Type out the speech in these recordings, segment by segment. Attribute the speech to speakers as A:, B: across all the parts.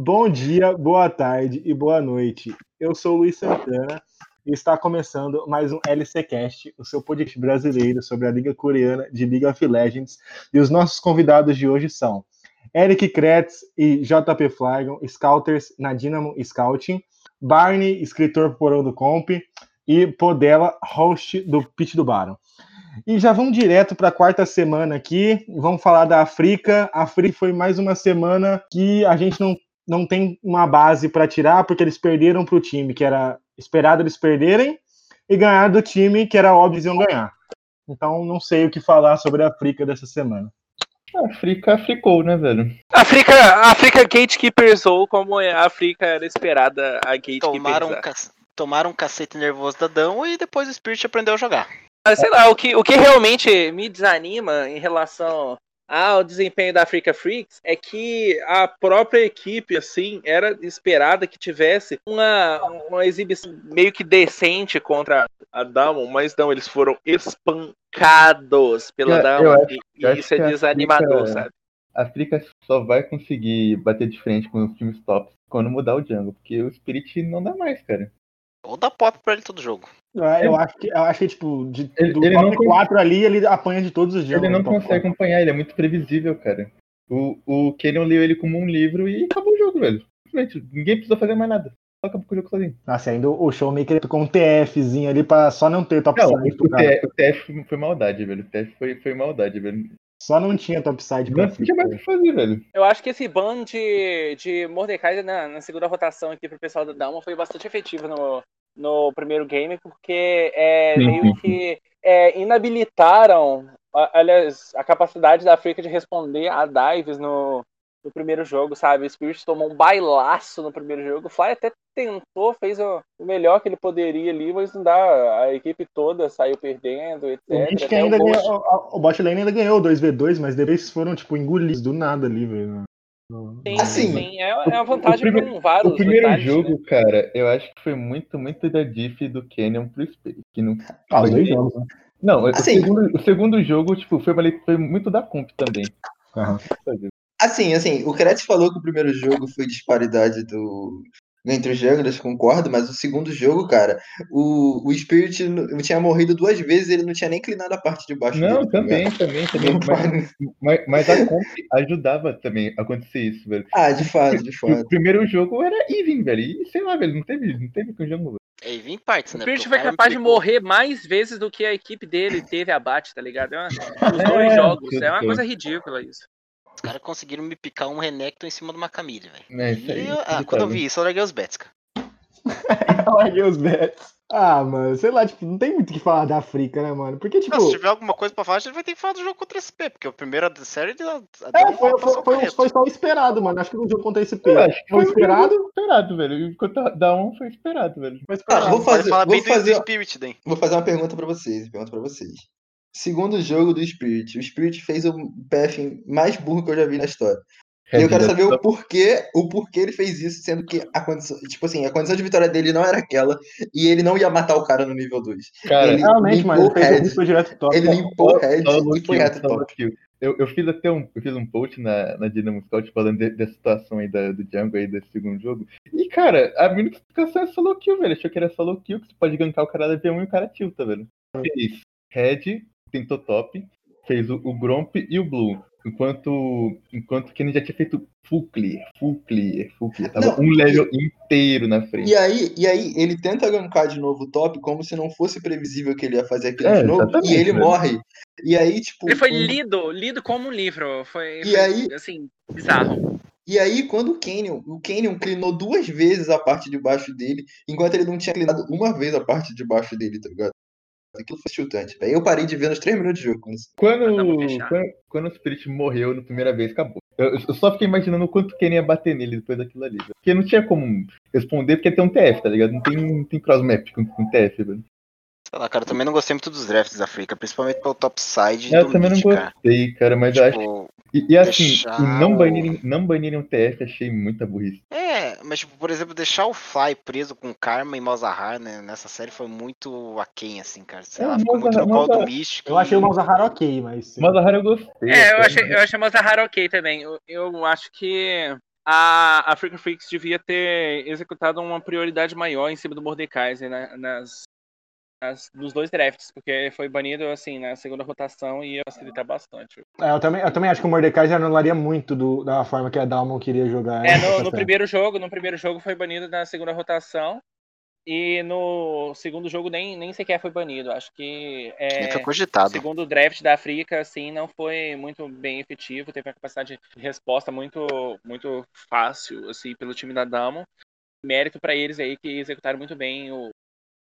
A: Bom dia, boa tarde e boa noite. Eu sou Luiz Santana e está começando mais um LCcast, o seu podcast brasileiro sobre a Liga Coreana de League of Legends. E os nossos convidados de hoje são Eric Kretz e JP Flagon, Scouters na Dynamo Scouting, Barney, escritor porão do Comp, e Podela, host do Pitch do Baron. E já vamos direto para a quarta semana aqui. Vamos falar da África. A África foi mais uma semana que a gente não, não tem uma base para tirar, porque eles perderam para o time que era esperado eles perderem e ganhar do time que era óbvio eles iam ganhar. Então não sei o que falar sobre a África dessa semana.
B: A África africou, né, velho?
C: África, África Gatekeepersou como a África era esperada a Gatekeepersar.
D: Tomaram, um ca- tomaram um cacete nervoso da Dão e depois o Spirit aprendeu a jogar.
C: Mas, sei lá, o que, o que realmente me desanima em relação ao desempenho da Africa Freaks é que a própria equipe, assim, era esperada que tivesse uma, uma exibição meio que decente contra a Damon, mas não, eles foram espancados pela Damon
B: acho-
C: e, isso é desanimador,
B: África-
C: sabe?
B: A África só vai conseguir bater de frente com os times tops quando mudar o jungle, porque o Spirit não dá mais, cara.
D: Ou dá pop pra ele todo jogo.
A: Eu, eu acho que, eu acho que tipo, de,
B: Ele-
A: do
B: ele não
A: top
B: con-
A: 4 ali, ele apanha de todos os dias.
B: Ele não consegue acompanhar, ele é muito previsível, cara. O, o Kenyon leu ele como um livro e acabou o jogo, velho. Ninguém precisou fazer mais nada. Só acabou com o jogo sozinho.
A: Nossa, ainda o Showmaker com um TFzinho ali pra só não ter top
B: Não,
A: side.
B: o,
A: pro cara.
B: TF, o TF foi maldade, velho. O TF foi, foi maldade, velho.
A: Só não tinha top side pra
B: Não tinha mais o que fazer, velho.
C: Eu acho que esse ban de, de Mordecai na, na segunda rotação aqui pro pessoal da Dalma foi bastante efetivo no, no primeiro game, porque é,
B: Sim,
C: meio
B: sim,
C: que é, inabilitaram, a- aliás, a capacidade da África de responder a dives no, no primeiro jogo, sabe? O Spirit tomou um bailaço no primeiro jogo. O Fly até tentou, fez o, o melhor que ele poderia ali, mas não dá. A equipe toda saiu perdendo, etc.
A: O
C: Até
A: ainda
C: o Ghost-
A: ganhou, o, o bot lane ainda ganhou 2v2, mas depois foram, tipo, engolidos do nada ali, velho.
C: Sim,
E: Assim,
C: sim, é, é uma vantagem
B: o prime-
C: com vários
B: O primeiro
C: né?
B: jogo, cara, eu acho que foi muito, muito da diff do Canyon pro Spirit. Que não,
A: Ah, os
B: foi-
A: dois jogos, né?
B: Não,
E: Assim-
B: o, segundo, o segundo jogo, tipo, foi, uma- foi muito da comp também.
A: Aham.
E: Assim, assim, o Kretz falou que o primeiro jogo foi disparidade do entre os junglers, concordo, mas o segundo jogo, cara, o, o Spirit tinha morrido duas vezes, ele não tinha nem clinado a parte de baixo
B: Não,
E: dele, tá
B: também,
E: ligado?
B: também, também.
E: Não
B: Mas, mas, mas a comp ajudava também a acontecer isso, velho.
E: Ah, de fato, de
B: O
E: fato.
B: primeiro jogo era even, velho. E sei lá, velho, não teve, não teve com o jogo.
D: É, e vim partes,
C: O
D: né?
C: Spirit
D: Porque
C: foi
D: o
C: capaz de morrer mais vezes do que a equipe dele teve abate, tá ligado? É uma- os
B: É,
C: dois jogos.
B: tudo
C: É uma
B: bem.
C: coisa ridícula isso.
D: Os caras conseguiram me picar um Renekton em cima de uma camilha, velho.
B: É, isso aí.
D: Eu- ah, quando eu vi isso, eu larguei os bets, cara.
A: Eu larguei os bets. Ah, mano, sei lá, tipo, não tem muito o que falar da África, né, mano? Porque, tipo.
D: Não, se tiver alguma coisa pra falar, a gente vai ter que falar do jogo contra esse P, porque o primeiro da série a, a
A: É, foi, foi, foi, foi só esperado, mano. Acho que no jogo contra esse P
B: Eu acho que
A: foi
B: foi
A: esperado.
B: Foi esperado, velho. Enquanto a da um foi esperado, velho.
A: Foi
E: Ah, vou fazer,
D: falar
E: vou
D: bem do- do
E: fazer,
D: Spirit, daí.
E: vou fazer uma pergunta pra vocês, pergunta para vocês. Segundo jogo do Spirit, o Spirit fez o PF mais burro que eu já vi na história. E eu quero saber o porquê, o porquê ele fez isso, sendo que a condição, tipo assim, a condição de vitória dele não era aquela e ele não ia matar o cara no nível 2.
B: Cara,
E: ele
A: Realmente,
E: limpou
A: mano, ele
E: o
A: fez o
E: head.
A: direto top.
E: Ele limpou o head e foi reto top.
B: Eu, eu fiz até um, eu fiz um post na, na Dynamo Scout falando de- dessa situação aí da, do Jungle aí desse segundo jogo. E, cara, a minha explicação é solo kill, velho. Achou que era solo kill, que você pode gankar o cara da V1 e o cara tilta, velho. Fez Red, tentou top, fez o, o Gromp e o Blue. Enquanto, enquanto que ele já tinha feito full clear, full clear, full clear. Tava
E: Não,
B: um level inteiro na frente.
E: E aí, e aí ele tenta gankar de novo o top como se não fosse previsível que ele ia fazer aquilo
B: É,
E: de novo e ele
B: velho.
E: morre. E aí, tipo.
C: Ele foi
E: um-
C: lido, lido como um livro. Foi,
E: E
C: foi,
E: aí-
C: assim, bizarro.
E: E aí, quando o Canyon, o Canyon clinou duas vezes a parte de baixo dele, enquanto ele não tinha clinado uma vez a parte de baixo dele, tá ligado? Aquilo foi chutante. Aí eu parei de ver nos três minutos de jogo. quando
B: Quando, quando, o Spirit morreu na primeira vez, acabou. Eu, eu só fiquei imaginando o quanto Ken ia bater nele depois daquilo ali. velho. Porque não tinha como responder, porque tem um TF, tá ligado? Não tem, não tem cross-map com, com TF, velho.
D: Sei lá, cara, eu também não gostei muito dos drafts da África, principalmente pelo topside
B: Eu
D: do
B: também não
D: mid, cara.
B: gostei, cara, mas eu acho. E, e assim,
D: deixar
B: e não
D: o-
B: banirem, não banirem o TF, achei muita burrice.
D: é, mas tipo, por exemplo, deixar o Fly preso com Karma e Malzahar né, nessa série foi muito aquém, assim, cara. Sei
B: É,
D: lá, ficou muito
B: Malzahar-
D: no colo do
B: Malzahar-
D: Místico.
A: Eu achei o Malzahar ok, mas.
B: A Rara eu gostei.
C: É, eu achei, eu achei a Mazahara ok também. Eu, eu acho que a Africa Freaks devia ter executado uma prioridade maior em cima do Mordekaiser né, nas, nas, nos dois drafts, porque foi banido assim na segunda rotação e ia facilitar bastante.
A: É, eu, também, eu também acho que o Mordecai já anularia muito do, da forma que a Dalmon queria jogar.
C: É, no, no primeiro jogo, no primeiro jogo foi banido na segunda rotação. E no segundo jogo nem, nem sequer foi banido. Acho que é,
D: foi cogitado.
C: o segundo draft da África, assim, não foi muito bem efetivo. Teve uma capacidade de resposta muito, muito fácil, assim, pelo time da Damo. Mérito para eles aí que executaram muito bem o,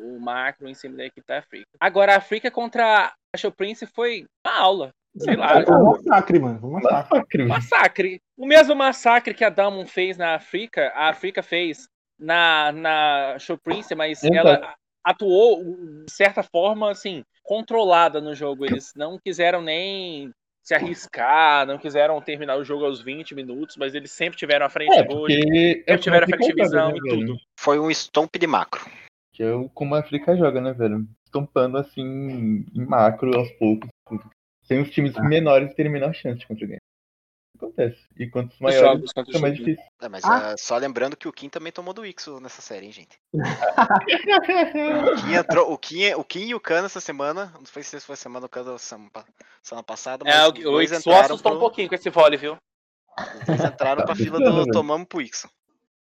C: o macro em cima da equipe da África. Agora, a África contra a Show Prince foi uma aula. Sei lá,
A: Foi um massacre, mano. Foi um massacre.
B: Massacre.
C: O mesmo massacre que a Damon fez na África, a África fez na, na Show Prince, mas ela atuou de certa forma, assim, controlada no jogo. Eles não quiseram nem se arriscar, não quiseram terminar o jogo aos 20 minutos, mas eles sempre tiveram a frente
B: É, porque é
C: sempre tiveram a frente visão e
B: né, velho?
C: tudo.
D: Foi um stomp de macro.
B: Que é o- como a África joga, né, velho? Estompando assim em macro aos poucos. Sem os times menores terem menor chance contra alguém. Acontece. E quantos
C: Os
B: maiores, fica mais difícil.
D: É, mas
A: Ah.
D: ah, só lembrando que o Kim também tomou do Ixo nessa série, hein, gente. O Kim, entrou, o, Kim, o Kim e o Khan essa semana, não sei se foi semana ou semana, pa- semana passada, mas
C: É,
D: os
C: o, o
D: dois
C: Ixo
D: entraram,
C: assustou um
D: pro,
C: pouquinho com esse vôlei, viu?
D: os dois entraram pra fila
B: Brincando,
D: do tomamos pro Ixo.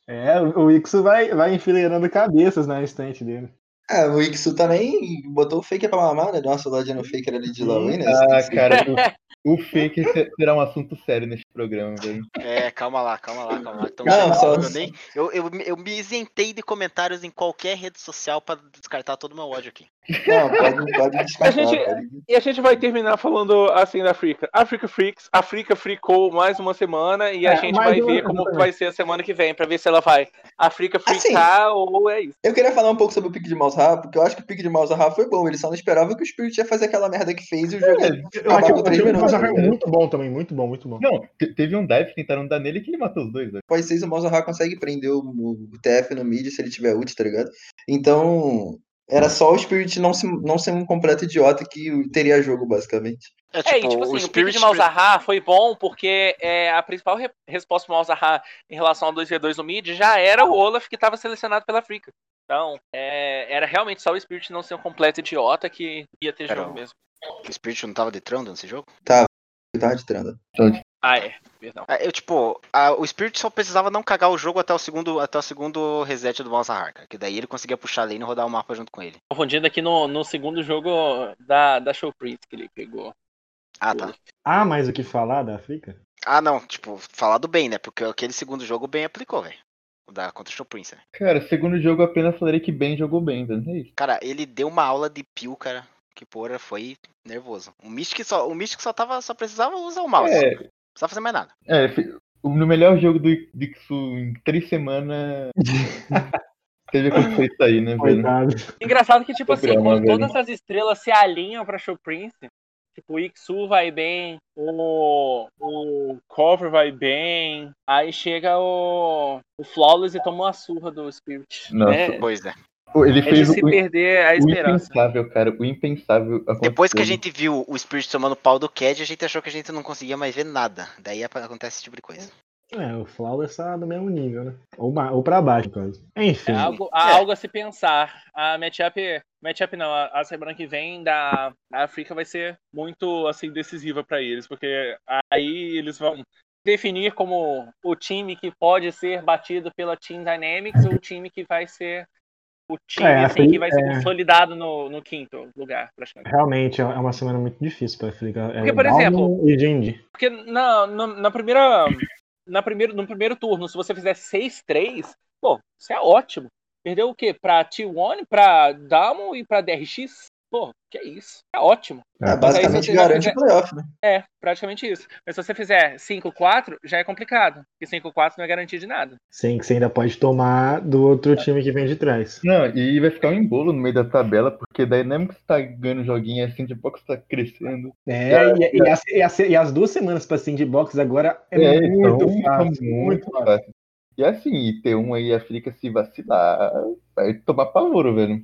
A: É, o Ixo vai, vai enfileirando cabeças na estante dele.
E: Ah, o Ixu também botou o Faker pra mamar, né? Deu uma soldadinha no Faker ali de Lawin, né?
B: Ah, cara, o, o fake se- será um assunto sério neste programa, velho.
D: É, calma lá, calma lá, calma lá. Então,
E: Não, só-
D: eu, nem, eu, eu, eu me isentei de comentários em qualquer rede social pra descartar todo o meu ódio aqui.
E: Não, pode, pode descartar.
C: A gente-
E: pode-
C: E a gente vai terminar falando assim da África. Africa Freaks, a África fricou mais uma semana e a
A: É,
C: gente
A: mais
C: vai
A: uma-
C: ver como vai ser a semana que vem, pra ver se ela vai África
E: Assim,
C: fricar ou é isso.
E: Eu queria falar um pouco sobre o pique de Malzahar, porque eu acho que o pique de Malzahar foi bom. Ele só não esperava que o Spirit ia fazer aquela merda que fez e o jogo ia
A: Eu acho que o
E: minutos.
A: de
E: tá
A: Massacre é
E: ligado?
A: muito bom também, muito bom, muito bom.
B: Não, te- teve um dive que tentaram dar nele que ele matou os dois, velho.
E: Após seis, o Malzahar consegue prender o, o TF no mid se ele tiver ult, tá ligado? Então, era só o Spirit não, se, não ser um completo idiota que teria jogo, basicamente.
D: É
C: É,
D: tipo,
C: e tipo
D: o
C: assim, o pique
D: Spirit.
C: de Malzahar foi bom porque é, a principal re- resposta do Malzahar em relação ao 2v2 no mid já era o Olaf que estava selecionado pela África. Então, é, era realmente só o Spirit não ser um completo idiota que ia ter
D: Era
C: jogo
D: o-
C: mesmo.
D: O Spirit não tava de trando nesse jogo?
E: Eu tava de tranda.
C: Ah, é. Perdão.
D: É, Eu, tipo, a- o Spirit só precisava não cagar o jogo até o segundo, até o segundo reset do Malzahar, cara. Que daí ele conseguia puxar a lane e rodar o mapa junto com ele.
C: Confundindo aqui no, no segundo jogo da, da Show Prince que ele pegou.
D: Ah, tá.
A: Ah, mais o que falar da África?
D: Ah, não, tipo, falar do bem, né? Porque aquele segundo jogo o Ben aplicou, velho. O da contra o Show Prince, né?
B: Cara, segundo jogo eu apenas falarei que Ben jogou bem, velho. É.
D: Cara, ele deu uma aula de peel, cara. Que porra, foi nervoso. O Mystic só, o Mystic só, tava, só precisava usar o mouse.
B: É,
D: Não precisava fazer mais nada.
B: é, no melhor jogo do Dixu em três semanas. teve acontecido isso aí, né, velho?
C: Engraçado que, tipo assim,
B: Programa,
C: quando
B: velho.
C: todas as estrelas se alinham pra Show Prince, tipo, o Ixu vai bem, o, o Cover vai bem, aí chega o, o Flawless e toma uma surra do Spirit.
B: Nossa.
C: É,
D: Pois é.
B: Ele
C: é
B: fez o,
C: se
B: o
C: perder a esperança.
B: impensável, cara. O impensável aconteceu.
D: Depois que a gente viu o Spirit tomando pau do Cad, a gente achou que a gente não conseguia mais ver nada. Daí acontece esse tipo de coisa.
A: É, o Flawless tá no mesmo nível, né? Ou, ou pra baixo, caso. Enfim.
C: É algo, há
D: É.
C: algo a se pensar. A matchup, matchup não, a, a semana que vem da, da África vai ser muito assim decisiva pra eles, porque aí eles vão definir como o time que pode ser batido pela Team Dynamics ou o time que vai ser o time
A: É, a
C: assim, que vai ser
A: é.
C: consolidado no, no quinto lugar, praticamente.
A: Realmente é uma semana muito difícil pra África. É
C: Porque, por exemplo,
A: E.
C: Porque na, na, na primeira. Na primeiro, no primeiro turno, se você fizer 6-3, pô, isso é ótimo. Perdeu o quê? Pra T1, pra Damon e pra DRX? Pô, que é isso. É ótimo.
E: É,
A: É,
E: basicamente
C: já
E: garante
C: fizer-
E: o playoff, né?
C: É, praticamente isso. Mas se você fizer 5-4, já é complicado. Porque 5-4 não é garantia de nada.
A: Sim, que você ainda pode tomar do outro time que vem de trás.
B: Não, e vai ficar um embolo no meio da tabela, porque daí não é que você tá ganhando joguinho assim, de pouco você tá crescendo.
A: É, e, e as, e as- e as duas semanas pra Sandbox agora é, muito
B: então,
A: fácil.
B: tá
A: Muito fácil.
B: fácil. E assim, e ter um aí, a África se vacilar, vai tomar pavoro, velho.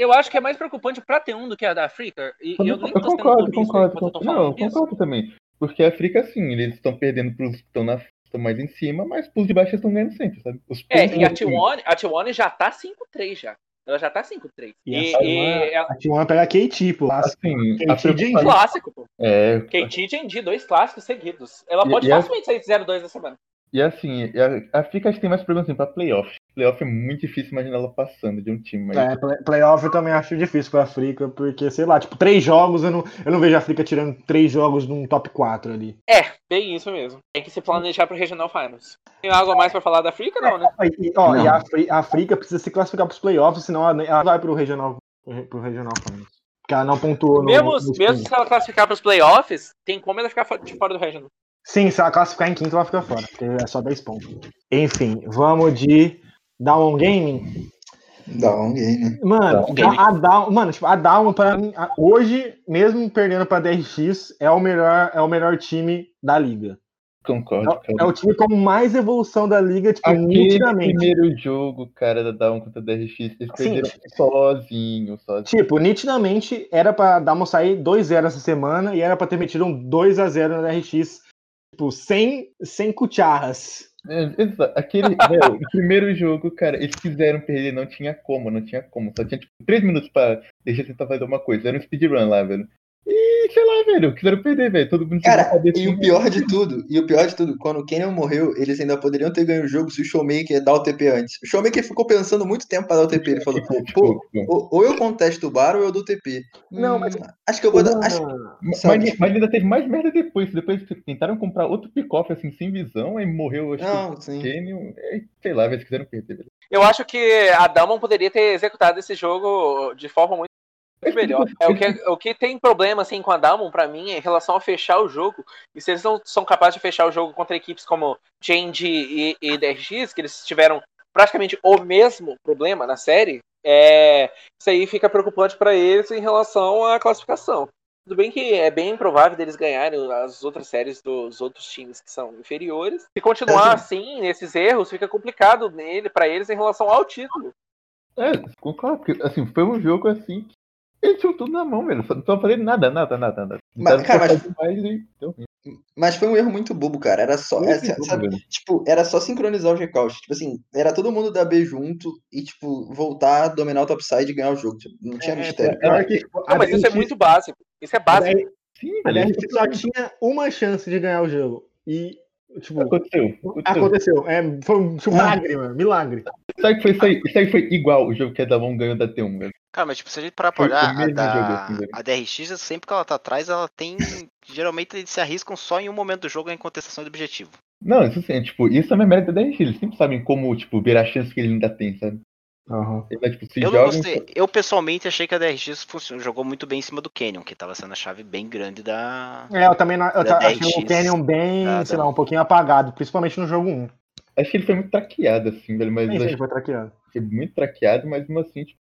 C: Eu acho que é mais preocupante pra ter um do que a da África. E, e eu nem tô sendo
B: concordo, concordo,
C: eu tô
B: concordo. Não, eu concordo também. Porque a África, assim, eles estão perdendo pros que estão na estão mais em cima, mas pools de baixo estão ganhando sempre, sabe? Os
C: É, e a
B: de-
C: T1, a T1 já tá 5-3 já. Ela já tá 5-3.
A: E,
C: E,
A: a
C: e é
A: A T1 pega a KT, pô.
B: Assim,
A: KT
B: preocupação-
C: clássico, pô.
B: é,
C: KT e Genji, dois clássicos seguidos. Ela
B: E-
C: pode
B: e a-
C: facilmente sair de 0-2 na semana.
B: E assim, a, a Fica que tem mais problemas assim, pra playoff. Playoff é muito difícil imaginar ela passando de um time. Mas...
A: É, play- playoff eu também acho difícil pra África, porque, sei lá, tipo, três jogos, eu não, eu não vejo a África tirando três jogos num top 4 ali.
C: É, bem isso mesmo. Tem que se planejar pro Regional Finals. Tem algo a mais pra falar da África, não, né?
A: E, ó,
B: Não.
A: e a, Afri- a África precisa se classificar pros playoffs, senão ela, ela vai pro regional, pro regional finals. Porque ela não pontuou no,
C: Mesmo,
A: no
C: mesmo
A: sprint.
C: se ela classificar pros playoffs, tem como ela ficar de fora do Regional.
A: Sim, se ela classificar em quinto, ela fica fora, porque é só 10 pontos. Enfim, vamos de Down Gaming.
E: Um game.
A: Mano,
D: Down Gaming.
A: a, a Down, mano, tipo, a Down pra mim, a- hoje, mesmo perdendo pra DRX, é o melhor, é o melhor time da liga.
B: Concordo,
A: É,
B: cara.
A: é o time com mais evolução da liga, tipo,
B: Aquele
A: nitidamente.
B: primeiro jogo, cara, da Down contra a DRX, eles
A: Sim.
B: perderam sozinho, sozinho.
A: Tipo, nitidamente era pra Down sair 2-0 essa semana e era pra ter metido um 2x0 na DRX, tipo, sem, sem cucharras.
B: É. Aquele, meu, o primeiro jogo, cara, eles quiseram perder, não tinha como, não tinha como. Só tinha, tipo, três minutos pra deixar tentar fazer uma coisa. Era um speedrun lá, velho. E, sei lá, velho, quiseram perder, velho. Todo mundo
E: Cara, e o pior de tudo, e o pior de tudo, quando o Kenyon morreu, eles ainda poderiam ter ganho o jogo se o Showmaker dar o TP antes. O Showmaker ficou pensando muito tempo pra dar o TP. Ele falou,
B: Tipo,
E: pô,
B: tipo,
E: ou, eu contesto o bar ou eu dou TP.
A: Não, mas-
E: Hum, Acho que eu vou dar. Acho,
B: mas,
E: sabe?
B: mas ainda teve mais merda depois. Depois tentaram comprar outro pick-off, assim, sem visão, aí morreu, acho
E: não,
B: que
E: sim.
B: o Canyon. aí, Sei lá, eles quiseram perder, velho.
C: Eu acho que a Damon poderia ter executado esse jogo de forma muito melhor. É, o, que, o que tem problema assim com a Damon pra mim é em relação a fechar o jogo. E se eles não são capazes de fechar o jogo contra equipes como Change e, e DRX, que eles tiveram praticamente o mesmo problema na série, é, isso aí fica preocupante pra eles em relação à classificação. Tudo bem que é bem improvável deles ganharem as outras séries dos outros times que são inferiores. Se continuar assim, nesses erros, fica complicado nele para eles em relação ao título.
B: É, concordo, porque, assim, foi um jogo assim que eles tinham tudo na mão, velho. Não estavam fazendo nada, nada, nada, nada.
E: Mas, cara, mas-
B: e.
E: Mas foi um erro muito bobo, cara. Era só.
B: Muito
E: é,
B: bobo,
E: sabe, tipo, era só sincronizar os recautes. Tipo assim, era todo mundo da B junto e, tipo, voltar, dominar o topside e ganhar o jogo. Tipo, não tinha mistério.
A: pior que, a
C: Não, mas isso é muito básico. Isso é básico.
B: Sim,
A: A. DRX só tinha uma chance de ganhar o jogo. E, tipo,
B: Aconteceu. aconteceu.
A: aconteceu. É, foi um tipo, milagre, mano. Milagre.
B: Sabe que foi isso aí? Isso aí foi igual o jogo que a Davon ganhou da T1, velho.
D: Cara, mas tipo, se a gente parar pra olhar, a, da,
B: assim, velho.
D: a DRX, sempre que ela tá atrás, ela tem. Geralmente eles se arriscam só em um momento do jogo em contestação de objetivo.
B: Não, isso assim, tipo, isso é mérito da DRX. Eles sempre sabem como, tipo, ver a chance que ele ainda tem, sabe? Ele, tipo, se
D: Eu gostei. Eu pessoalmente achei que a DRX funcionou, jogou muito bem em cima do Canyon, que tava sendo a chave bem grande da.
A: É, eu também não- eu achei
D: DRX.
A: o Canyon bem,
D: Ah,
A: sei
D: tá.
A: lá, um pouquinho apagado, principalmente no jogo 1.
B: Acho que ele foi muito traqueado, assim, velho. Mas
A: sei se foi traqueado.
B: que foi muito traqueado, mas mesmo assim, tipo,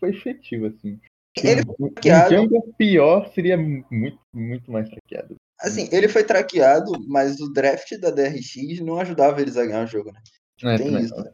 B: foi efetivo, assim.
E: Ele
B: Um-
E: traqueado.
B: Um jungle pior seria muito, muito mais traqueado.
E: Assim, ele foi traqueado, mas o draft da DRX não ajudava eles a ganhar o jogo, né?
B: É,
E: Tem
B: também.
E: isso. né?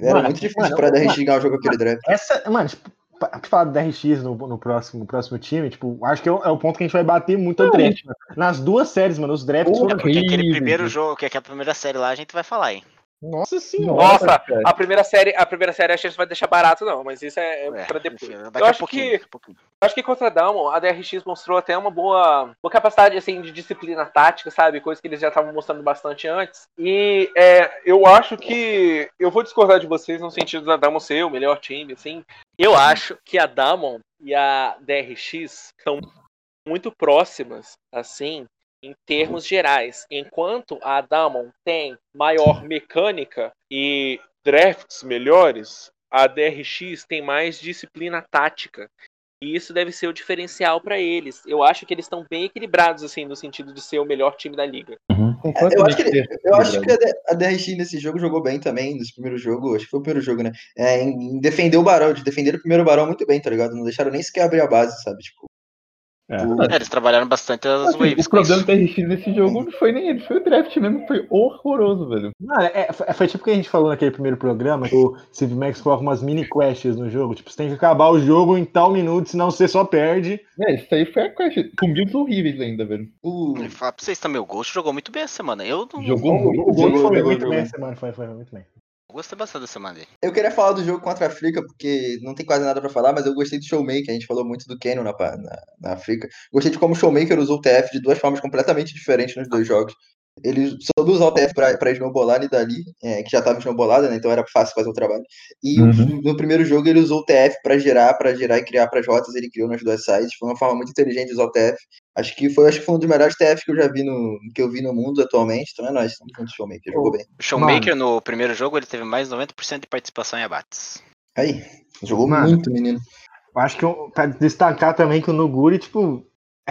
E: Era
A: Mano,
E: muito difícil
A: mano,
E: pra DRX
A: mano.
E: ganhar o jogo com aquele draft.
A: Essa, mano, tipo, pra falar do DRX no, no, próximo, no próximo time, tipo, acho que é o, é o ponto que a gente vai bater muito no draft. mano. Nas duas séries, mano, os drafts
B: Porra,
A: foram.
D: Porque aquele primeiro jogo, que é aquela primeira série lá, a gente vai falar, hein?
A: Nossa senhora.
C: Nossa,
B: cara.
C: a primeira série, a primeira série acho que a gente vai deixar barato, não, mas isso é, é
D: É,
C: pra depois.
D: enfim,
C: Eu acho que acho que contra a Damon, a DRX mostrou até uma boa, uma capacidade assim, de disciplina tática, sabe? Coisa que eles já estavam mostrando bastante antes. E é, eu acho que. Eu vou discordar de vocês no sentido da Damon ser o melhor time, assim. Eu acho que a Damon e a DRX são muito próximas, assim, em termos gerais. Enquanto a Damon tem maior mecânica e drafts melhores, a DRX tem mais disciplina tática. E isso deve ser o diferencial para eles. Eu acho que eles estão bem equilibrados, assim, no sentido de ser o melhor time da liga.
B: Concordo
E: Eu acho que, ele- eu acho que a DRX nesse jogo jogou bem também, nesse primeiro jogo, acho que foi o primeiro jogo, né? É, em, em defender o Barão, de defender o primeiro Barão muito bem, tá ligado? Não deixaram nem sequer abrir a base, sabe? Tipo,
A: É.
E: O-
D: É, eles trabalharam bastante as
B: Assim,
D: waves.
B: o problema do RX nesse jogo não foi nem ele, foi o draft mesmo, foi horroroso, velho.
A: Mano, é, foi, foi tipo o que a gente falou naquele primeiro programa, que o Civ Max coloca umas mini quests no jogo. Tipo, você tem que acabar o jogo em tal minuto, senão você só perde.
B: É, isso aí foi a quest, com builds horríveis ainda, velho.
E: o-
D: Ele fala pra vocês também, o Ghost jogou muito bem essa semana. Eu não
B: Jogou
A: gol
E: jogou,
A: foi
E: jogou,
A: muito
E: jogou.
A: bem essa semana, foi, foi muito bem.
D: Gostei bastante semana dele.
E: Eu queria falar do jogo contra a África, porque não tem quase nada pra falar, mas eu gostei do Showmaker. A gente falou muito do Canyon na, na, na África. Gostei de como o Showmaker usou o TF de duas formas completamente diferentes nos dois jogos. Ele soube usar o TF pra, pra snowbolar a Nidali, é, que já tava snowbolada, né? Então era fácil fazer o trabalho. E
B: Uhum.
E: no primeiro jogo ele usou o TF pra gerar, para gerar e criar pras rotas. Ele criou nas duas sides. Foi uma forma muito inteligente de usar o TF. Acho que foi, acho que foi um dos melhores TF que eu já vi no, que eu vi no mundo atualmente. Então é nóis, estamos juntos, Showmaker. Jogou bem.
D: O Showmaker no primeiro jogo ele teve mais de 90% de participação em abates.
E: Aí, jogou
A: Mano.
E: muito, menino.
A: Eu acho que eu- pra destacar também que o Nuguri, tipo,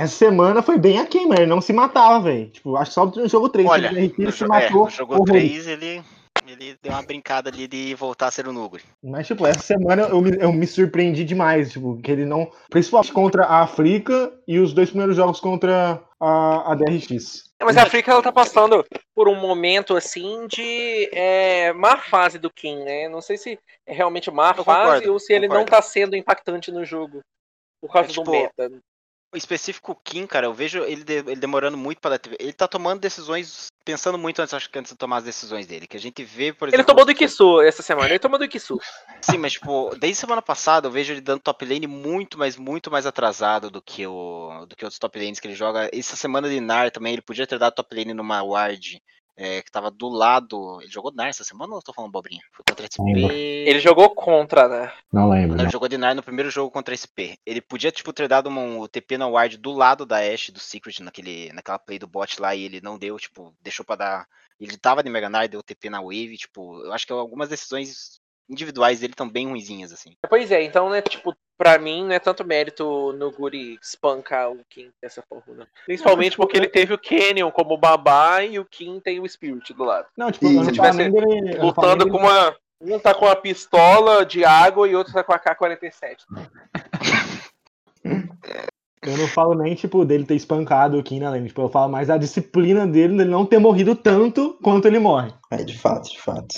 A: essa semana foi bem aquém, mas ele não se matava, velho. Tipo, acho que só no jogo 3
D: Olha,
A: ele
D: no,
A: se
D: jo- é,
A: matou.
D: no jogo
A: horrores.
D: 3 ele, ele deu uma brincada ali de voltar a ser o Nuguri.
A: Mas, tipo, essa semana eu me, eu me surpreendi demais, tipo, que ele não. Principalmente contra a África e os dois primeiros jogos contra a, a DRX.
C: É, Mas a África ela tá passando por um momento assim de é, má fase do Kim, né? Não sei se é realmente má
D: Eu
C: fase
D: concordo,
C: ou se ele não tá sendo impactante no jogo. Por causa
D: É,
C: do
D: tipo,
C: meta.
D: O específico Kim, cara, eu vejo ele, de- ele demorando muito para Ele tá tomando decisões, pensando muito antes, acho que antes de tomar as decisões dele. Que a gente vê, por
C: Ele
D: exemplo.
C: tomou do Ikisu essa semana, ele tomou do Ikisu.
D: Sim, mas tipo, desde semana passada eu vejo ele dando top lane muito, mas muito mais atrasado do que o do que outros top lanes que ele joga. Essa semana de Nar também, ele podia ter dado top lane numa ward é, que tava do lado. Ele jogou Nar essa semana ou eu tô falando bobrinha? Foi contra SP.
A: Lembro.
C: Ele jogou contra, né?
A: Não lembro.
D: Não, ele jogou de Nar no primeiro jogo contra SP. Ele podia, tipo, ter dado um, TP na ward do lado da Ashe, do Secret, naquele, naquela play do bot lá, e ele não deu, tipo, deixou pra dar. Ele tava de Mega Nar, deu TP na wave, tipo, eu acho que algumas decisões individuais dele estão bem ruinzinhas, assim.
C: Pois é, então, né, tipo, pra mim não é tanto mérito no Guri espancar o Kim dessa forma, não. Principalmente porque ele teve o Canyon como babá e o Kim tem o Spirit do lado.
A: Não, tipo,
E: se
A: não
C: tivesse
A: falo nem dele-
C: Lutando com uma. Um tá com a pistola de água e outro tá com a K-47.
A: Eu não falo nem, tipo, dele ter espancado o Kim na lane. Tipo, eu falo mais da disciplina dele, dele não ter morrido tanto quanto ele morre.
E: É, de fato, de fato.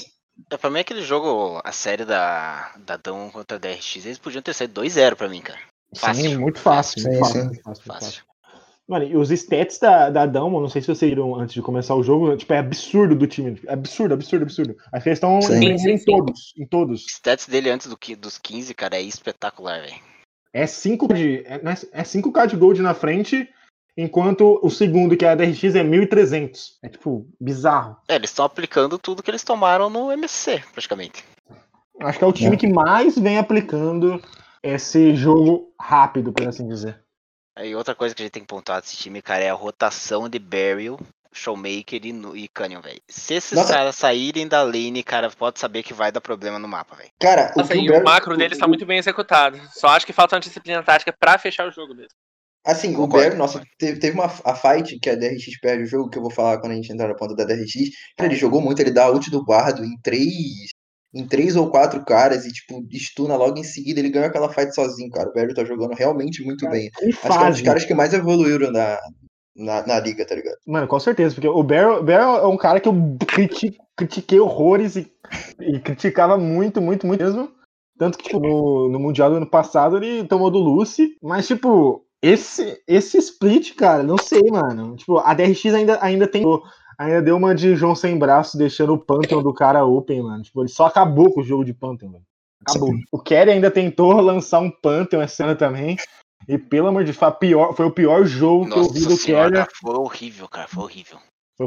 D: É, pra mim, aquele jogo, a série da, da Dão contra a DRX, eles podiam ter saído 2-0 pra mim, cara. Fácil.
A: Sim, muito fácil.
E: Sim,
A: muito fácil,
E: sim.
A: muito fácil, muito
D: Fácil.
A: Mano, e os stats da, da Damo, não sei se vocês viram antes de começar o jogo, tipo, é absurdo do time. É absurdo, absurdo, absurdo. Acho que eles estão em, em todos. Em todos.
D: O stats dele antes do, que- dos 15, cara, é espetacular, velho.
A: É 5 de. É, é é 5k de gold na frente, enquanto o segundo, que é a DRX, é 1.300. É tipo, bizarro.
D: É, eles estão aplicando tudo que eles tomaram no MSC, praticamente.
A: Acho que é o time que mais vem aplicando esse jogo rápido, por assim dizer.
D: Aí outra coisa que a gente tem que pontuar desse time, cara, é a rotação de Burial, Showmaker e, e Canyon, velho. Se esses
E: Nossa.
D: caras saírem da lane, cara, pode saber que vai dar problema no mapa, velho.
E: Cara, o
C: Nossa,
E: o,
C: o
E: Barry-
C: macro deles tá muito bem executado. Só acho que falta uma disciplina tática pra fechar o jogo mesmo.
E: Assim, o
D: Concordo,
E: Barry, nossa, teve, teve uma a fight que a DRX perde o jogo, que eu vou falar quando a gente entrar na ponta da DRX. Cara, ele jogou muito, ele dá ult do bardo em três. Em três ou quatro caras e, tipo, stuna logo em seguida. Ele ganhou aquela fight sozinho, cara. O Barry tá jogando realmente muito bem.
A: E
E: Acho que é um dos caras que mais evoluíram na, na, na liga, tá ligado?
A: Mano, com certeza, porque o Barrel é um cara que eu criti- critiquei horrores e, e criticava muito, muito, muito mesmo. Tanto que, tipo, no, no Mundial do ano passado ele tomou do Lucy, mas, tipo, esse, esse split, cara, não sei, mano. Tipo, a DRX ainda, ainda tem. Ainda deu uma de João sem braço, deixando o Pantheon do cara open, mano. Tipo, ele só acabou com o jogo de Pantheon, velho. Acabou. O Kerry ainda tentou lançar um Pantheon essa ano também. E pelo amor de Deus, foi, pior, foi o pior jogo que eu vi
D: Nossa
A: do Kerry.
D: foi horrível, cara, foi horrível.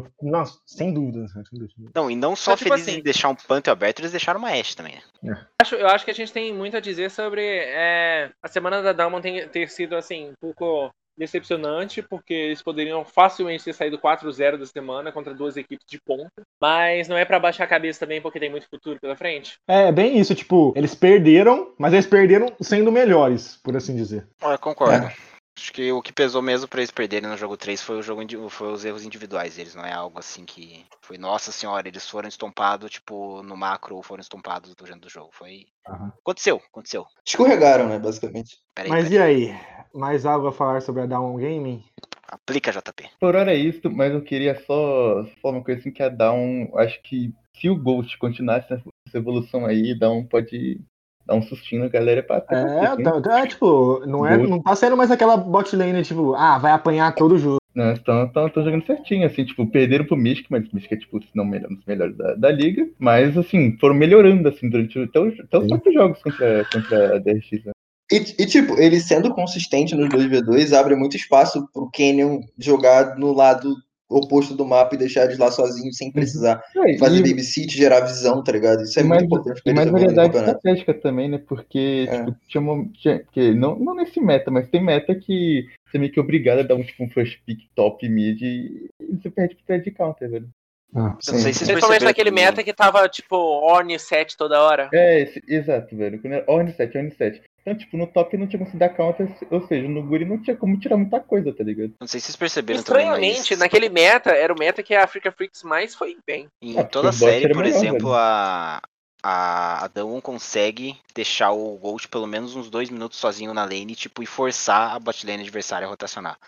A: Foi- Nossa, sem dúvida. sem dúvida.
D: Não, e não só
C: Mas, tipo
D: felizes
C: assim-
D: em deixar um panto aberto, eles deixaram uma Ashe também, né?
C: Acho- eu acho que a gente tem muito a dizer sobre é, a semana da Dalman tem- ter sido assim, um pouco decepcionante, porque eles poderiam facilmente ter saído 4-0 da semana contra duas equipes de ponta. Mas não é pra baixar a cabeça também, porque tem muito futuro pela frente.
A: É bem isso, tipo, eles perderam, mas eles perderam sendo melhores, por assim dizer.
D: Eu concordo. Acho que o que pesou mesmo pra eles perderem no jogo 3 foi, o jogo, foi os erros individuais deles, não é algo assim que foi, nossa senhora, eles foram estompados, tipo, no macro ou foram estompados durante o jogo. Foi.
A: Aham.
D: Aconteceu, aconteceu.
E: Escorregaram, né, basicamente.
D: Peraí,
A: Mas
D: peraí.
A: e aí? Mais algo a falar sobre a Down Gaming?
D: Aplica, JP.
B: Por hora é isso, mas eu queria só falar uma coisa assim que a Down, acho que se o Ghost continuasse essa evolução aí, Down pode dar um sustinho na galera pra ter
A: É, tá, tá, tipo, não, é, não tá sendo mais aquela bot lane, tipo, ah, vai apanhar todo jogo.
B: Não, estão jogando certinho, assim, tipo, perderam pro Mystic, mas o Mystic é, tipo, se não melhor, um dos melhores da, da liga, mas, assim, foram melhorando, assim, durante até, os- até os próprios jogos contra, contra a DRX, né?
E: E, e, tipo, ele sendo consistente nos 2v2 abre muito espaço pro Canyon jogar no lado oposto do mapa e deixar eles lá sozinhos sem precisar
B: É,
E: fazer
B: e-
E: babysit, gerar visão, tá ligado? Isso é
B: E
E: muito
B: mais,
E: importante pra
B: e mais
E: no
B: variedade estratégica também, né? Porque,
E: É.
B: tipo, tinha, uma- tinha porque não, não nesse meta, mas tem meta que você é meio que obrigado a dar um, tipo, um first pick top mid e e você perde pro trade counter, velho.
D: Eu não sei se
C: Principalmente naquele meta que tava, tipo, Orne 7 toda hora.
B: É, esse- exato, velho. Quando era Orn 7, Orn 7. Então, tipo, no top não tinha como se dar counter, ou seja, no Guri não tinha como tirar muita coisa, tá ligado?
D: Não sei se vocês perceberam também,
C: Estranhamente,
D: mas
C: naquele meta, era o meta que a Africa Freaks mais foi bem.
D: em
B: Ah,
D: toda a série, por
B: melhor,
D: exemplo,
B: velho.
D: a, a, a Dawn consegue deixar o Gold pelo menos uns dois minutos sozinho na lane tipo, e forçar a bot lane adversária a rotacionar.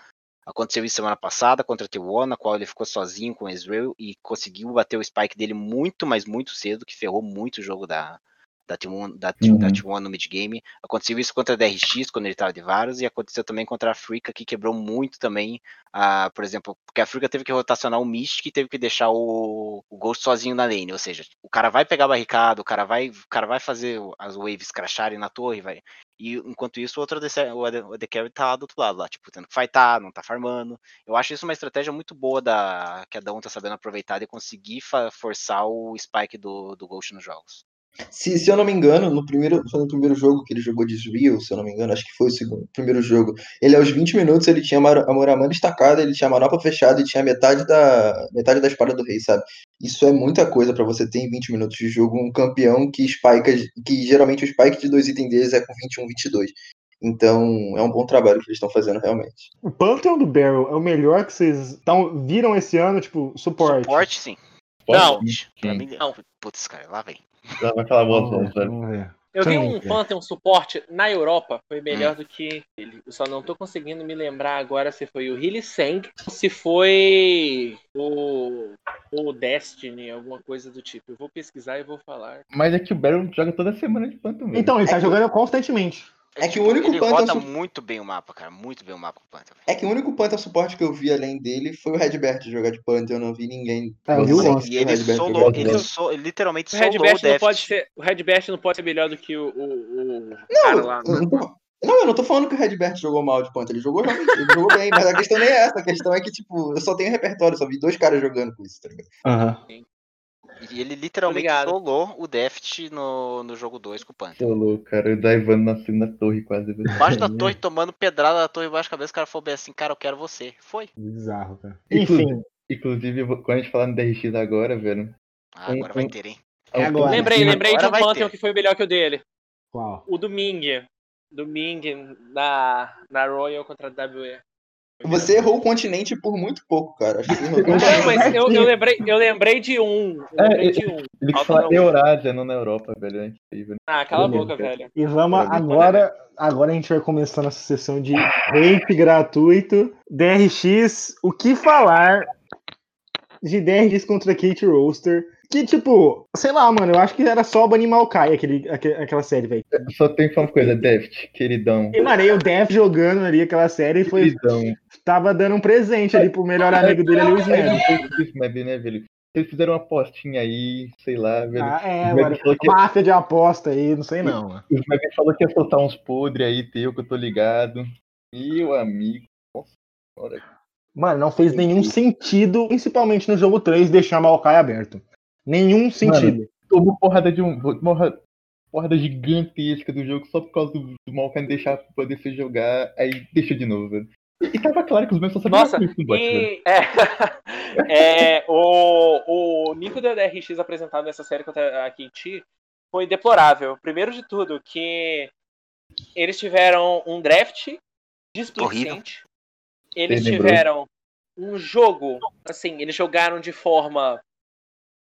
D: Aconteceu isso semana passada contra a T1, na qual ele ficou sozinho com o Ezreal e conseguiu bater o spike dele muito, mas muito cedo, que ferrou muito o jogo da, da T1, da, T- da
B: Uhum.
D: T1 no mid game. Aconteceu isso contra a DRX, quando ele tava de Varus, e aconteceu também contra a Africa, que quebrou muito também, a, por exemplo, porque a Africa teve que rotacionar o Mystic e teve que deixar o, o Ghost sozinho na lane, ou seja, o cara vai pegar barricada, o cara vai, o cara vai fazer as waves crasharem na torre, vai. E enquanto isso, o outro o AD Carry tá lá do outro lado, lá, tipo, tendo que fightar, não tá farmando. Eu acho isso uma estratégia muito boa da que a Dawn tá sabendo aproveitar de conseguir forçar o spike do, do Ghost nos jogos.
E: Se, se eu não me engano, no primeiro, foi no primeiro jogo que ele jogou de Israel, se eu não me engano, acho que foi o segundo, primeiro jogo. Ele aos 20 minutos ele tinha a Mar- a Muramana estacada, ele tinha a manopla fechada e tinha metade da metade da espada do rei, sabe? Isso é muita coisa pra você ter em 20 minutos de jogo um campeão que spika, que geralmente o spike de dois itens deles é com 21, 22. Então, é um bom trabalho que eles estão fazendo realmente.
A: O Pantheon do Barrel é o melhor que vocês tão, viram esse ano, tipo, suporte.
D: Suporte, sim.
C: Não.
D: Pra mim,
C: Não.
D: putz, cara, lá vem.
B: Ela vai falar boas
A: Vamos ver, vamos ver.
C: Eu vi um. Phantom suporte na Europa, foi melhor do que ele. Eu só não tô conseguindo me lembrar agora se foi o Hilly Sang ou se foi o, o Destiny, alguma coisa do tipo. Eu vou pesquisar e vou falar.
B: Mas é que o Baron joga toda semana de Phantom, velho.
A: Então, ele tá
E: É que-
A: jogando constantemente.
E: É que o único
D: ele roda
E: su-
D: muito bem o mapa, cara. Muito bem o mapa com o Panther.
E: É que o único Panther suporte que eu vi além dele foi o Redbert jogar de Panther, eu não vi ninguém.
A: É, eu o
E: que
D: E ele
E: Redbert
D: solou, ele, so, ele literalmente
C: O
D: solou o
C: Best não
D: Deft.
C: pode ser. O Red Best não pode ser melhor do que o, o, o cara lá.
E: Eu não, tô, não, eu não tô falando que o Redbert jogou mal de Panther, ele jogou realmente, ele jogou bem, mas a questão nem é essa, a questão é que, tipo, eu só tenho repertório, só vi dois caras jogando com isso, tá ligado?
A: Aham.
D: E ele literalmente
C: Obrigado.
D: solou o Deft no, no jogo 2 com o Panther.
B: Solou, cara. O Daivan na segunda torre quase.
D: Embaixo da torre, tomando pedrada da torre embaixo da cabeça, o cara falou bem assim, cara, eu quero você. Foi.
A: Bizarro, cara.
B: Inclusive-
A: Enfim,
B: Inclusive, quando a gente falar no DRX agora, velho.
D: Ah, agora vai ter, hein?
A: É agora.
C: Lembrei, lembrei de
D: Agora
C: um
D: vai
C: Pantheon
D: ter.
C: que foi melhor que o dele.
A: qual?
C: O do Ming. Do Ming na, na Royal contra a WE.
E: Você errou o continente por muito pouco, cara. Acho que você errou
C: mas eu, eu lembrei, eu lembrei de um. Eu
B: É,
C: lembrei
B: é-
C: de um.
B: Ele
C: Falta
B: fala
C: não.
B: Eurásia, não na Europa, velho. É incrível.
C: Ah, cala a boca, velho.
A: E vamos agora. Agora a gente vai começar nossa sessão de hate gratuito. DRX, o que falar de DRX contra Kate Roaster? Que, tipo, sei lá, mano, eu acho que era só banir Maokai aquele, aque- aquela série, velho.
B: Só tem uma coisa, Deft, queridão.
A: E, mano, aí o Def jogando ali aquela série foi,
B: Queridão.
A: tava dando um presente ali pro melhor amigo dele ali, o Snap.
B: Né, velho? Eles fizeram uma apostinha aí, sei lá, velho.
A: Ah, é, mano.
B: que-
A: Máfia de aposta aí, não sei não, mano.
B: O Snap falou que ia soltar uns podres aí, teu, que eu tô ligado. Meu amigo. Nossa senhora.
A: Mano, não fez nenhum sentido, principalmente no jogo 3, deixar Maokai aberto. Nenhum sentido.
B: Tomou porrada de um. Porrada, porrada gigantesca do jogo só por causa do, do Malkan deixar poder se jogar, aí deixou de novo, velho. E tava claro que os meus só sabiam
C: Nossa,
B: isso.
C: E é, é, o, o Nico da DRX apresentado nessa série contra a KT foi deplorável. Primeiro de tudo, que eles tiveram um draft displicente. Eles tiveram um jogo, assim, eles jogaram de forma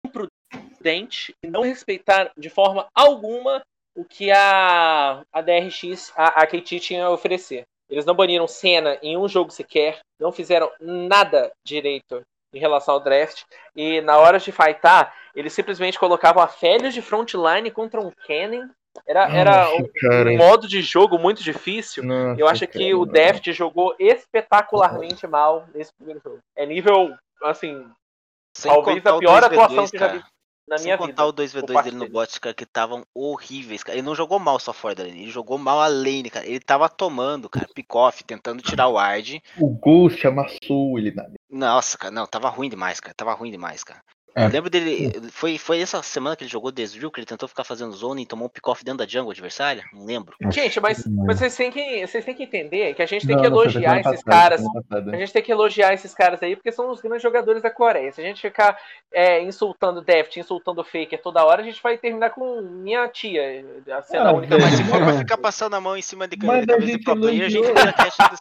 C: imprudente e não respeitaram de forma alguma o que a, a DRX, a, a KT tinha a oferecer. Eles não baniram Senna em um jogo sequer, não fizeram nada direito em relação ao draft. E na hora de fightar, eles simplesmente colocavam a Félios de frontline contra um Cannon. Era, era um,
B: cara.
C: modo de jogo muito difícil.
B: Nossa,
C: Eu acho que
B: cara,
C: o. Deft jogou espetacularmente mal nesse primeiro jogo. É nível, assim,
D: Sem
C: talvez
D: contar
C: a
D: o
C: pior
D: 2v2,
C: atuação que eu já
D: cara.
C: vi na
D: Sem
C: minha
D: contar
C: vida.
D: o
C: por
D: 2v2
C: parte
D: dele no bot, cara, que estavam horríveis, cara. Ele não jogou mal só fora da lane, ele jogou mal a lane, cara. Ele tava tomando, cara, pick-off, tentando tirar o ward.
B: O Ghost amassou ele na
D: Nossa, cara, não, tava ruim demais, cara. Tava ruim demais, cara.
A: É.
D: Eu lembro dele. Foi, foi essa semana que ele jogou Desvio, que ele tentou ficar fazendo zone e tomou um pick-off dentro da jungle adversária? Não lembro.
C: Gente, mas, mas vocês, têm que, vocês têm que entender que a gente tem
B: Não,
C: que elogiar
B: semana
C: esses caras.
B: passada.
C: A gente tem que elogiar esses caras aí, porque são os grandes jogadores da Coreia. Se a gente ficar é, insultando Deft, insultando Faker toda hora, a gente vai terminar com minha tia sendo
B: Ah,
C: a única
B: velho.
D: Mas
C: mais
D: se for pra ficar passando a mão em cima de cabeça de
B: gente
D: pro player, a gente
B: elogiou.
D: faz a cast dos...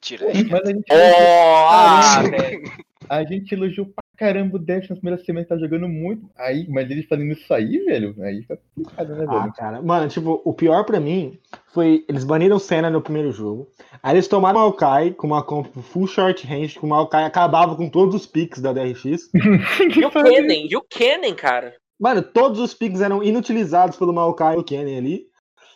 D: Tira.
B: Mas a gente,
C: Oh, ah, velho.
B: A gente elogiou pra caramba o Deft nas primeiras semanas, tá jogando muito. Aí, mas ele fazendo isso aí, velho, aí fica complicado, né,
A: Ah,
B: velho?
A: cara. Mano, tipo, o pior pra mim foi. Eles baniram Senna no primeiro jogo. Aí eles tomaram o Maokai com uma comp full short range, que o Maokai acabava com todos os picks da DRX.
C: E o Kennen, e o Kennen, cara.
A: Mano, todos os picks eram inutilizados pelo Maokai e o Kenny ali.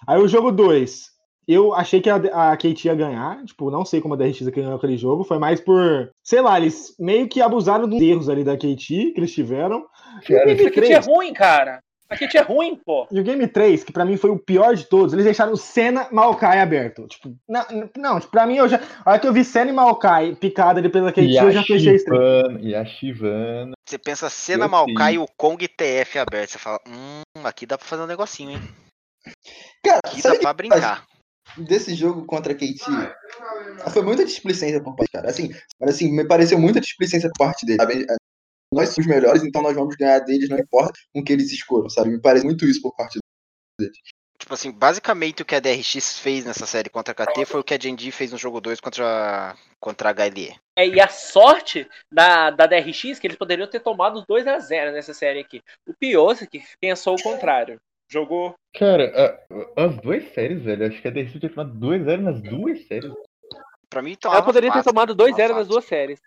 A: Aí o jogo 2. Eu achei que a, a KT ia ganhar. Tipo, não sei como a DRX ganhou aquele jogo. Foi mais por. Sei lá, eles meio que abusaram dos erros ali da KT que eles tiveram. E o
B: Cara,
A: Game
C: Essa kit é
A: 3,
C: ruim, cara. A kit é ruim, pô.
A: e o Game 3, que pra mim foi o pior de todos, eles deixaram Senna Maokai aberto. Tipo, não, não tipo, pra mim eu já. A hora que eu vi Senna e Maokai picada ali pela KT,
B: E
A: eu
B: a
A: já fechei a stream.
B: Shivana, e a Shivana.
D: Você pensa cena
B: Eu
D: Maokai
B: sim.
D: e o Kong TF aberto. Você fala, hum, aqui dá pra fazer um negocinho, hein?
E: Cara,
D: Aqui dá pra brincar.
E: Desse jogo contra a KT? Foi muita displicência por parte, cara. Assim, mas, assim, me pareceu muita displicência por parte dele, sabe? Nós somos os melhores, então nós vamos ganhar deles, não importa com que eles escolham, sabe? Me parece muito isso por parte dele.
D: Tipo assim, basicamente o que a DRX fez nessa série contra a KT foi o que a Genji fez no jogo 2 contra, contra a HLE.
C: É, e a sorte da, da DRX que eles poderiam ter tomado 2 a 0 nessa série aqui. O Piose que pensou o contrário. Jogou.
B: Cara, a- as duas séries, velho, acho que a DRC tinha tomado 2-0 nas duas séries.
D: Pra mim, então.
C: Ela poderia ter tomado 2 a 0 nas duas séries.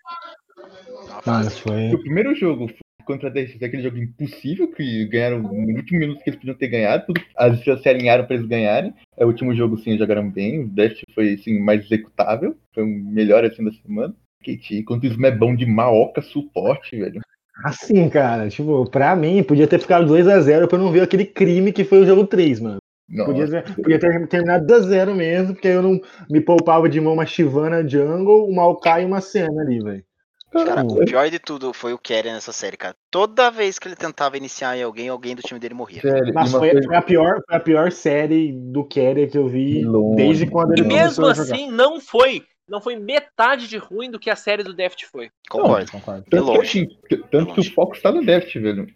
A: Mano, foi.
B: O primeiro jogo contra a DRC, aquele jogo impossível, que ganharam no último minuto que eles podiam ter ganhado, tudo- as estrelas se alinharam pra eles ganharem. É, o último jogo, sim, jogaram bem, o Dash foi, assim, mais executável, foi o melhor, assim, da semana. KT, enquanto isso é bom de maoca suporte, velho.
A: Assim, cara, tipo, pra mim, podia ter ficado 2x0 pra eu não ver aquele crime que foi o jogo 3, mano.
B: Nossa.
A: Podia ter, podia ter terminado 2x0 mesmo, porque aí eu não me poupava de mão uma Shivana Jungle, uma Maokai e uma Senna ali, velho.
D: Cara,
A: Tipo,
D: o pior de tudo foi o Keren nessa série, cara. Toda vez que ele tentava iniciar em alguém, alguém do time dele morria.
B: Sério, uma
A: foi,
B: coisa
A: foi a pior, foi a pior série do Carrier que eu vi
B: longe.
A: desde quando ele
C: E mesmo
A: começou a jogar.
C: assim, não foi. Não foi metade de ruim do que a série do Deft foi.
D: Concordo.
A: Concordo.
B: Tanto, que,
D: longe.
B: assim, tanto
D: De
B: que o foco está no Deft, velho.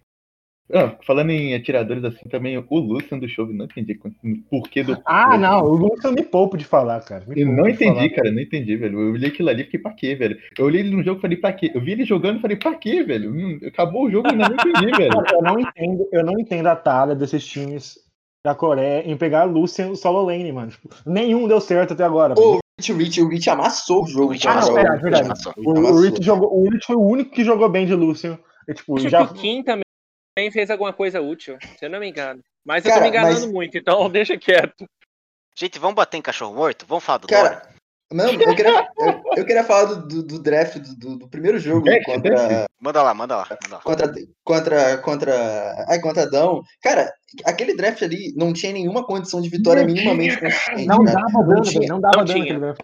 B: Ah, falando em atiradores assim também, o Lucian do show, não entendi o porquê do.
A: Ah, não, o eu me poupo de falar, cara. Me
B: Eu não entendi,
A: falar.
B: cara, não entendi, velho. Eu olhei aquilo ali e fiquei pra quê, velho? Eu olhei ele no jogo e falei, pra quê? Eu vi ele jogando e falei, pra quê, velho? Hum, acabou o jogo e ainda não entendi, velho.
A: Eu não entendo, eu não entendo a tara desses times da Coreia em pegar Lucian solo lane, mano. Tipo, nenhum deu certo até agora.
E: Ô, Rich, o Rich, o Rich amassou o jogo.
D: Rich
A: Ah, não, é, verdade. O, o. Rich jogou, o Rich foi o único que jogou bem de Lucian. E, tipo,
C: Acho
A: já,
C: o Kim também fez alguma coisa útil, se eu não me engano. Mas eu
E: Cara,
C: tô me enganando
E: mas-
C: muito, então deixa quieto.
D: Gente, vamos bater em cachorro morto? Vamos falar do
E: Cara,
D: Dora?
E: Não, eu queria, eu, eu queria falar do, do, do draft do, do- do primeiro jogo
B: Draft,
E: contra,
B: draft?
D: Manda lá, manda lá, manda lá.
E: contra, contra, contra, ai, contra Adão. Cara, aquele draft ali não tinha nenhuma condição de vitória
B: Não
E: minimamente
B: tinha,
E: consistente.
A: não
E: cara.
A: dava dano,
E: tinha-
A: velho, não dava
C: não
A: dano
C: tinha.
A: aquele draft.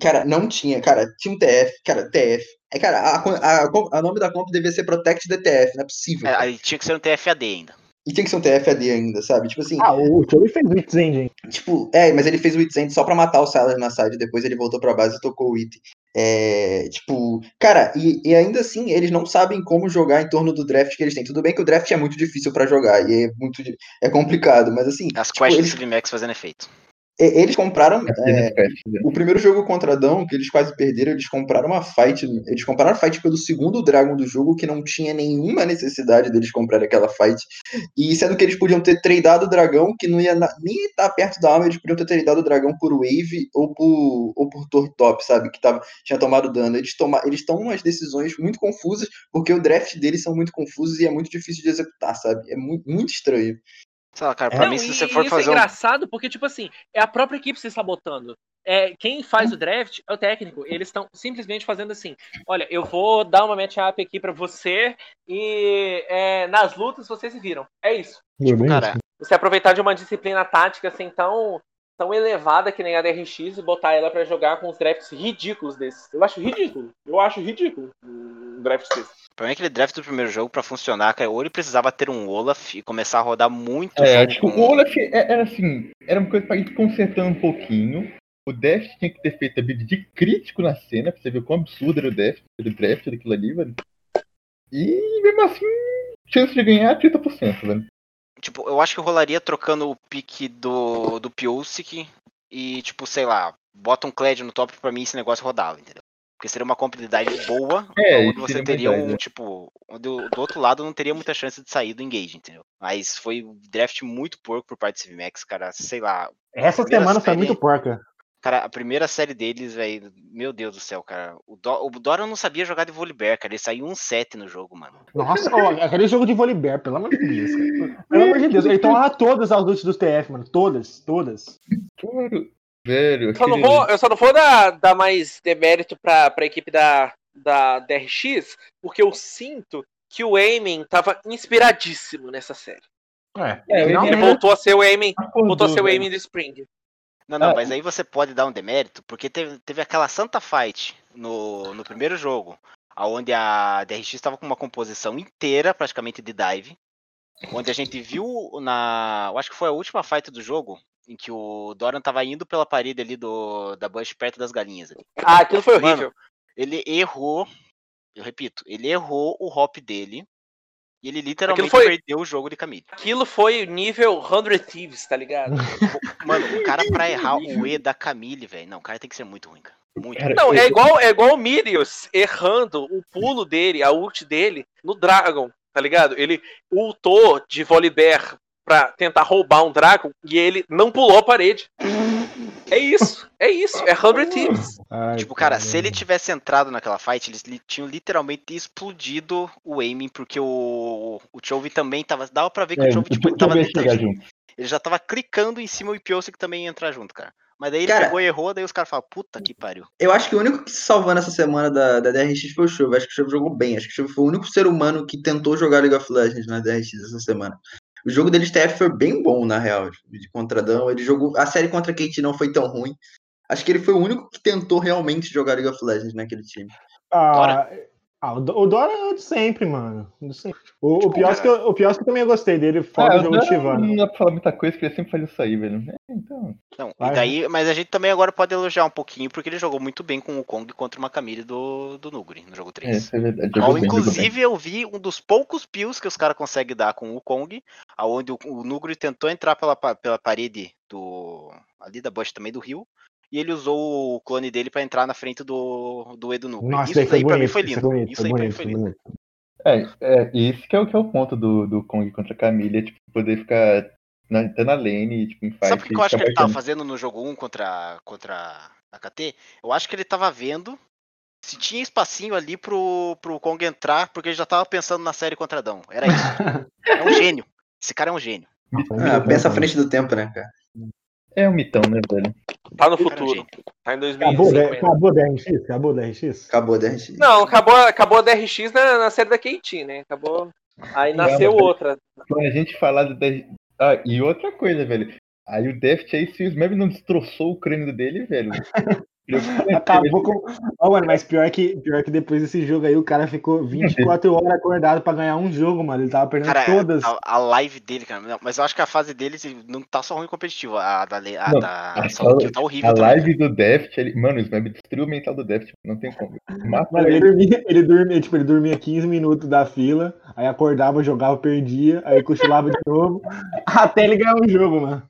E: Cara, não tinha, cara. Tinha um TF, cara, TF. É, cara, a, a, a, a nome da comp devia ser Protect DTF, não é possível.
D: É, aí tinha que ser um TFAD ainda.
E: E tinha que ser um TFAD ainda, sabe? Tipo assim,
A: Ah, o Joey fez Wits Engine.
E: tipo, é, mas ele fez o Witzend só pra matar o Silas na side, depois ele voltou pra base e tocou o It. É, tipo, cara, e, e ainda assim, eles não sabem como jogar em torno do draft que eles têm. Tudo bem que o draft é muito difícil pra jogar e é muito é complicado, mas assim,
D: As
E: tipo,
D: quests
E: eles
D: do Max fazendo efeito.
E: Eles compraram. É,
B: né?
E: o primeiro jogo contra Adão, que eles quase perderam, eles compraram uma fight. Eles compraram a fight pelo segundo Dragon do jogo, que não tinha nenhuma necessidade deles comprarem aquela fight. E sendo que eles podiam ter tradado o dragão, que não ia nem estar perto da arma, eles podiam ter tradado o dragão por Wave ou por, ou por Torre Top, sabe? Que tava, tinha tomado dano. Eles toma, eles tomam umas decisões muito confusas, porque o draft deles são muito confusos e é muito difícil de executar, sabe? É muito, muito estranho.
D: Sei lá, cara, pra
C: Não,
D: mim, se você for
C: isso
D: fazer
C: é
D: um.
C: engraçado porque, tipo assim, é a própria equipe se sabotando. É, quem faz o draft é o técnico. Eles estão simplesmente fazendo assim: olha, eu vou dar uma matchup aqui pra você e é, nas lutas vocês se viram. É isso.
D: Tipo, cara,
C: Você aproveitar de uma disciplina tática assim tão, tão elevada que nem a DRX e botar ela pra jogar com os drafts ridículos desses. Eu acho ridículo. Eu acho ridículo um draft desse.
D: Pra mim, aquele draft do primeiro jogo, pra funcionar, cara, ou ele precisava ter um Olaf e começar a rodar muito
B: É,
D: jogo
B: tipo,
D: com-
B: o Olaf é- era assim, era uma coisa pra ir consertando um pouquinho. O Deft tinha que ter feito a build de crítico na cena, pra você ver quão absurdo era o Deft, o draft daquilo ali, velho. E mesmo assim, chance de ganhar é 30%, velho.
D: Tipo, eu acho que rolaria trocando o pique do, do Piosic e, tipo, sei lá, bota um Kled no top pra mim esse negócio rodava, entendeu? Porque seria uma compatibilidade boa,
B: É,
D: onde você teria
B: verdade,
D: um,
B: né?
D: tipo, onde o- do outro lado não teria muita chance de sair do engage, entendeu? Mas foi um draft muito porco por parte do CivMax, cara, sei lá.
A: Essa semana foi
D: série-
A: muito porca.
D: Cara, a primeira série deles, velho, meu Deus do céu, cara. O, Do, o Dora não sabia jogar de vôleibear, cara. Ele saiu um 7 no jogo, mano.
A: Nossa, ó, aquele jogo de voleibol, pelo amor de Deus. cara. Pelo amor de Deus. Ele tomava todas as lutas dos TF, mano. Todas, todas.
B: Claro, velho.
C: Só não vou, eu só não vou dar, dar mais demérito pra, pra equipe da, da DRX, porque eu sinto que o Aiming tava inspiradíssimo nessa série.
A: É,
B: É,
C: Ele
A: finalmente.
C: voltou a ser o Aiming,
B: acordou,
C: voltou a ser o. Aiming do Spring.
D: Não, não,
B: Ah,
D: mas aí você pode dar um demérito, porque teve, teve aquela santa fight no, no primeiro jogo, onde a DRX estava com uma composição inteira, praticamente, de dive. Onde a gente viu na. Eu acho que foi a última fight do jogo, em que o Doran tava indo pela parede ali do, da Bush perto das galinhas. ali.
C: Ah, aquilo foi
D: Mano,
C: horrível.
D: Ele errou, eu repito, ele errou o hop dele. E ele literalmente
C: foi-
D: perdeu o jogo de Camille.
C: Aquilo foi nível 100 Thieves, tá ligado?
D: Mano, o cara pra errar o E da Camille, velho. Não, o cara tem que ser muito ruim, cara. Muito.
B: Cara,
C: Não,
B: eu-
C: é igual, é igual o Mirius errando o pulo dele, a ult dele, no Dragon, tá ligado? Ele ultou de Volibear pra tentar roubar um Dragon e ele não pulou a parede. É isso, é isso, é 100 Thieves.
A: Ai,
D: Tipo, cara,
A: caramba.
D: se ele tivesse entrado naquela fight, eles li- tinham literalmente explodido o aiming, porque o, o Chovy também tava. Dava pra ver que
B: É,
D: o Chovy, tipo, ele
B: Chovy
D: tava dentro,
B: junto.
D: Ele já tava clicando em cima e o que também ia entrar junto, cara. Mas daí ele
E: Cara-
D: pegou e errou, daí os caras falam, puta que pariu.
E: Eu acho que o único que se salvou nessa semana da, da DRX foi o Chuva. Acho que o Chuva jogou bem. Acho que o Chuva foi o único ser humano que tentou jogar League of Legends na DRX essa semana. O jogo deles TF foi bem bom, na real, de contradão. Ele jogou. A série contra a Kate não foi tão ruim. Acho que ele foi o único que tentou realmente jogar League of Legends naquele time.
A: Ah, ah, o Do- o Dora é o de sempre, mano. O, de sempre. o, o
D: Tipo,
A: pior
D: cara-
A: que eu, o pior que eu também gostei dele,
B: Ah,
A: fora
B: eu
A: o jogo de
B: não,
A: Shivana.
B: não dá pra falar muita coisa, porque ele sempre faz isso aí, velho. É, então.
D: Não,
A: Vai,
D: e daí, mas a gente também agora pode elogiar um pouquinho, porque ele jogou muito bem com o Kong contra uma Camille do, do Nuguri no jogo 3.
B: É, isso é verdade.
D: Ao,
B: bem,
D: inclusive, eu vi um dos poucos pills que os caras conseguem dar com o Kong, aonde o, o Nuguri tentou entrar pela, pela parede do ali da bush também do rio, e ele usou o clone dele pra entrar na frente do, do Edu.
A: Nossa,
D: Isso
A: daí foi
D: daí pra mim
A: bonito.
D: foi
A: Isso
D: lindo.
A: foi bonito,
D: Isso aí pra mim foi lindo.
A: bonito.
B: É, é, esse que é, o, que é o ponto do, do Kong contra a Camille, é, tipo, poder ficar na, até na lane, tipo, em fight.
D: Sabe o que eu acho que ele
B: ficar
D: tava fazendo no jogo 1 contra, contra a KT? Eu acho que ele tava vendo se tinha espacinho ali pro, pro Kong entrar, porque ele já tava pensando na série contra Adão. Era isso. É um gênio. Esse cara é um gênio.
E: Ah, pensa à frente do tempo, né, cara?
B: É um mitão, né, velho?
C: Tá no futuro. Tá em
A: Acabou, né?
C: 2050.
A: acabou da RX? Acabou da RX?
E: Acabou a DRX.
C: Não, acabou, acabou a DRX na, na série da KT, né? Acabou. Aí nasceu
B: mas-
C: outra.
B: Quando a gente falar do. da- Ah, e outra coisa, velho. Aí o Deft aí, se o Smeb não destroçou o crânio dele, velho.
A: Acabou com. Ó, mano, mas pior que, pior que depois desse jogo aí, o cara ficou 24 horas acordado pra ganhar um jogo, mano. Ele tava perdendo
D: Cara,
A: todas.
D: a, a live dele, cara. não, mas eu acho que a fase dele não tá só ruim competitiva. A da, a
B: Não,
D: da
B: a
D: tá horrível
B: A
D: também.
B: live do Deft, ele... mano, o Smeb destruiu o mental do Deft, não tem como. Matou
A: Mano, ele
B: ele.
A: dormia, ele dormia, tipo, ele dormia 15 minutos da fila, aí acordava, jogava, perdia, aí cochilava de novo, até ele ganhar um jogo, mano.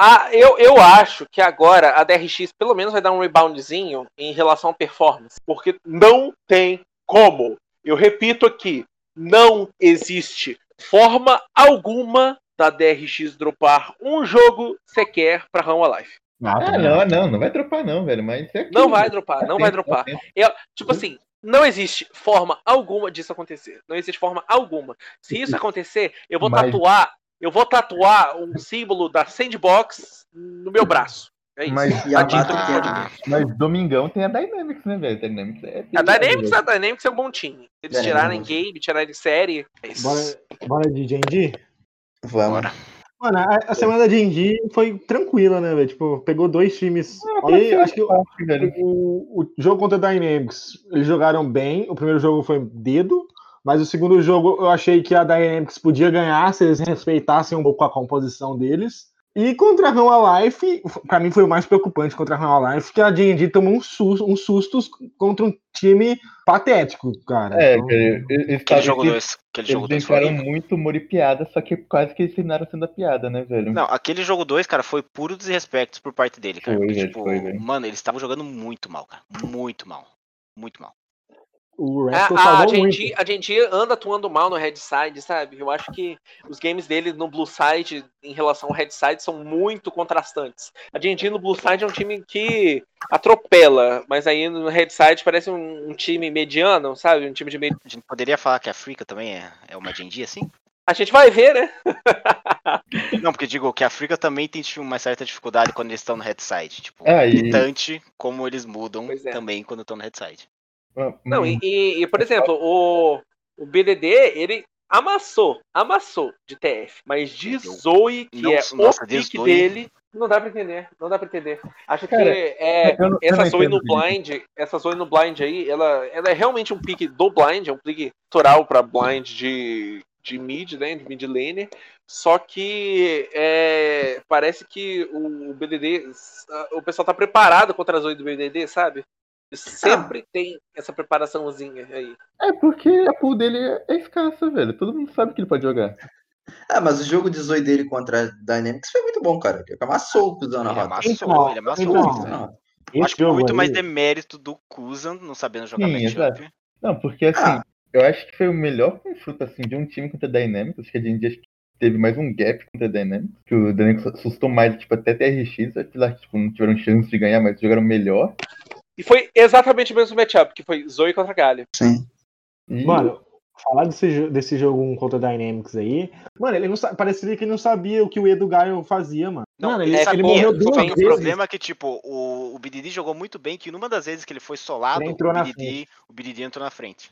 C: Ah, eu, eu acho que agora a DRX pelo menos vai dar um reboundzinho em relação à performance. Porque não tem como. Eu repito aqui, não existe forma alguma da DRX dropar um jogo sequer pra Rama Life.
B: Ah, não, não, não vai dropar não, velho, mas é
C: Não vai dropar, não vai dropar. Eu, tipo assim, não existe forma alguma disso acontecer. Não existe forma alguma. Se isso acontecer, eu vou
B: Mas-
C: tatuar, eu vou tatuar um símbolo da Sandbox no meu braço. É isso.
B: Mas,
E: E a tem
C: podcast.
B: mas Domingão tem a Dynamics, né, velho? Dynamics é.
C: A Dynamics, a Dynamics é um bom time. Eles
E: É,
C: tirarem
E: é bom.
C: game, tirarem série. É isso.
A: Bora, bora de D&D?
E: Vamos.
D: Bora.
A: Mano, a, a semana da D&D foi tranquila, né, velho? Tipo, pegou dois times. E acho que o, o, o jogo contra a Dynamics, eles jogaram bem. O primeiro jogo foi dedo. Mas o segundo jogo eu achei que a Dynamics podia ganhar se eles respeitassem um pouco a composição deles. E contra a Rama Life, pra mim foi o mais preocupante contra a Rama Life, que a D&D tomou um susto, uns sustos contra um time patético, cara.
B: É,
A: Então,
B: cara, eles
D: Aquele jogo
B: aqui-
D: 2. Aquele jogo
B: Eles
D: 2 foi
B: entraram
D: horrível.
B: muito humor e piada, só que quase que eles terminaram sendo a piada, né, velho?
D: Não, aquele jogo 2, cara, foi puro desrespeito por parte dele, cara.
B: Foi,
D: Porque,
B: velho,
D: tipo,
B: foi,
D: mano, eles estavam jogando muito mal, cara. Muito mal. Muito mal.
A: O
C: A,
A: Rascal
C: a,
A: salvou
C: D&D
A: muito.
C: a D&D anda atuando mal no Red Side, sabe? Eu acho que os games dele no Blue Side, em relação ao Red Side, são muito contrastantes. A D&D no Blue Side é um time que atropela, mas aí no Red Side parece um, um time mediano, sabe? Um time de meio...
D: A gente poderia falar que a Africa também é, é uma D&D assim?
C: A gente vai ver, né?
D: Não, porque digo que a Africa também tem tipo, uma certa dificuldade quando eles estão no headside. Tipo,
B: e-
D: irritante como eles mudam
C: é.
D: também quando estão no headside.
C: Não,
B: Hum,
C: e, e- e, por exemplo, o, o BDD, ele amassou, amassou de TF, mas de Zoe, que
D: não-
C: é
D: nossa,
C: o
D: Zoe.
C: dele, não dá pra entender, não dá pra entender. Acho
B: Cara,
C: que é,
B: não-
C: essa
B: não
C: Zoe no
B: entendo isso.
C: blind, essa Zoe no blind aí, ela, ela é realmente um pick do blind, é um pick natural pra blind de, de mid, né, de mid laner, só que é, parece que o BDD, o pessoal tá preparado contra a Zoe do BDD, sabe? Sempre tem essa preparaçãozinha aí.
B: É porque a pool dele é escassa, velho. Todo mundo sabe que ele pode jogar.
E: Ah, mas o jogo de Zoe dele contra a Dynamics foi muito bom, cara. Ele amassou o cuzão na
D: Ele
E: rota.
D: amassou,
A: Então,
D: ele amassou.
A: então.
E: Não,
A: Esse
D: Acho que
A: jogo
D: muito mais
A: aí-
D: demérito do Kuzan não sabendo jogar
B: Sim,
D: matchup.
B: exato. Não, porque assim,
E: Ah.
B: eu acho que foi o melhor confronto assim, de um time contra a Dynamics. Acho que a gente acho que teve mais um gap contra a Dynamics. Que o Dynamics assustou mais, tipo, até TRX, apesar que tipo, não tiveram chance de ganhar, mas jogaram melhor.
C: E foi exatamente o mesmo matchup, que foi Zoe contra Galio.
E: sim.
B: E,
A: Mano, falar desse, desse jogo um contra Dynamics aí. Mano, ele não parecia que ele não sabia o que o Edu Gaio fazia, mano.
D: Não,
A: mano,
D: ele,
A: ele, ele
D: sabia,
A: morreu duas
D: que o
A: vezes.
D: problema é que, tipo, o, o BDD jogou muito bem, que numa das vezes que ele foi solado,
A: Ele entrou
D: o
A: na
D: BDD, o BDD entrou na frente.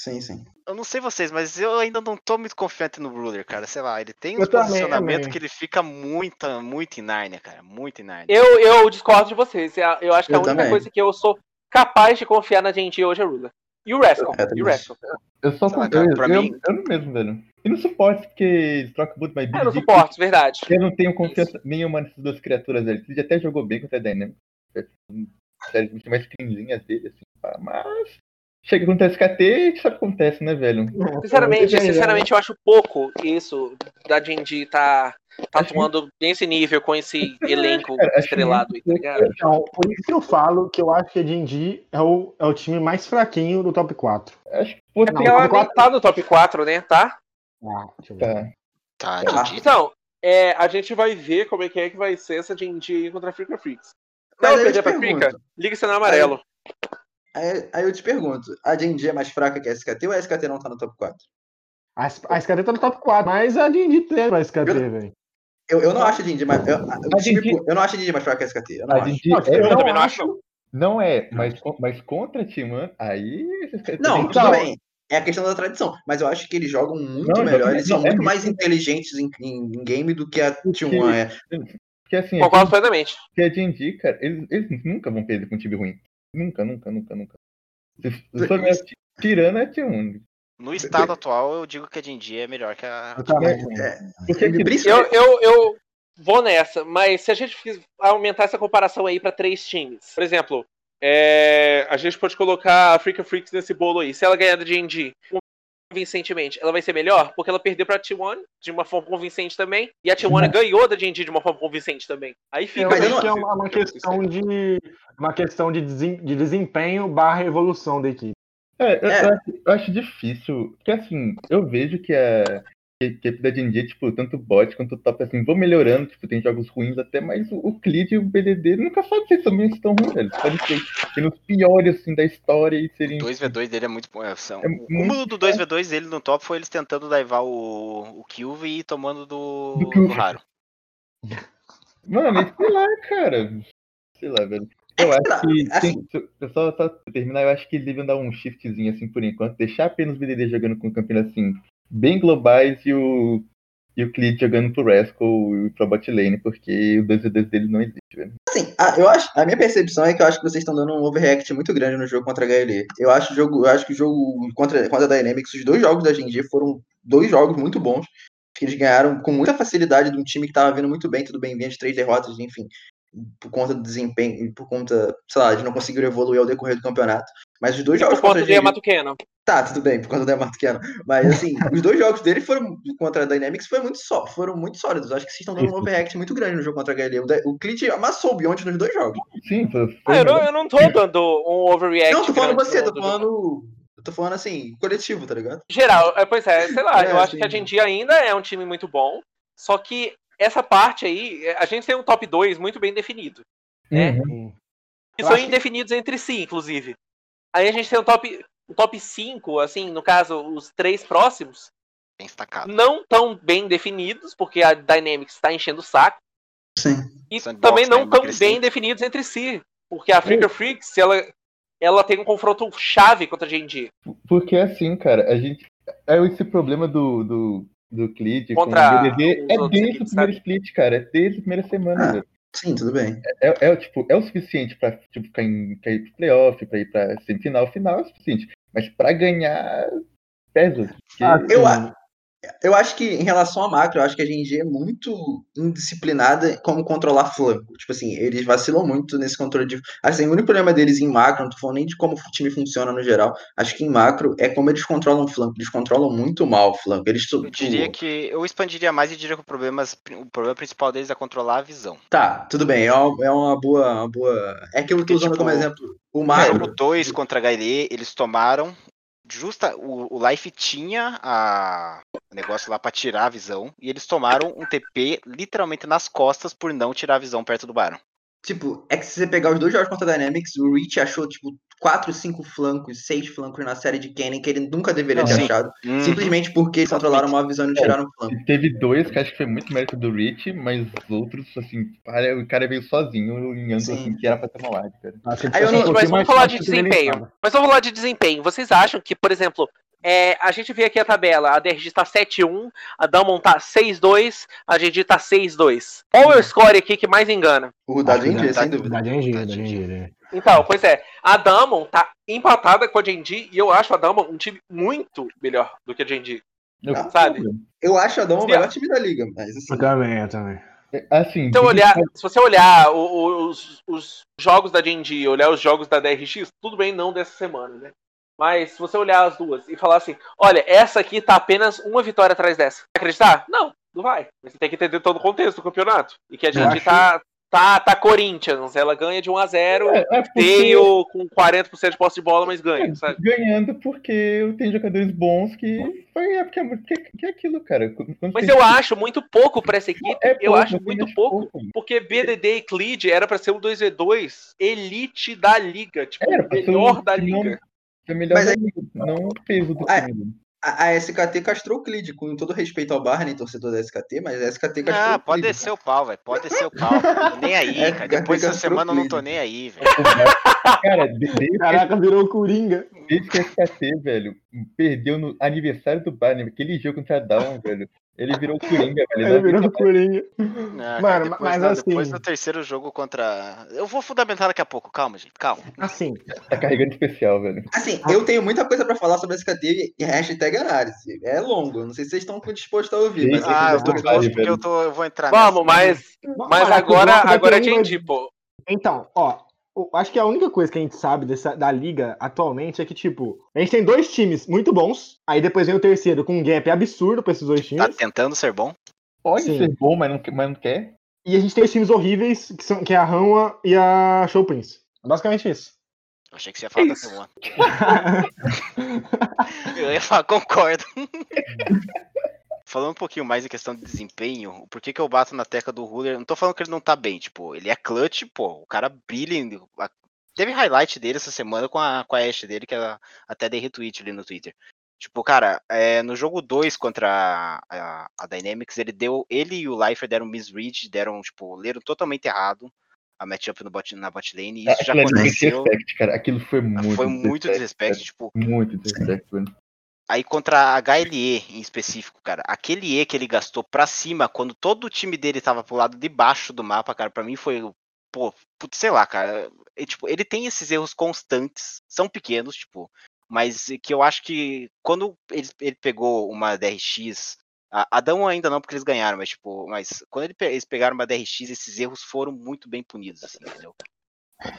E: Sim, sim.
D: Eu não sei vocês, mas eu ainda não tô muito confiante no Ruler, cara. Sei lá, ele tem posicionamentos
A: também.
D: que ele fica muito, muito em Nárnia, cara. Muito em Nárnia.
C: Eu, eu discordo de vocês. Eu eu acho que a
E: Eu
C: única
E: também.
C: coisa que eu sou capaz de confiar na gente hoje é Ruler. E o Rascal. E o Rascal.
B: eu só
D: lá,
B: eu,
D: mim-
B: eu não mesmo, velho. E no suporte, porque eles trocam muito mais
C: É, no suporte, verdade.
B: Eu não tenho confiança nenhuma nessas duas criaturas ali. Ele até jogou bem contra a Dynamics. Sério, tem mais crinzinhas dele, assim, mas. Chega contra a SKT e sabe o que acontece, né, velho?
C: Sinceramente,
A: Eu-
C: sinceramente, eu acho pouco isso da D&D tá, tá
B: Acho
C: atuando nesse nível com esse elenco
B: Cara,
C: estrelado aí, tá?
A: Então, por isso que eu falo que eu acho que a D&D é o, é o time mais fraquinho do top 4.
B: Acho que pô,
A: Não,
C: Porque ela
A: top
C: nem tá no top 4, né? Tá?
A: Ah, deixa eu ver.
B: tá.
D: Tá,
E: Ah.
C: Então, é, a gente vai ver como é que é que vai ser essa aí contra a Freaka Freaks. Não, perder pra
E: pergunto,
C: Freaka, liga você no amarelo.
E: Aí, aí eu te pergunto, a D&D é mais fraca que a SKT ou a SKT não tá no top 4?
A: A, a SKT tá no top 4, mas a D&D tem a SKT, velho.
E: Eu, eu não acho a D&D mais... Eu, eu,
B: A D&D
E: eu não acho a D&D mais fraca que a SKT, eu não
B: A
E: acho.
A: Não,
B: é,
A: eu
C: Eu
A: não
C: também não
A: acho.
B: não é, mas, mas contra Timão, aí.
E: Não,
A: Então-
E: tudo bem. É a questão da tradição. Mas eu acho que eles jogam muito
B: Não,
E: melhor. Eles são
B: é
E: muito mais inteligentes em, em- em game do que a T1 é.
B: Porque assim, a
C: Concordo plenamente.
B: que a D&D, cara, eles, eles nunca vão perder com um time ruim. Nunca, nunca, nunca, nunca. Se, se for
E: Isso-
B: tirando é T1.
D: No estado atual, eu digo que a D&D é melhor que a...
A: Eu
E: é
B: Porque que-
C: Eu, eu, eu vou nessa, mas se a gente aumentar essa comparação aí pra três times, por exemplo, é, a gente pode colocar a Freaka Freaks nesse bolo aí. Se ela ganhar da D&D, convincentemente, ela vai ser melhor porque ela perdeu pra T1 de uma forma convincente também. E a T1 ganhou da D&D de uma forma convincente também. Aí fica.
A: Eu acho que é uma, uma questão de uma questão de, desem- de desempenho barra evolução da equipe.
B: É, eu,
E: É.
B: eu acho, eu acho difícil, porque assim, eu vejo que a que a equipe da D&D, tipo, tanto o bot quanto o top, assim, vão melhorando, tipo, tem jogos ruins até, mas o, o Clid e o BDD nunca sabem se eles também estão ruins, velho. Podem ser ser os piores, assim, da história e serem...
D: O 2v2 dele é muito bom. é, são-
B: É
D: o
B: muito
D: cúmulo do 2v2 dele no top foi eles tentando daivar o, o Kyuvi e tomando do,
B: Do
D: do. Raro.
B: Mano, e sei lá, cara. Sei lá, velho. Eu acho que.
E: assim-
B: só, só pra terminar, eu acho que eles deviam dar um shiftzinho assim por enquanto. Deixar apenas o BDD jogando com campeões assim, bem globais e o. E o Clid jogando pro Rascal e pro bot lane, porque o 2v2 deles não existe, velho.
E: Assim, a, eu acho, a minha percepção é que eu acho que vocês estão dando um overreact muito grande no jogo contra a HLE. Eu acho, jogo, eu acho que o jogo contra, contra a Dynamics, os dois jogos da GNG foram dois jogos muito bons. Que eles ganharam com muita facilidade de um time que estava vindo muito bem, tudo bem, vinha de três derrotas, enfim, por conta do desempenho, e por conta, sei lá, de não conseguir evoluir ao decorrer do campeonato. Mas os dois
C: Por
E: jogos
C: conta
E: contra a
C: de
E: GNG
C: Yamato Keno.
E: Tá, tudo bem, por conta da Yamato Keno. Mas assim, os dois jogos dele foram contra a Dynamics foram muito, só, foram muito sólidos. Acho que vocês estão dando um overreact muito grande no jogo contra a HL. O, Clint amassou o Beyond nos dois jogos.
B: Sim, foi. foi
C: Ah, eu, não, eu não tô dando um overreact.
E: não, tô falando você,
C: do-
E: tô
C: do
E: falando. Eu tô falando assim, coletivo, tá ligado?
C: Geral, é, pois é, sei lá,
E: É,
C: eu acho
E: sim.
C: que a gente ainda é um time muito bom, só que essa parte aí, a gente tem um top 2 muito bem definido. né?
B: Uhum.
C: Que são
A: que-
C: indefinidos entre si, inclusive. Aí a gente tem um top, um top 5, assim, no caso, os três próximos,
D: Bem destacado.
C: não tão bem definidos, porque a Dynamics está enchendo o saco,
E: Sim.
C: e
D: Sandbox
C: também
D: tá
C: não tão
D: emagrecendo.
C: bem definidos entre si. Porque a Freaker Freaks, ela, ela tem um confronto chave contra a G&G.
B: Porque assim, cara, a gente. É esse problema do, do, do Clid
C: Contra
B: com o BDD
C: os
B: é desde o primeiro
C: sabe?
B: split, cara. É desde a primeira semana,
E: Ah.
B: velho.
E: Sim, tudo bem.
B: É, é, tipo, é o suficiente pra tipo, ficar em, pra ir pro playoff, pra ir pra semifinal, final é o suficiente. Mas pra ganhar, pesa. Porque-
A: Ah,
E: Eu, eu acho que em relação a macro, eu acho que a GNG é muito indisciplinada como controlar flanco. Tipo assim, eles vacilam muito nesse controle de. Assim, o único problema deles em macro, não tô falando nem de como o time funciona no geral. Acho que em macro é como eles controlam o flanco. Eles controlam muito mal o flanco. Eles tipo,
D: Eu diria que eu expandiria mais e diria que o problema, o problema principal deles é controlar a visão.
E: Tá, tudo bem. É uma, é uma boa, uma boa. É que eu tô
D: Porque,
E: usando
D: tipo,
E: como exemplo. O macro.
D: jogo 2 contra a HLE, eles tomaram. Justa, o, o Life tinha a, o negócio lá pra tirar a visão. E eles tomaram um TP literalmente nas costas por não tirar a visão perto do Baron.
E: Tipo, é que se você pegar os dois jogos contra a Dynamics, o Reach achou, tipo, 4, 5 flancos, 6 flancos na série de Cannon que ele nunca deveria
B: Não,
E: ter
D: sim.
E: achado.
D: Uhum.
E: Simplesmente porque eles controlaram uma visão e não tiraram o flanco.
B: Teve dois que acho que foi muito mérito do Rich, mas os outros, assim, o cara veio sozinho em ângulo
E: Sim.
B: assim, que era pra ter uma live, cara.
E: Aí eu não-
A: um
C: mas vamos falar de desempenho. Mas vamos falar de desempenho. Vocês acham que, por exemplo, é, a gente vê aqui a tabela, a DRG está 7-1, a Damon tá 6-2, a GG tá 6-2. Qual é o score aqui que mais engana?
E: O da
A: da-
E: sem dúvida.
A: Da GNG,
D: Da
A: né?
C: Então, pois é, a Damon tá empatada com a Genji e eu acho a Damon um time muito melhor do que a Genji.
B: Eu-
C: Sabe?
E: Eu acho a Dama o melhor time da liga, mas assim.
A: Eu também, eu também.
B: Assim,
C: Se, eu olhar, se você olhar os, os jogos da Genji, olhar os jogos da DRX, tudo bem não dessa semana, né? Mas se você olhar as duas e falar assim, olha, essa aqui tá apenas uma vitória atrás dessa. Acreditar? Não, não vai. Você tem que entender todo o contexto do campeonato. E que a Genji
A: acho-
C: tá, tá, tá Corinthians, ela ganha de 1 a 0
B: é, é porque
C: com 40% de posse de bola, mas ganha, sabe?
B: ganhando porque tem jogadores bons que foi é porque é, muito- que, que é aquilo, cara. Quando
C: Mas
B: tem-
C: eu acho muito pouco pra essa equipe.
B: é
C: eu
B: pouco,
C: acho muito
B: acho
C: pouco. Porque BDD e Cleed era pra ser o 2v2 elite da liga. Tipo,
B: Era
C: melhor
B: um
C: da
B: time não-
C: liga.
B: É melhor
E: Mas é-
B: liga, não o peso do
E: Ah,
B: time.
E: A, a SKT castrou o Clid, com todo respeito ao Barney, torcedor da SKT, mas a SKT castrou
D: Ah,
E: o
D: pode descer o pau, velho. Pode descer o pau. Tô nem aí,
E: É,
D: cara. Depois dessa semana eu não tô nem aí, velho.
B: Cara, de- desde,
A: Caraca, virou Coringa.
B: desde que a SKT, velho, perdeu no aniversário do Barney, aquele jogo contra a Down, velho. Ele virou o Coringa, velho.
A: Ele virou Coringa.
D: Ah, cara,
A: Mano,
D: depois,
A: mas
D: do-
A: assim-
D: depois do terceiro jogo contra. Eu vou fundamentar daqui a pouco, calma, gente, calma.
A: Assim,
B: Tá carregando especial, velho.
E: Assim, eu tenho muita coisa pra falar sobre a SKT e hashtag análise. É longo, não sei se vocês estão dispostos a ouvir, mas
D: Ah, eu tô disposto porque eu, tô, eu vou entrar
C: Vamos,
D: nessa.
C: mas, mas agora,
A: o
C: agora é
A: T1 vai-
C: Genji, pô.
A: Então, ó, o- acho que a única coisa que a gente sabe dessa, da liga atualmente é que, tipo, a gente tem dois times muito bons, aí depois vem o terceiro com um gap absurdo pra esses dois
D: Tá
A: times,
D: tentando ser bom.
B: Pode
A: Sim.
B: ser bom, mas não, quer- mas não quer.
A: e a gente tem os times horríveis, que, são, que é a Hanwha e a Show Prince. Basicamente isso.
D: Eu achei que você ia falar da
C: Isso.
D: T1. Eu ia falar, concordo. Falando um pouquinho mais em questão de desempenho, por que, que eu bato na tecla do Ruler? Não tô falando que ele não tá bem, tipo, ele é clutch, pô, o cara brilha. Teve highlight dele essa semana com a, com a Ashe dele, que ela até dei retweet ali no Twitter. Tipo, cara, é, no jogo 2 contra a, a, a Dynamics, ele deu. Ele e o Lifer deram misread, deram, tipo, leram totalmente errado a matchup no bot, na bot lane, e isso já
B: Aquilo ali foi
D: aconteceu.
B: desrespeito, cara. Aquilo foi muito
D: Foi muito
B: desrespeito,
D: desrespeito, tipo.
B: Muito mano.
D: Aí contra a HLE em específico, cara, aquele E que ele gastou pra cima, quando todo o time dele tava pro lado de baixo do mapa, cara, pra mim foi, pô, putz, sei lá, cara, e, tipo, ele tem esses erros constantes, são pequenos, tipo, mas que eu acho que quando ele, ele pegou uma DRX, a, a Dão ainda não, porque eles ganharam, mas tipo, mas quando ele eles pegaram uma DRX, esses erros foram muito bem punidos, assim, entendeu?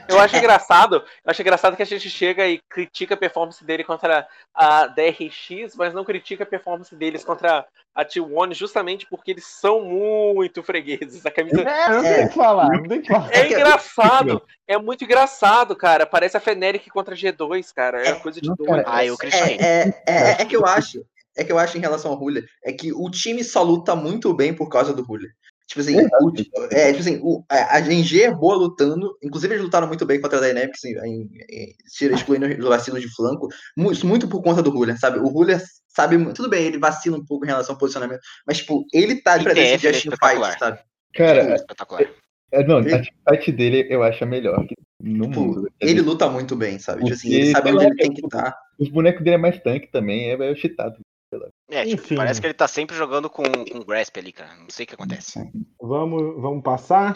C: Eu acho engraçado, eu acho engraçado que a gente chega e critica a performance dele contra a DRX, mas não critica a performance deles contra a T1, justamente porque eles são muito fregueses. A camisa
A: É, não tem o que falar, não tem que falar.
C: é engraçado, é muito engraçado, cara. Parece a Feneric contra G2, cara. É coisa de
B: Não,
C: doido.
B: cara,
D: Ah, eu critiquei.
E: É, é, é, é que eu acho. É que eu acho em relação ao Ruler, é que o time só luta muito bem por causa do Ruler. Tipo assim, o, é, tipo assim o, a, a GNG é boa lutando, inclusive eles lutaram muito bem contra a Dynamics, em, em, em, tira- excluindo os vacilos de flanco, isso muito por conta do Ruler, sabe? O Ruler sabe, tudo bem, ele vacila um pouco em relação ao posicionamento, mas tipo, ele tá pra
D: ITF
E: decidir
D: é
E: a team
D: espetacular.
E: fight, sabe?
B: Cara,
D: espetacular.
B: é, não,
E: ele-
B: a fight dele eu acho a melhor que- no
E: Tipo,
B: mundo.
E: ele luta muito bem, sabe? Tipo assim, ele sabe
B: sei
E: onde ele tem que
B: tipo,
E: estar.
B: Os bonecos dele é mais tanque também, é meio cheatado.
D: É, tipo,
A: Enfim.
D: parece que ele tá sempre jogando com, com o Grasp ali, cara. Não sei o que acontece.
A: Vamos, vamos passar?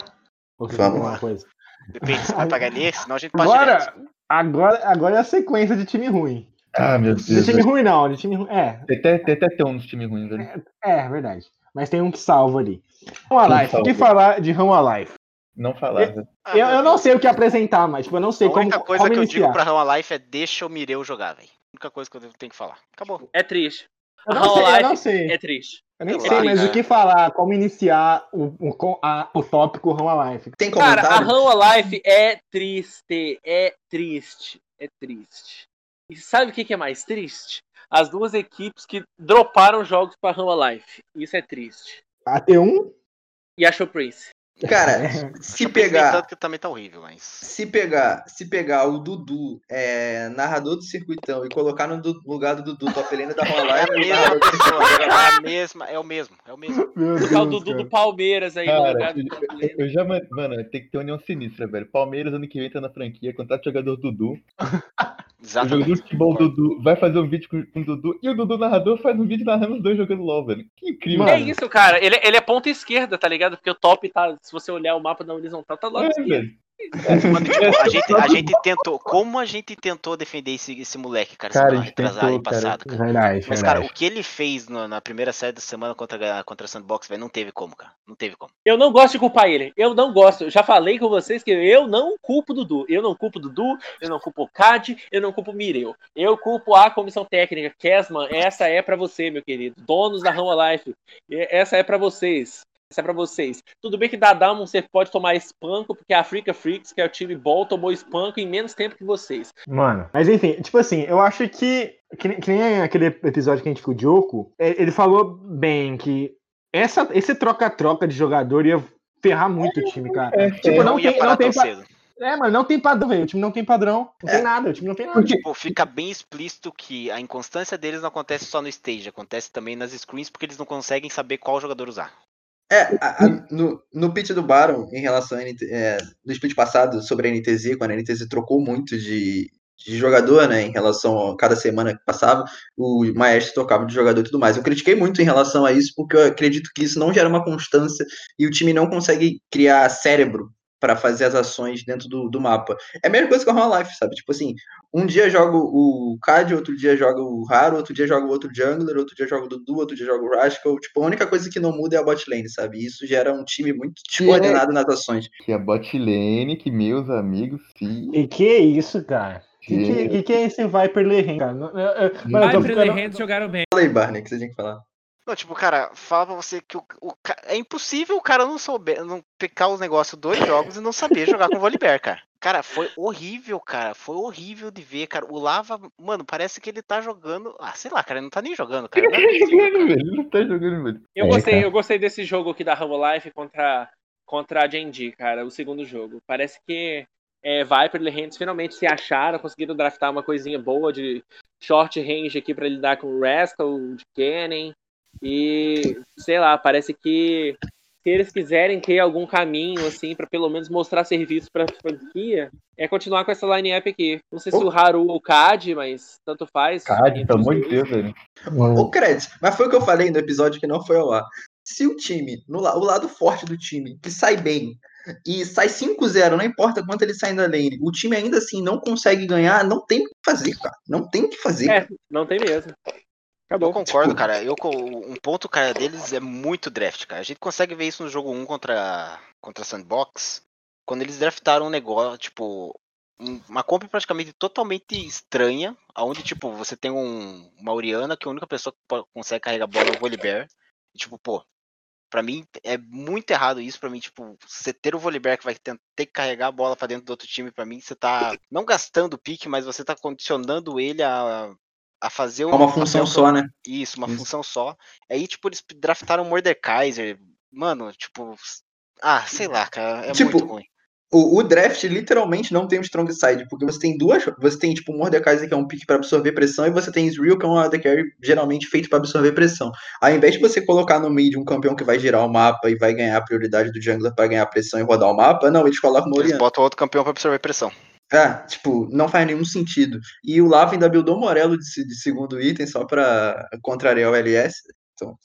A: Ou você
E: Vamos lá.
A: alguma coisa?
D: Depende se vai pagar nele, senão a gente passa direto.
A: Agora, agora, agora é a sequência de time ruim.
B: Ah, meu
A: De
B: Deus.
A: time ruim não, de time ruim. É,
B: Tem até, tem até ter uns times ruins, velho.
A: é verdade. Mas tem um que salva ali. Run Alive, o que falar de Run Alive?
B: Não falar.
D: Ah,
A: Eu, eu não sei o que apresentar, mas tipo, eu não sei
D: A
A: como,
D: única coisa
A: como
D: que eu
A: iniciar.
D: digo pra Rama Life é deixa o Mireu jogar, velho. A única coisa que eu tenho que falar. Acabou.
C: É triste.
A: Eu não sei, eu não
C: Life
A: sei.
C: É triste.
A: Eu nem
D: sei
A: sei,
D: lá,
A: mas
D: cara.
A: o que falar, como iniciar o, o, a- o tópico Run Alive.
E: Tem
C: Cara, a
E: comentário?
C: Run Life é triste. É triste. É triste. E sabe o que que é mais triste? As duas equipes que droparam jogos pra Run Life. Isso é triste.
A: A T1?
C: E a Show Prince.
E: Cara,
D: Deixa
E: se pegar.
D: tanto que também tá horrível, mas.
E: Se pegar, se pegar o Dudu, é, narrador do circuitão, e colocar no lugar do Dudu, top lane da
D: É a mesma pessoa, é a mesma, é o mesmo, é o mesmo.
C: Colocar o Dudu
A: cara.
C: do Palmeiras aí no
B: Cara,
C: lugar do lane.
B: eu já, man- mano, tem que ter união sinistra, velho. Palmeiras ano que vem entra na franquia, contrata o jogador Dudu. O
D: Exatamente.
B: jogador de futebol Dudu vai fazer um vídeo com, o Dudu e o Dudu narrador faz um vídeo narrando os dois jogando LOL, velho. Que incrível.
A: Mano,
C: É isso, cara. Ele, ele é ponta esquerda, tá ligado? Porque o top tá. Se você olhar o mapa na horizontal, tá lá
B: É, velho.
D: A gente, a gente tentou. Como a gente tentou defender esse, esse moleque, cara,
B: Cara,
D: semana retrasada e passada, cara.
A: Verdade,
D: Mas, cara,
A: verdade.
D: o que ele fez no- na primeira série da semana contra, a- contra a Sandbox, velho, não teve como, cara. Não teve como.
C: Eu não gosto de culpar ele. Eu não gosto. Eu já falei com vocês que eu não culpo o Dudu. Eu não culpo o Dudu, eu não culpo o Cad, eu não culpo o Mireu. Eu culpo a comissão técnica. Kesman, essa é pra você, meu querido. Donos da Rama Life. E- Essa é pra vocês. Essa é pra vocês. Tudo bem que da Damon você pode tomar espanco, porque a Africa Freaks, que é o time bom, tomou espanco em menos tempo que vocês.
A: Mano, mas enfim, tipo assim, eu acho que. Que, nem- que nem aquele episódio que a gente ficou de Oco, é, ele falou bem que essa, esse troca-troca de jogador ia ferrar muito o time, cara.
B: É,
A: Tipo,
B: é.
A: não
D: não ia
A: tem-
D: parar
A: não tem
D: tão
A: pa-
D: cedo.
A: É, mano, não tem padrão, velho. O time não tem padrão. Não tem nada, o time não tem nada.
D: Tipo, fica bem explícito que a inconstância deles não acontece só no stage, acontece também nas screens, porque eles não conseguem saber qual jogador usar.
E: É, a- a- no, no pitch do Baron, em relação a é, no split passado sobre a NTZ, quando a NTZ trocou muito de, de jogador, né, em relação a cada semana que passava, o Maestro tocava de jogador e tudo mais. Eu critiquei muito em relação a isso, porque eu acredito que isso não gera uma constância e o time não consegue criar cérebro pra fazer as ações dentro do, do mapa. É a mesma coisa que o Life, sabe? Tipo assim, um dia joga o Cad, outro dia joga o Raro, outro dia joga o outro jungler, outro dia joga o Dudu, outro dia joga o Rascal. Tipo, a única coisa que não muda é a bot lane, sabe? E isso gera um time muito descoordenado nas ações.
B: Que a bot lane, que meus amigos, sim.
A: E que é isso, cara? Que, que, que, que é esse Viper Lehen, cara?
F: Viper e
A: ficando-
F: Lehend jogaram bem.
E: Fala aí, Barney, que você tinha que falar.
D: Não, tipo, cara, fala pra você que o, o é impossível o cara não souber, não pegar os negócios dois jogos e não saber jogar com o Volibear, cara. Cara, foi horrível, cara. Foi horrível de ver, cara. O Lava, mano, parece que ele tá jogando. Ah, sei lá, cara, ele não tá nem jogando, cara.
B: Ele
D: Não
B: tá jogando,
D: cara.
B: velho. Ele não tá jogando, velho.
C: Eu
B: É,
C: gostei,
B: cara.
C: eu gostei desse jogo aqui da Life contra, contra a Genji, cara, o segundo jogo. Parece que é, Viper e Lehends finalmente se acharam, conseguiram draftar uma coisinha boa de short range aqui pra lidar com o Rascal, de Kennen. E, sei lá, parece que se eles quiserem ter algum caminho, assim, pra pelo menos mostrar serviço pra franquia, é continuar com essa line-up aqui. Não sei se o Haru ou o Cad, mas tanto faz.
B: Cade,
C: Entre
B: pelo amor de. Deus, velho.
E: Ô, Cred, mas foi o que eu falei no episódio que não foi ao ar. Se o time, no, o lado forte do time, que sai bem, e sai 5-0, não importa quanto ele sai da lane, o time ainda assim não consegue ganhar, não tem o que fazer, cara. Não tem o que fazer.
C: É, não tem mesmo.
D: Eu
C: Acabou.
D: concordo,
E: Tipo-
D: cara. Eu, um ponto, cara, deles é muito draft, cara. A gente consegue ver isso no jogo 1 contra, contra a Sandbox. Quando eles draftaram um negócio, tipo, um- uma compra praticamente totalmente estranha, onde, tipo, você tem um, uma Oriana que a única pessoa que consegue carregar a bola é o Volibear. E, tipo, pô, pra mim é muito errado isso. Pra mim, tipo, você ter o Volibear que vai ten- ter que carregar a bola pra dentro do outro time, pra mim, você tá não gastando o pique, mas você tá condicionando ele a, a fazer
E: É
D: um
E: uma função só, né?
D: isso, uma
E: Isso.
D: função só. Aí, tipo, eles draftaram o Mordekaiser. Mano, tipo. Ah, sei lá, cara. É
E: Tipo,
D: muito ruim.
E: O, o draft literalmente não tem um strong side, porque você tem duas. Você tem, tipo, o Mordekaiser, que é um pick para absorver pressão, e você tem Israel, que é um AD Carry geralmente feito para absorver pressão. Ao invés de você colocar no mid um campeão que vai girar o mapa e vai ganhar a prioridade do jungler para ganhar pressão e rodar o mapa, não, eles colocam
D: Eles
E: Oriana.
D: botam outro campeão pra absorver pressão.
E: Ah, tipo, não faz nenhum sentido. E o Lava ainda buildou Morelo de, de segundo item só pra contrariar o LS. Então,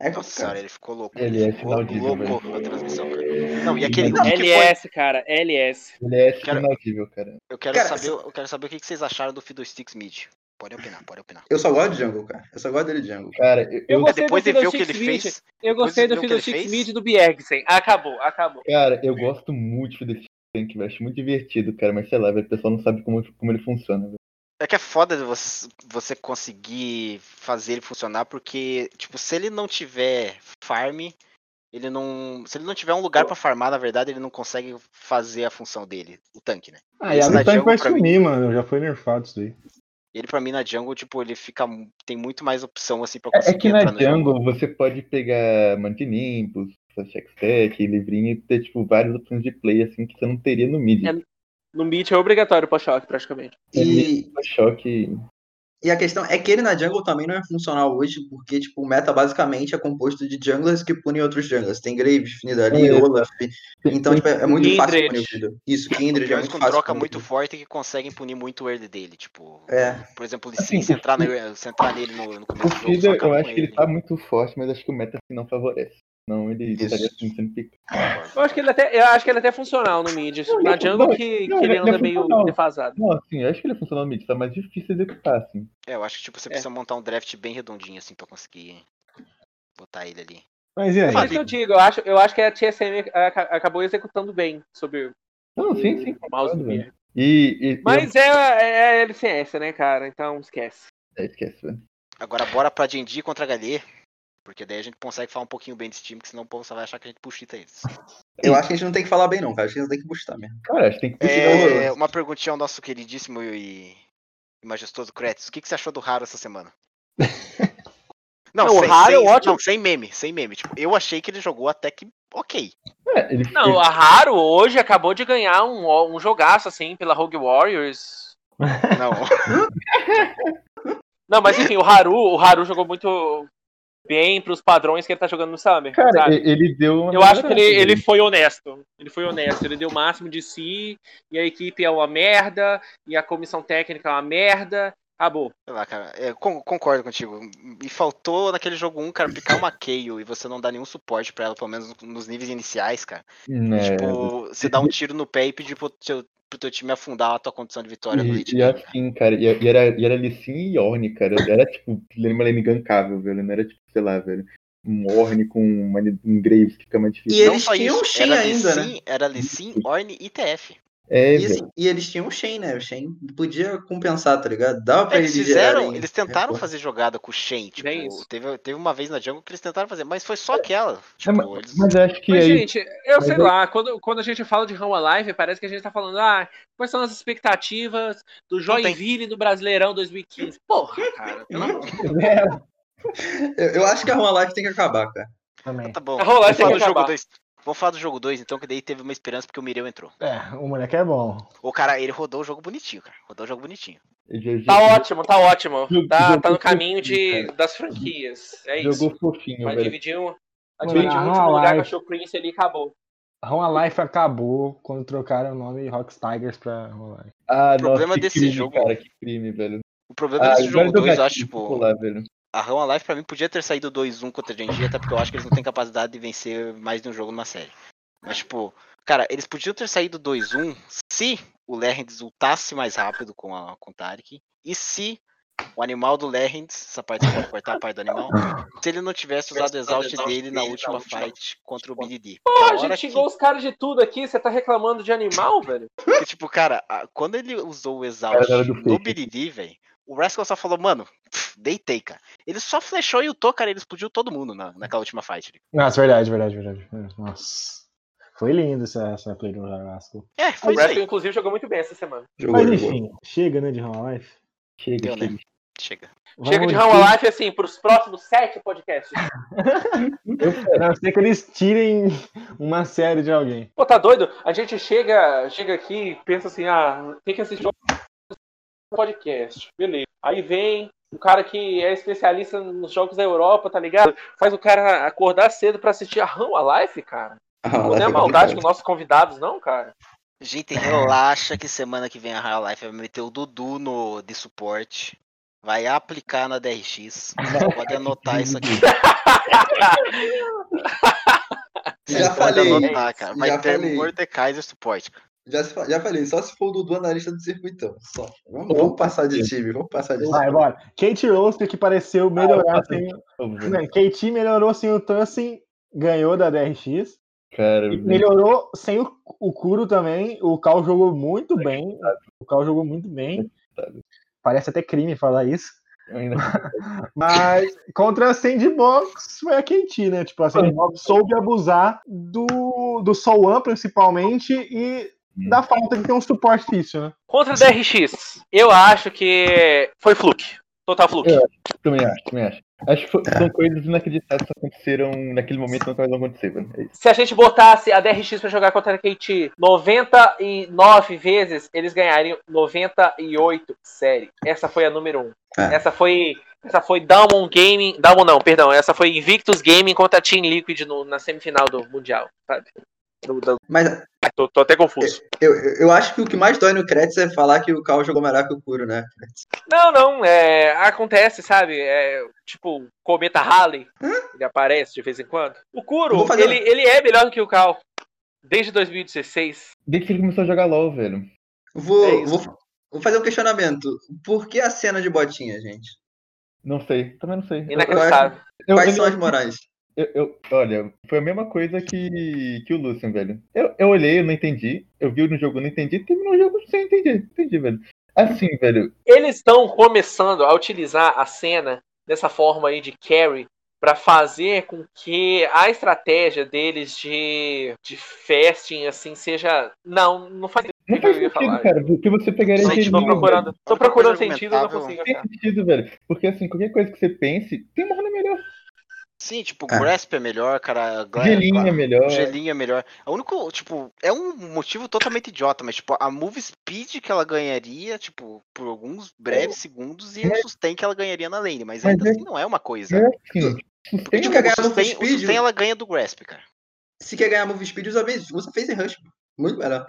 E: é
D: Nossa senhora, ele ficou louco.
B: É
D: ficou
B: inaudível,
D: louco a transmissão, cara. Não, e aquele.
B: Não,
D: que foi-
C: LS, cara, LS.
B: É
D: Cara-
B: inaudível, cara.
D: Eu quero
E: Cara,
D: saber, eu quero saber o que vocês acharam do Fiddlesticks Mid. Pode opinar, pode opinar.
E: Eu só gosto de jungle, cara. Eu só gosto dele de jungle.
B: Cara, eu,
C: Eu gostei
D: Depois
C: do
D: de ver o que ele
C: Fiddlesticks
D: fez.
C: Eu gostei do Fiddlesticks Mid do Bjergsen. Acabou, acabou.
B: cara, eu gosto muito desse tank, velho. Acho muito divertido, cara. Mas sei lá, velho, o pessoal não sabe como, como ele funciona, velho.
D: É que é foda você, você conseguir fazer ele funcionar, porque, tipo, se ele não tiver farm, ele não. Se ele não tiver um lugar pra farmar, na verdade, ele não consegue fazer a função dele, o tanque, né?
A: Ah, e a Tank
D: jungle
A: vai sumir, mano. Já foi nerfado isso aí.
D: Ele, pra mim, na jungle, tipo, ele fica. Tem muito mais opção, assim, pra
B: É,
D: conseguir
B: é que na jungle você pode pegar Mantinimpus, Checkstack, livrinho e ter, tipo, várias opções de play, assim, que você não teria no mid.
C: É. No mid é obrigatório pra choque, praticamente.
E: E,
B: É choque.
E: e a questão é que ele na jungle também não é funcional hoje, porque, tipo, o meta basicamente é composto de junglers que punem outros junglers. Tem Graves, Nidalee,
B: É.
E: Olaf. Então, tipo, é muito fácil
C: Kindred.
E: punir o vida. Isso, Kindred é muito
D: com
E: fácil.
D: troca
E: punir o
D: muito forte que conseguem punir muito o early dele. Tipo,
E: É.
D: por exemplo, o
B: Assim,
D: se
B: o
D: entrar, na- se entrar nele no, no
B: O
D: começo do jogo,
B: eu acho que ele tá muito forte, mas acho que o meta assim, não favorece. Não, ele
E: Isso.
B: estaria assim, sendo picado.
C: Eu acho que ele até, eu acho que ele é até funcional no mid.
B: Não,
C: Na
B: não,
C: jungle
B: não,
C: que,
B: não,
C: que ele
B: ele é
C: anda meio
B: funcional.
C: defasado.
B: Não, assim, eu acho que ele funciona no mid, tá mais difícil executar, assim.
D: É, eu acho que tipo, você
C: É.
D: precisa montar um draft bem redondinho, assim, pra conseguir botar ele ali.
A: Mas e aí?
C: Por isso que eu digo, eu acho, eu acho que a TSM aca- acabou executando bem sobre
B: Não, sim, sim.
C: o mouse do. Bier.
B: E, e,
C: Mas é, é, é LCS, né, cara? Então esquece.
B: e... É, esquece, velho.
D: Agora bora pra D&D contra Galê, porque daí a gente consegue falar um pouquinho bem desse time, que senão o povo só vai achar que a gente puxita eles.
E: Eu acho que a gente não tem que falar bem, não, cara. Acho que a gente tem que bustar mesmo.
B: Cara, acho que tem que puxar
D: É, uma perguntinha ao nosso queridíssimo e, e majestoso Kretis. O que, que você achou do Raro essa semana? Não,
C: Não, o
D: sem,
C: Raro é
D: sem,
C: ótimo.
D: não, sem meme, sem meme. Tipo, eu achei que ele jogou até que ok.
B: É, ele,
C: Não, a Raro hoje acabou de ganhar um, um jogaço, assim, pela Rogue Warriors.
D: Não,
C: Não, mas enfim, o Haru, o Haru jogou muito bem pros padrões que ele tá jogando no Summer.
B: Cara,
C: sabe?
B: ele, deu uma
C: Eu acho que ele, ele foi honesto. Ele foi honesto. Ele deu o máximo de si. E a equipe é uma merda. E a comissão técnica é uma merda. Acabou.
D: Sei lá, cara, é, con- concordo contigo. E faltou naquele jogo 1, cara, picar uma Kayle e você não dá nenhum suporte pra ela, pelo menos nos níveis iniciais, cara.
B: É,
D: Tipo, você dá um tiro no pé e pedir pro teu, pro teu time afundar a tua condição de vitória no
B: E, e assim, cara, e, e era, e era Lissin e Orne, cara. Era tipo, uma lane gancável, velho. Não era tipo, sei lá, velho. Um Orne com uma, um Graves que fica mais difícil.
E: E
D: Não
E: eles
D: só
E: tinham
D: isso,
E: Shen
D: era
E: ainda, né?
D: Era Lissin, Orne e TF.
B: É,
E: E, assim, e eles tinham o Shen, né? O Shen podia compensar, tá ligado? Dava pra
D: Eles
E: eles
D: fizeram,
E: gerarem
D: eles tentaram fazer jogada com o Shen, tipo, teve, teve uma vez na jungle que eles tentaram fazer, mas foi só aquela.
B: É,
D: Tipo,
B: mas,
D: eles...
B: mas eu acho que
C: Mas,
B: aí.
C: gente, eu
B: mas
C: sei
B: aí-
C: lá, quando, quando a gente fala de Rama Live, parece que a gente tá falando, ah, quais são as expectativas do
D: tem.
C: Joinville do Brasileirão 2015? Porra, cara, pelo amor de Deus.
E: Eu, eu acho que a Roma Live tem que acabar, cara.
A: Também.
D: Tá bom,
C: A tem
D: falar
C: que
D: do jogo
C: acabar.
D: 2. Vamos falar do jogo 2, então, que daí teve uma esperança porque o Mireu entrou.
A: É, o moleque é bom.
D: O cara, ele rodou o jogo bonitinho, cara. Rodou o jogo bonitinho.
C: Tá ótimo, tá ótimo. Tá, tá no caminho de, das franquias. É isso.
B: Jogou fofinho,
C: Vai
B: velho.
C: um.
A: Mano,
C: dividir
A: Rama
C: último lugar com a
A: Live-
C: Show Prince ali e acabou.
A: Roma Life acabou quando trocaram o nome Rocks Tigers pra Roma Life.
B: Ah,
D: O problema
B: nossa, que
D: desse
B: crime,
D: jogo-
B: Cara, que crime, velho.
D: O problema
B: Ah,
D: desse jogo
B: deu
D: 2, eu acho, tipo,
B: lá, velho.
D: A Rama Life pra mim podia ter saído 2-1 contra a Genji, até porque eu acho que eles não têm capacidade de vencer mais de um jogo numa série. Mas, tipo, cara, eles podiam ter saído 2-1 se o Lerrens ultasse mais rápido com, a, com o Tarek e se o animal do Lerrens, essa parte você pode cortar a parte do animal, se ele não tivesse usado o exaust dele na última fight contra o BDD.
C: Pô, a gente
D: que-
C: xingou os caras de tudo aqui, você tá reclamando de animal, velho?
D: Porque, tipo, cara, a- quando ele usou o exaust no. BDD, velho, o Rascal só falou, mano, pff, deitei, cara. Ele só flechou e ultou, cara, ele explodiu todo mundo na, naquela última fight.
A: Nossa, verdade, verdade, verdade. Nossa. Foi lindo essa, essa play do Jarasco.
D: É, foi
C: O
D: aí.
C: inclusive, jogou muito bem essa semana.
E: Jogou,
A: Mas
E: jogou.
A: enfim, chega, né, de Roma Life.
B: Chega,
D: Deu, né?
B: chega.
D: Chega.
C: Chega de
A: Vamos-
C: Rama Life, assim, pros próximos sete podcasts.
A: A não ser que eles tirem uma série de alguém.
C: Pô, tá doido? A gente chega, chega aqui e pensa assim, ah, tem que assistir podcast. Beleza. Aí vem o cara que é especialista nos jogos da Europa, tá ligado? Faz o cara acordar cedo pra assistir a Rama Life, cara.
E: A Roma
C: Não é maldade com nossos convidados, não, cara.
D: Gente, relaxa que semana que vem a Real Life vai meter o Dudu no, de suporte. Vai aplicar na DRX. Pode anotar isso aqui.
E: Já
D: Pode
E: falei.
D: anotar, cara. Vai
E: Já
D: ter
E: falei.
D: Mordekaiser suporte. cara.
E: Já, se já falei, só se for o Dudu analista do circuitão. Só. Vamos, vamos passar de time, vamos passar de time.
A: Vai, bora. Kate Rose, que pareceu melhorar sem.
B: Vamos ver.
A: Não, Kate melhorou sem o Tussin, ganhou da DRX.
B: Cara,
A: melhorou sem o, o Kuro também. O Cal jogou muito bem. O Cal jogou muito bem. Parece até crime falar isso. Mas contra a Sandbox foi a Kate, né? Tipo, a Sandbox soube abusar do, do Soul principalmente e da falta de ter um suporte difícil, né?
C: Contra a DRX, eu acho que foi fluke. Total fluke.
B: É. Também acho, também acho. Acho que fo- são coisas inacreditáveis que aconteceram naquele momento nunca mais vão acontecer, velho. É.
C: Se a gente botasse a DRX pra jogar contra a KT 99 vezes, eles ganhariam 98 série. Essa foi a número 1.
E: É.
C: Essa foi. Essa foi Dalmon Gaming. Dalmon não, perdão. Essa foi Invictus Gaming contra a Team Liquid no- na semifinal do Mundial, sabe? Do- do-
E: Mas
C: tô, tô até confuso.
E: eu, eu eu acho que o que mais dói no Kretz é falar que o Cal jogou melhor que o Kuro, né?
C: Não, não, é, acontece, sabe? É, tipo, Cometa Halley, ele aparece de vez em quando. O
E: Eu fazer-
C: ele, ele é melhor do que o Cal. Desde 2016.
B: Desde que ele começou a jogar LOL, velho.
E: Vou,
C: É
E: vou, vou fazer um questionamento. Por que a cena de botinha, gente?
B: Não sei, também não sei. Eu-
C: Inacreditável.
B: eu-
E: Quais
B: eu-
E: são as morais?
B: Eu, eu- olha, foi a mesma coisa que, que o Lucian, velho. Eu, eu olhei, eu não entendi. Eu vi no jogo, eu não entendi. Terminou o jogo sem entender. Entendi, velho. Assim, velho.
C: Eles estão começando a utilizar a cena dessa forma aí de carry pra fazer com que a estratégia deles de, de fasting assim seja não não faz
B: Não
C: sentido o que eu
B: faz sentido,
C: falar.
B: cara. Porque você pegaria
D: Gente,
B: aquele
C: Tô
D: Não,
C: procurando,
D: velho.
C: tô procurando sentido e não consigo
B: Tem sentido, velho. Porque assim, qualquer coisa que você pense, tem uma runa melhor.
D: Sim, tipo,
E: É.
D: Grasp é melhor, cara.
B: Gelinho é melhor.
D: O gelinho é melhor. O único, tipo, é um motivo totalmente idiota, mas, tipo, a move speed que ela ganharia, tipo, por alguns breves segundos e o sustain que ela ganharia na lane, mas
B: Mas
D: ainda
B: é-
D: assim não é uma coisa.
B: É assim.
D: Porque, tipo,
E: quer
D: o
E: ganhar no
D: sustain, o
E: speed?
D: sustain ela ganha do Grasp, cara.
E: Se quer ganhar move speed, usa, vez- usa Phase Rush. Muito melhor.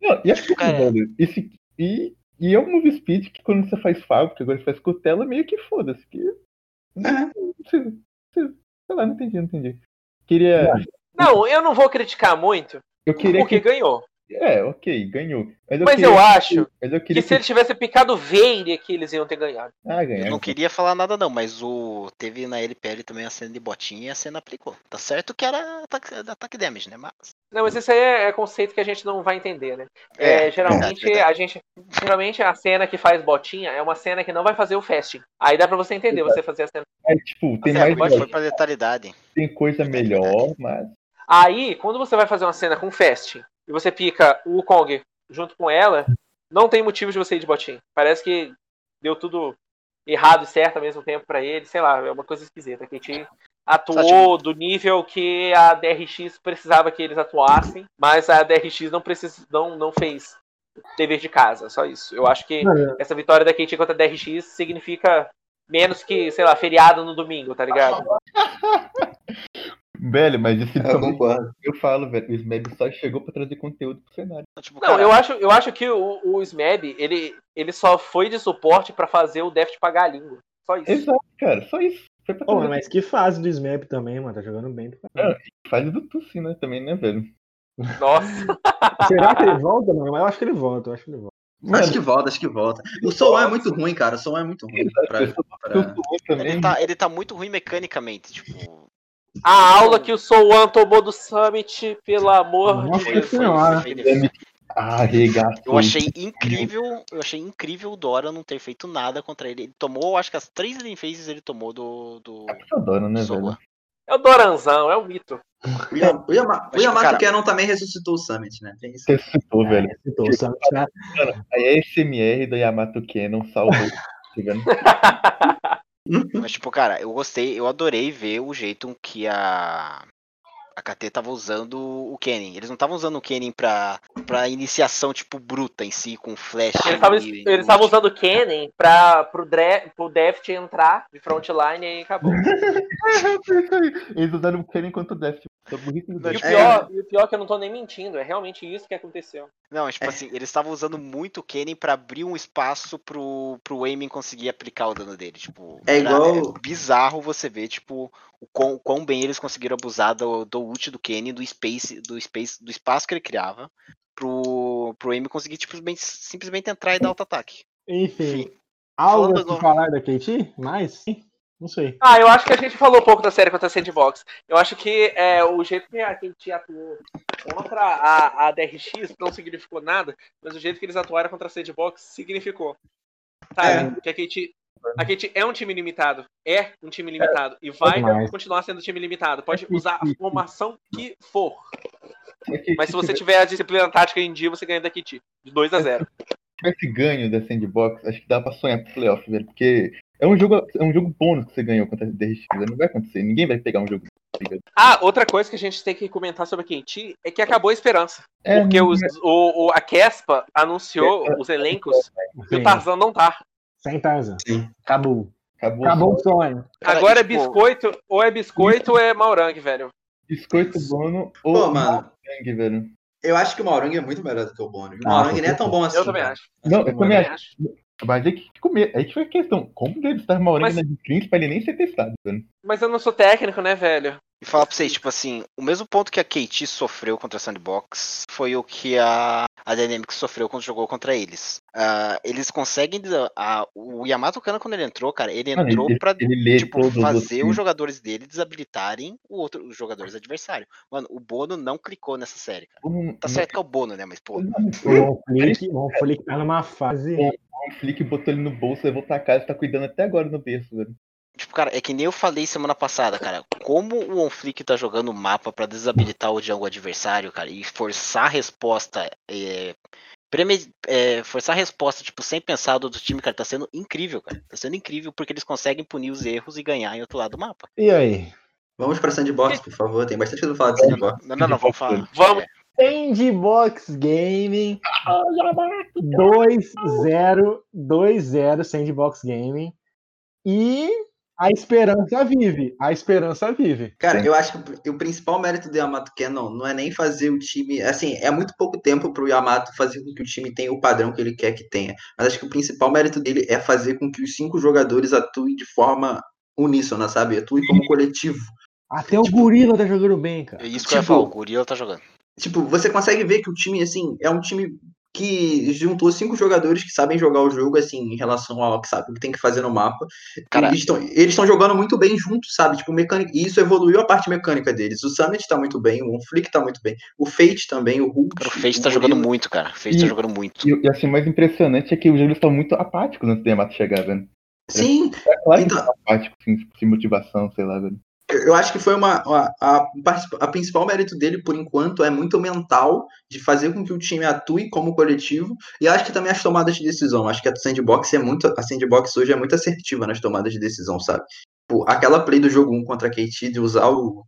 B: Não, e assim,
D: Cara.
B: velho, e, se- e E é um move speed que quando você faz fábrica, agora você faz cutela, meio que foda-se. Que... Sei lá, não entendi, não entendi. Queria.
C: Não, eu não vou criticar muito,
B: Eu queria
C: porque
B: que.
C: ganhou.
B: É, ok, ganhou. Mas eu,
C: Mas
B: queria
C: eu
B: que-
C: acho
B: Mas eu
C: que
B: queria
C: se ele tivesse picado o Veire aqui, eles iam ter ganhado.
B: Ah,
D: Eu
B: ganhar.
D: não queria falar nada não, mas o teve na LPL também a cena de botinha e a cena aplicou. Tá certo que era ataque, ataque damage, né? Mas
C: Não, mas isso aí é, é conceito que a gente não vai entender, né?
D: É,
C: É, geralmente
D: verdade, verdade.
C: a gente, geralmente a cena que faz botinha é uma cena que não vai fazer o fasting. Aí dá pra você entender, você fazer a cena.
B: É, tipo, tem mais
C: certo,
D: foi, foi pra letalidade.
B: tem coisa melhor, mas.
C: Aí, quando você vai fazer uma cena com fasting e você pica o Kong junto com ela, não tem motivo de você ir de botinha. Parece que deu tudo errado e certo ao mesmo tempo pra ele, sei lá, é uma coisa esquisita. Que a gente atuou do nível que a DRX precisava que eles atuassem, mas a DRX não, precis, não, não fez dever de casa, só isso. Eu acho que essa vitória da KT contra a DRX significa menos que, sei lá, feriado no domingo, tá ligado?
B: Velho, mas esse
E: Eu
B: também,
E: concordo.
B: eu falo, velho, o Smeb só chegou pra trazer conteúdo pro cenário.
D: Tipo,
C: Não, eu acho, eu acho que o, o Smeb, ele, ele só foi de suporte pra fazer o Deft pagar a língua. Só isso.
B: Exato, cara, só isso. Foi pra
A: Pô, mas que fase do Smap também, mano. Tá jogando bem. pra caralho.
B: fase do Tussi, né, também, né, velho?
C: Nossa.
A: Será que ele volta, mano? Mas eu acho que ele volta, eu acho que ele volta.
E: Acho que volta, acho que volta. O Soul é muito ruim, cara. O Soul é muito ruim. Pra, pra...
D: ele tá, ele tá muito ruim mecanicamente, tipo.
C: A aula que o Souan tomou do Summit, pelo amor
A: Nossa
C: de Deus.
D: Foi, foi,
A: senhora.
D: foi.
B: Arregaçou.
D: Eu achei incrível, eu achei incrível o Dora não ter feito nada contra ele. Ele tomou, acho que as três Hidden Faces ele tomou do. do
B: Eu adoro, né,
D: Soa.
B: velho?
C: É o Doranzão, é o mito.
E: O, Yama- o, Yama- o Yamato
D: cara-
E: também ressuscitou o Summit, né? Tem isso.
B: Você citou, velho.
A: Citou, o Summit, né?
B: A SMR da Yamato Cannon salvou. tá?
D: Mas, tipo, cara, eu gostei, eu adorei ver o jeito que a. A KT tava usando o Kennen. Eles não estavam usando o Kennen pra, pra iniciação, tipo, bruta em si, com flash.
C: Eles estavam usando o Kennen pra, pro, Dre, pro Deft entrar de frontline e acabou.
B: Aí. Eles usaram o Kenny contra o Deft. Do
C: E o, pior, e o pior é que eu não tô nem mentindo, é realmente isso que aconteceu.
D: Não, tipo
E: É.
D: assim, eles estavam usando muito o Kennen pra abrir um espaço pro, pro Aiming conseguir aplicar o dano dele. Tipo,
E: É
D: era-
E: igual-
D: bizarro você ver, tipo, o quão, o quão bem eles conseguiram abusar do, do ult do Kennen, do space, do space, do espaço que ele criava, pro, pro Aiming conseguir, tipo, simplesmente, simplesmente entrar e dar auto-ataque.
A: Enfim,
D: Enfim,
A: algo
D: falando
A: a falar da KT? Mais? Não sei.
C: Ah, eu acho que a gente falou um pouco da série contra a Sandbox. Eu acho que é, o jeito que a gente atuou contra a, a DRX não significou nada, mas o jeito que eles atuaram contra a Sandbox significou. Sabe? Que a KT, a KT é um time limitado. É um time limitado. E vai
A: demais.
C: continuar sendo um time limitado. Pode usar a formação que for.
B: É
C: Mas se você tiver a disciplina tática em dia, você ganha da KT. De 2 a 0
B: tivesse ganho da Sandbox, acho que dá pra sonhar pro playoff, velho. Porque é um jogo, é um jogo bônus que você ganhou contra a DRX. Não vai acontecer. Ninguém vai pegar um jogo.
C: Ah, outra coisa que a gente tem que comentar sobre a KT é que acabou a esperança.
B: É,
C: Porque os, o, o- a Kespa anunciou os elencos e o
A: Sim,
C: Tarzan não tá.
A: sem Tarzan.
E: Sim.
A: Acabou.
B: acabou.
A: Acabou o sonho.
D: Cara,
C: Agora é
D: tipo,
C: biscoito, ou é biscoito ou é Maurang, velho.
B: Biscoito Bono ou
E: Pô, mano.
B: Sangue, velho.
E: Eu acho que o Maurang é muito melhor do que o Bono. O
A: Ah,
E: Maurang nem é tão bom assim.
C: Eu também
E: cara.
C: acho.
B: Não, eu também acho.
C: acho.
B: Mas aí que, comer, aí que foi a questão. Como deve estar Maurinho
C: Mas-
B: na Dreams pra ele nem ser testado, velho?
C: Mas eu não sou técnico, né, velho?
D: E falar pra vocês, tipo assim, o mesmo ponto que a KT sofreu contra a Sandbox foi o que a, a Dynamics sofreu quando jogou contra eles. Ah, eles conseguem. a- o Yamato Kana, quando ele entrou, cara, ele entrou
B: ele,
D: pra
B: ele
D: tipo, fazer
B: os
D: jogadores dele desabilitarem o outro, os jogadores adversários. Mano, o Bono não clicou nessa série, cara.
B: Um,
D: Tá certo que é o Bono, né? Mas, pô,
A: O Flick, o tá numa fase.
B: um flick botou ele no bolso, levou pra casa e tá cuidando até agora no berço, velho.
D: Tipo, cara, é que nem eu falei semana passada, cara. Como o Onflick tá jogando o mapa pra desabilitar o jungle adversário, cara, e forçar a resposta. É, preme- é, forçar a resposta, tipo, sem pensar do outro time, cara, tá sendo incrível, cara. Tá sendo incrível porque eles conseguem punir os erros e ganhar em outro lado do mapa.
A: E aí?
E: Vamos pra Sandbox, por favor. Tem bastante coisa pra falar de Sandbox.
D: Não, não, não, vamos falar.
C: Vamos.
A: Sandbox Gaming 2-0, 2-0 Sandbox Gaming. E a esperança vive. A esperança vive.
E: Cara, eu acho que o principal mérito do Yamato Cannon não é nem fazer o time. Assim, é muito pouco tempo pro Yamato fazer com que o time tenha o padrão que ele quer que tenha. Mas acho que o principal mérito dele é fazer com que os cinco jogadores atuem de forma uníssona, sabe? Atuem como coletivo.
A: Até o Gorila tá jogando bem, cara.
D: É isso que eu ia
E: Tipo-
D: falar, o Gorila tá jogando.
E: Tipo, você consegue ver que o time, assim, é um time que juntou cinco jogadores que sabem jogar o jogo, assim, em relação ao que sabe o que tem que fazer no mapa.
D: Cara-
E: eles estão eles estão jogando muito bem juntos, sabe? Tipo, mecânica, e isso evoluiu a parte mecânica deles. O Summit tá muito bem, o Flick tá muito bem, o Fate também, o Hulk.
D: Cara, o Face tá jogando muito, cara. O Face tá
B: E-
D: jogando muito.
B: E, e assim, o mais impressionante é que os jogos estão muito apáticos antes do Yamato chegar, velho.
E: Sim,
B: É claro que
E: Então-
B: estão apáticos, assim, sem motivação, sei lá, velho.
E: Eu acho que foi uma. A, a, a principal mérito dele, por enquanto, é muito mental, de fazer com que o time atue como coletivo. E acho que também as tomadas de decisão. Acho que a Sandbox é muito. A Sandbox hoje é muito assertiva nas tomadas de decisão, sabe? Pô, aquela play do jogo 1 contra a KT de usar o.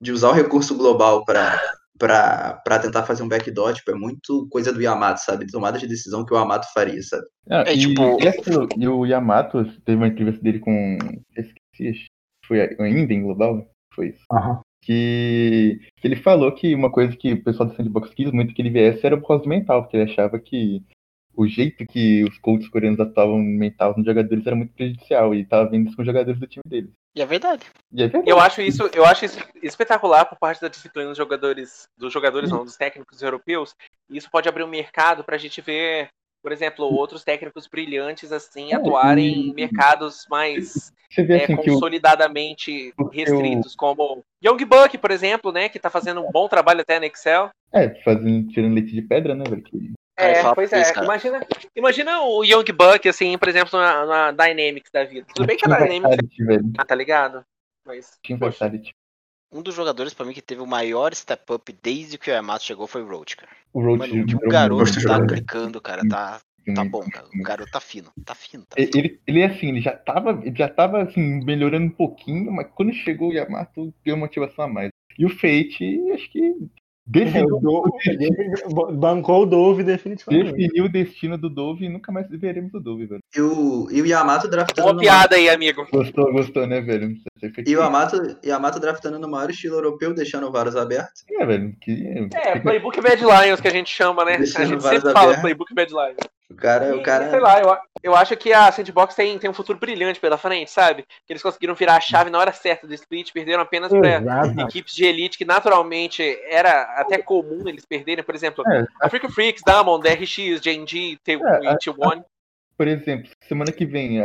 E: De usar o recurso global para para tentar fazer um backdoor, tipo, é muito coisa do Yamato, sabe? Tomada de decisão que o Yamato faria, sabe?
B: Ah,
D: É,
B: e,
D: tipo-
B: esse- e o Yamato teve uma entrevista dele com. Esqueci, foi a Inden Global? Foi isso.
A: Aham.
B: Que, que ele falou que uma coisa que o pessoal do Sandbox quis muito que ele viesse era por causa do mental, porque ele achava que o jeito que os coaches coreanos atuavam mental nos jogadores era muito prejudicial e tava vendo isso com os jogadores do time dele.
D: E é verdade.
B: E é verdade.
C: Eu acho isso, eu acho isso espetacular por parte da disciplina dos jogadores, dos jogadores não, dos técnicos europeus. E isso pode abrir um mercado para a gente ver, por exemplo, outros técnicos brilhantes assim
B: É,
C: atuarem em mercados mais
B: Você vê
C: é,
B: assim o,
C: consolidadamente restritos, como Young Buck, por exemplo, né, que tá fazendo um bom trabalho até no Excel.
B: É, fazendo, tirando leite de pedra, né, velho?
D: Cara,
C: É, pois é.
D: isso.
C: Imagina, imagina o Young Buck, assim, por exemplo, na, na Dynamics da vida. Tudo bem que a Dynamics
B: velho.
C: tá ligado? Mas,
B: Team Vitality.
D: Um dos jogadores, pra mim, que teve o maior step up desde que o Yamato chegou foi o Roach, cara.
B: O Roach
D: Mano, o que o
B: jogou
D: garoto tá
E: bem.
D: clicando, cara, tá, tá bom, cara. O garoto tá fino, tá fino, tá fino.
B: Ele, ele assim, ele já tava, ele já tava assim, melhorando um pouquinho, mas quando chegou o Yamato, deu motivação a mais. E o Fate, acho que
A: É,
B: definiu,
A: o Dove- bancou o Dove definitivamente.
B: definiu o destino do Dove e nunca mais veremos o Dove, velho.
E: E o, e o Yamato draftando. no
C: piada aí, amigo.
B: Gostou, gostou, né, velho? Foi-
E: E o Yamato, Yamato draftando no maior estilo europeu, deixando vários abertos.
B: É, velho. Que...
C: É, Playbook Bad Lions que a gente chama, né? A
E: Deixando
C: gente
E: vários
C: sempre fala
E: abertos.
C: Playbook Bad Lions.
E: O cara,
C: E,
E: o cara.
C: Sei lá, eu, eu acho que a Sandbox tem, tem um futuro brilhante pela frente, sabe? Que eles conseguiram virar a chave na hora certa do split, perderam apenas pra
A: Exato.
C: equipes de elite que naturalmente era até comum eles perderem, por exemplo,
B: É,
C: a Freak Freaks, Diamond, DRX, JNG, T1
B: É, a-
C: e T1.
B: por exemplo, semana que vem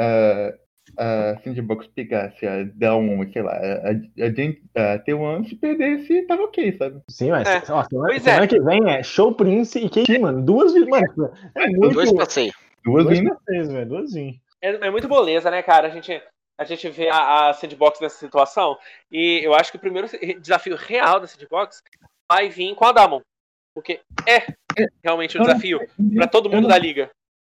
B: a, Sandbox pegasse a Down, sei lá, a, a, Gen- a T1 se perdesse, tava ok, sabe?
A: Sim, mas
C: É.
A: ó, semana,
C: Pois
A: semana
C: é.
A: que vem é Show Prince e KT, mano. Duas vezes, mano. É muito.
D: Dois passeios.
B: Duas
A: Duas velho. Duas vezes.
C: É, é muito moleza, né, cara? A gente, a gente vê a, a Sandbox nessa situação. E eu acho que o primeiro desafio real da Sandbox vai vir com a Damon. Porque é realmente um
B: não-
C: desafio pra todo mundo
B: não-
C: da liga.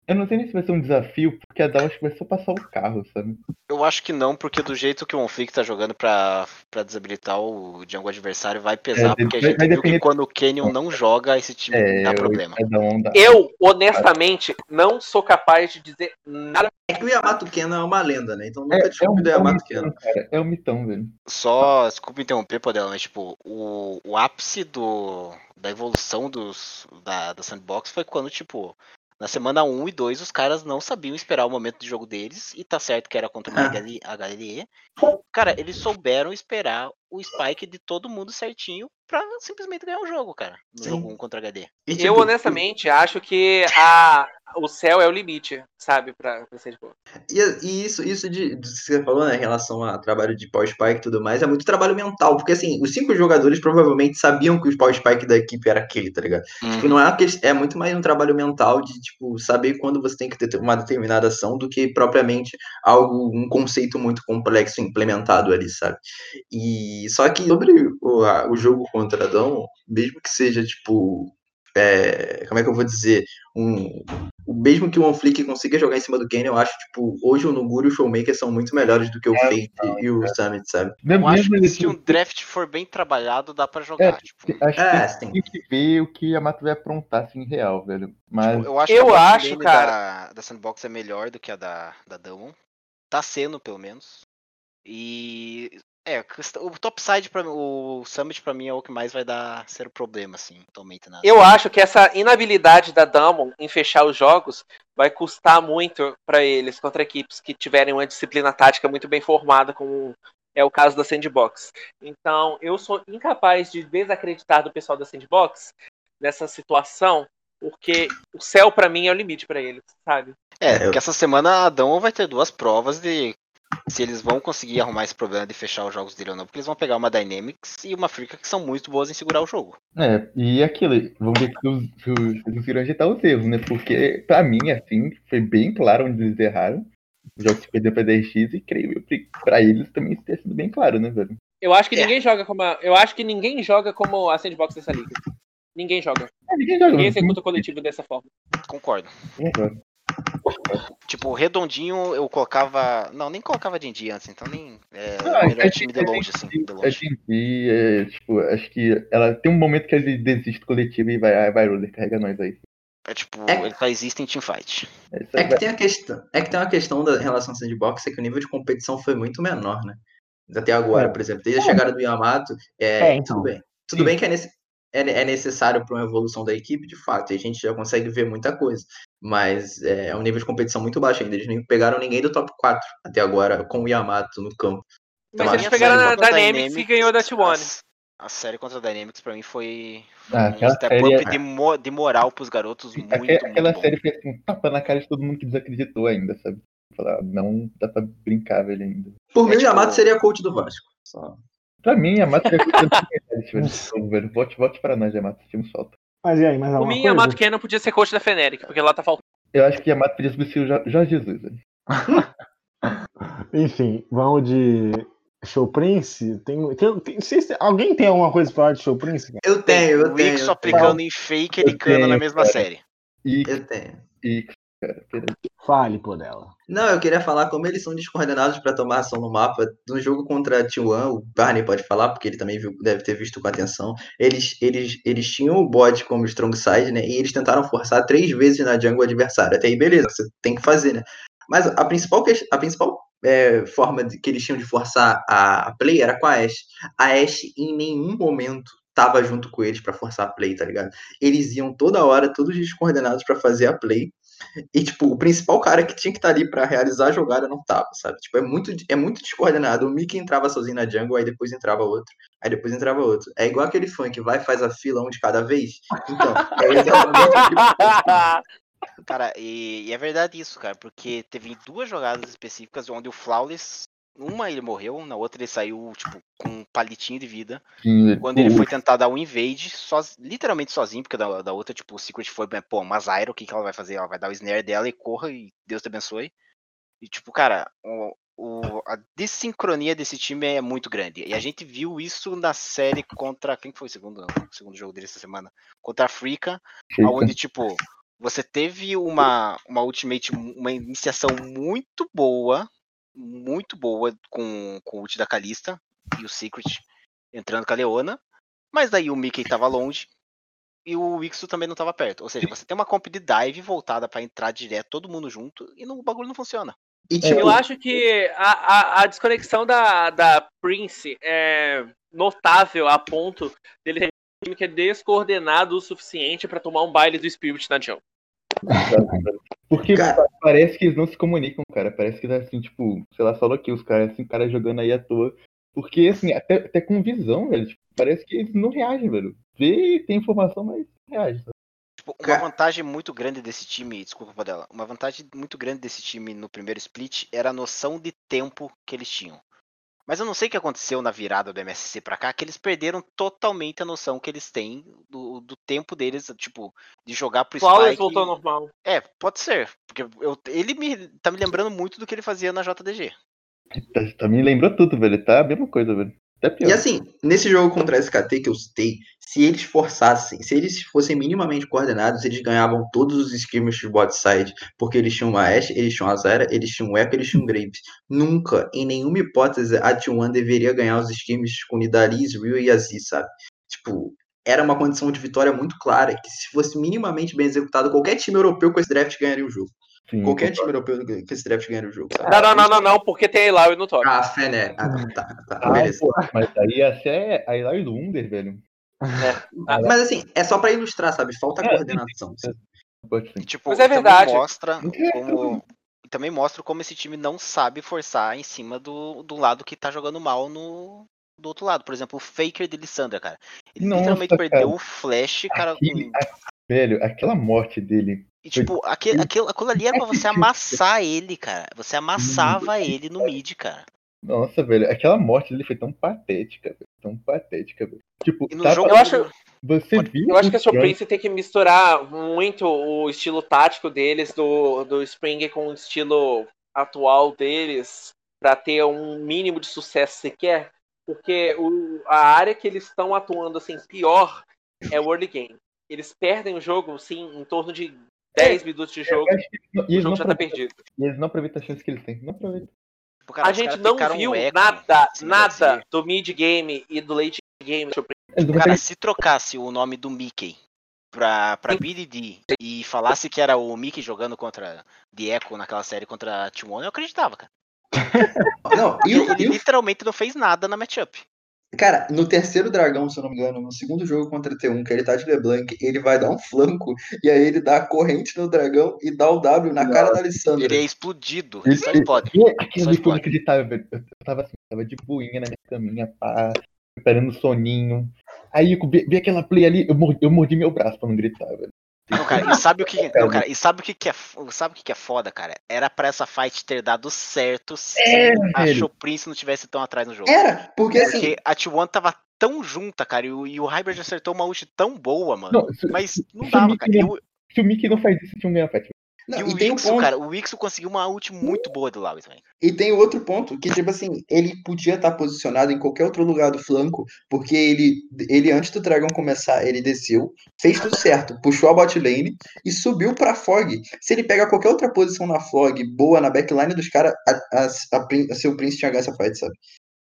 B: Eu não sei nem se vai ser um desafio, porque a que vai só passar o carro, sabe?
D: Eu acho que não, porque do jeito que o Monflick tá jogando pra, pra desabilitar o Django adversário vai pesar,
B: É,
D: porque a gente viu que
B: depender-
D: quando o Canyon não joga, esse time
B: É,
D: dá problema.
B: a.
C: Eu, honestamente, não sou capaz de dizer nada.
E: É que o Yamato Kenan é uma lenda, né? Então
B: É,
E: nunca
B: é um,
E: desculpe do
B: é um
E: Yamato
B: mitão,
E: Kenan.
B: cara. É um mitão, velho.
D: Só, desculpa interromper, Podela, mas tipo, o, o ápice do, da evolução dos, da, da Sandbox foi quando, tipo, na semana 1 e 2 os caras não sabiam esperar o momento de jogo deles, e tá certo que era contra uma
E: Ah.
D: HLE. Cara, eles souberam esperar o spike de todo mundo certinho pra simplesmente ganhar o jogo, cara, no
E: Sim.
D: jogo 1 contra HD.
E: E,
C: Eu,
E: tipo,
C: honestamente, acho que a, o céu é o limite, sabe? Pra, pra ser de boa.
E: E, e isso, isso de, de que você falou, né, em relação a trabalho de Power Spike e tudo mais, é muito trabalho mental, porque assim, os cinco jogadores provavelmente sabiam que o Power Spike da equipe era aquele, tá ligado? Tipo, não é uma é muito mais um trabalho mental de, tipo, saber quando você tem que ter uma determinada ação do que propriamente algo, um conceito muito complexo implementado ali, sabe? E só que sobre o, a- o jogo contra Dom, mesmo que seja, tipo, é, como é que eu vou dizer, um, o mesmo que o OneFlick consiga jogar em cima do Kenny, eu acho, tipo, hoje o Nuguri e o Showmaker são muito melhores do que o
B: É,
E: Fate e o Summit, sabe?
B: Mesmo,
D: Eu acho que se um draft for bem trabalhado, dá pra jogar. tipo,
B: acho
E: É,
B: que
E: sim.
B: tem que ver o que a Mato vai aprontar assim, real, velho. Mas
D: Tipo, eu acho
C: Eu
D: que a bot
C: acho, cara-
D: Da, da Sandbox é melhor do que a da, da Damon. Tá sendo, pelo menos. E é, o topside para o Summit para mim é o que mais vai dar ser o problema assim, atualmente na
C: Eu acho que essa inabilidade da Damon em fechar os jogos vai custar muito para eles contra equipes que tiverem uma disciplina tática muito bem formada, como é o caso da Sandbox. Então, eu sou incapaz de desacreditar do pessoal da Sandbox nessa situação, porque o céu para mim é o limite para eles, sabe?
D: É, porque essa semana a Adão vai ter duas provas de se eles vão conseguir arrumar esse problema de fechar os jogos dele ou não, porque eles vão pegar uma Dynamics e uma Frica que são muito boas em segurar o jogo.
B: É, e aquilo, vamos ver se os, se os, conseguiram ajeitar os erros, né? Porque, pra mim, assim, foi bem claro onde eles erraram. O jogo se perdeu pra 10x e creio eu, pra eles também ter sido bem claro, né, velho?
C: Eu acho que é. ninguém joga como a, eu acho que ninguém joga como a sandbox dessa liga. Ninguém joga. É, ninguém joga. Ninguém executa o coletivo dessa forma.
D: Concordo. Concordo. Tipo, redondinho eu colocava. Não, nem colocava de dia antes, então nem. É o melhor time de longe, assim. De longe.
B: A é, tipo, acho que ela tem um momento que ele desiste do coletivo e vai, vai, Ruler, carrega nós aí.
D: É tipo, é, ele só existe em teamfight.
E: É, é que tem a questão. É que tem uma questão da relação sandbox, é que o nível de competição foi muito menor, né? Até agora, é. por exemplo, desde a chegada do Yamato, é, é então. tudo bem. Tudo Sim. bem que é, nesse, é, é necessário para uma evolução da equipe, de fato, e a gente já consegue ver muita coisa. Mas é, é um nível de competição muito baixo ainda. Eles nem pegaram ninguém do top 4 até agora, com o Yamato no campo.
C: Então, Mas eles pegaram a Dynamics e ganhou da T1.
D: A série contra a Dynamics pra mim foi, foi ah, um step série... up é de, mo de moral pros garotos muito,
B: aquela, aquela
D: muito
B: série fez um tapa na cara de todo mundo que desacreditou ainda, sabe? Falar, não dá pra brincar, velho, ainda.
E: Por mim, é, tipo... Yamato seria coach do Vasco. Só.
B: Pra mim, Yamato seria coach do velho. Volte, volte pra nós, Yamato, time solta.
C: Mas e aí, mais Por mim, Yamato Ken não podia ser coach da Feneric, porque lá tá faltando.
B: Eu acho que Yamato podia ser o Jorge Jesus, velho.
A: Enfim, vamos de Show Prince? Tem, tem, tem, alguém tem alguma coisa pra falar de Show Prince? Cara?
E: Eu tenho, eu o tenho. O
D: Ixo aplicando em fake e cano na mesma cara. série.
E: eu tenho.
B: Ix,
A: Fale por dela.
E: Não, eu queria falar como eles são descoordenados para tomar ação no mapa. No jogo contra a T1, o Barney pode falar, porque ele também viu, deve ter visto com atenção. Eles, eles, eles tinham o bot como strong side, né? E eles tentaram forçar três vezes na jungle adversária. Até aí, beleza, você tem que fazer, né? Mas a principal, a principal é, forma de, que eles tinham de forçar a, a play era com a Ashe. A Ashe em nenhum momento tava junto com eles para forçar a play, tá ligado? Eles iam toda hora, todos descoordenados para fazer a play. E, tipo, o principal cara que tinha que estar tá ali para realizar a jogada não tava, sabe? Tipo, é muito, é muito descoordenado. O Mickey entrava sozinho na jungle, aí depois entrava outro, aí depois entrava outro. É igual aquele fã que vai faz a fila um de cada vez. Então, é exatamente
D: Cara, e, e, é verdade isso, cara, porque teve duas jogadas específicas onde o Flawless, uma ele morreu, na outra ele saiu, tipo, com um palitinho de vida. Sim, quando ele foi tentar dar um invade, soz, literalmente sozinho, porque da, da outra, tipo, o Secret foi, pô, mas Zyra, o que, que ela vai fazer? Ela vai dar o snare dela e corra e Deus te abençoe. E, tipo, cara, o, o, a desincronia desse time é muito grande. E a gente viu isso na série contra. Quem foi o segundo, o segundo jogo dele essa semana? Contra a Frica, onde, tipo, você teve uma, uma ultimate, uma iniciação muito boa, muito boa com, com o ult da Kalista e o Secret entrando com a Leona, mas daí o Mickey tava longe e o Ixo também não tava perto. Ou seja, você tem uma comp de dive voltada para entrar direto todo mundo junto e no, o bagulho não funciona.
C: E, tipo... Eu acho que a, a, a, desconexão da, da Prince é notável a ponto dele ter um time que é descoordenado o suficiente para tomar um baile do Spirit na jungle.
B: Porque cara... parece que eles não se comunicam, cara. Parece que tá assim, tipo, sei lá, só aqui os caras, assim, cara jogando aí à toa. Porque, assim, até, até com visão, velho, tipo, parece que eles não reagem, velho. Vê, tem informação, mas não reage. Sabe?
D: Tipo, uma vantagem muito grande desse time, desculpa dela, uma vantagem muito grande desse time no primeiro split era a noção de tempo que eles tinham. Mas eu não sei o que aconteceu na virada do MSC para cá, que eles perderam totalmente a noção que eles têm do, do tempo deles, tipo, de jogar pro
C: Flawless Spike. voltou normal.
D: É, pode ser. Porque eu, ele me, tá me lembrando muito do que ele fazia na JDG.
B: Tá, tá me lembrou tudo, velho. Tá a mesma coisa, velho.
E: E assim, nesse jogo contra a SKT que eu citei, se eles forçassem, se eles fossem minimamente coordenados, eles ganhavam todos os skirmishes de bot side, porque eles tinham uma Ashe, eles tinham a Zera, eles tinham o Echo, eles tinham o Graves. Nunca, em nenhuma hipótese, a T1 deveria ganhar os skirmishes com Nidalee, Real e Aziz, sabe? Tipo, era uma condição de vitória muito clara, que se fosse minimamente bem executado, qualquer time europeu com esse draft ganharia o jogo.
B: Sim,
E: Qualquer time europeu que esse draft ganha o jogo, sabe?
C: Não, não, não, não, não, porque tem Elau no top.
E: Ah, fé, né? Ah, tá, tá,
B: Ah,
E: beleza.
B: pô, mas aí até a Hilary Lunder, velho.
E: Mas assim, é só pra ilustrar, sabe? Falta
B: É,
E: coordenação.
B: Ser.
D: E, tipo,
C: Mas é
D: também
C: verdade.
D: Mostra como, também mostra como esse time não sabe forçar em cima do, do lado que tá jogando mal no do outro lado. Por exemplo, o Faker de Lissandra, cara. Ele
B: Nossa,
D: literalmente
B: cara.
D: perdeu o flash, cara.
B: Aquele-
D: com-
B: Velho, aquela morte dele.
D: E tipo, aquele, aquilo, aquilo ali era pra você amassar ele, cara. Você amassava ele no mid, cara.
B: Nossa, velho, aquela morte dele foi tão patética, velho. Tão patética, velho. Tipo,
D: E no
B: tava-
D: jogo.
C: Eu acho-
B: você viu.
C: Eu acho que a Surprise tem que misturar muito o estilo tático deles do, do Spring com o estilo atual deles pra ter um mínimo de sucesso sequer. Porque o, a área que eles estão atuando assim pior é o early game. Eles perdem o jogo, sim, em torno de 10 minutos de jogo.
B: Eu e
C: O jogo já tá perdido.
B: e eles não aproveitam a chance que eles têm. Não aproveitam.
D: Cara,
C: A gente não viu
D: um eco
C: nada,
D: cima
C: nada
D: desse-
C: do mid game e do late game.
D: Cara, se trocasse o nome do Mickey pra, pra BDD e falasse que era o Mickey jogando contra The Echo naquela série contra a T1, eu acreditava, cara.
E: Não, e,
D: Ele,
E: e
D: literalmente não fez nada na matchup.
E: Cara, no terceiro dragão, se eu não me engano, no segundo jogo contra T1, que ele tá de LeBlanc, ele vai dar um flanco e aí ele dá a corrente no dragão e dá o W na cara da Alessandra.
D: Ele é explodido.
B: Ele-
D: só explode.
B: Aquilo
D: Só
B: ali foi
D: explode.
B: inacreditável, velho. Eu tava assim, tava de boinha na minha caminha, pá, esperando o soninho. Aí eu vi, vi aquela play ali, eu mordi, eu mordi meu braço pra não gritar, velho.
D: Não, cara, e sabe o que, não, cara, e sabe o que, que é, f- sabe o que, que é foda, cara? Era pra essa fight ter dado certo se
B: É,
D: a
B: velho.
D: Choprince não tivesse tão atrás no jogo.
E: Era, porque assim,
D: Porque a T1 tava tão junta, cara, e o, e o Hybrid acertou uma ult tão boa, mano.
B: Não, se,
D: Mas não dava, cara.
B: Se o Mickey não faz isso, tinha um ganho a fight.
E: Não,
D: e
E: e,
D: o
E: tem um
D: Wixo,
E: ponto,
D: cara, o Wixo conseguiu uma ult muito boa do Loud também.
E: e tem outro ponto, que tipo assim, ele podia estar posicionado em qualquer outro lugar do flanco, porque ele, ele antes do dragão começar, ele desceu, fez tudo certo, puxou a bot lane e subiu pra Fog. Se ele pega qualquer outra posição na Fog, boa na backline dos caras, a, a, a, a seu Prince tinha ganho essa fight, sabe?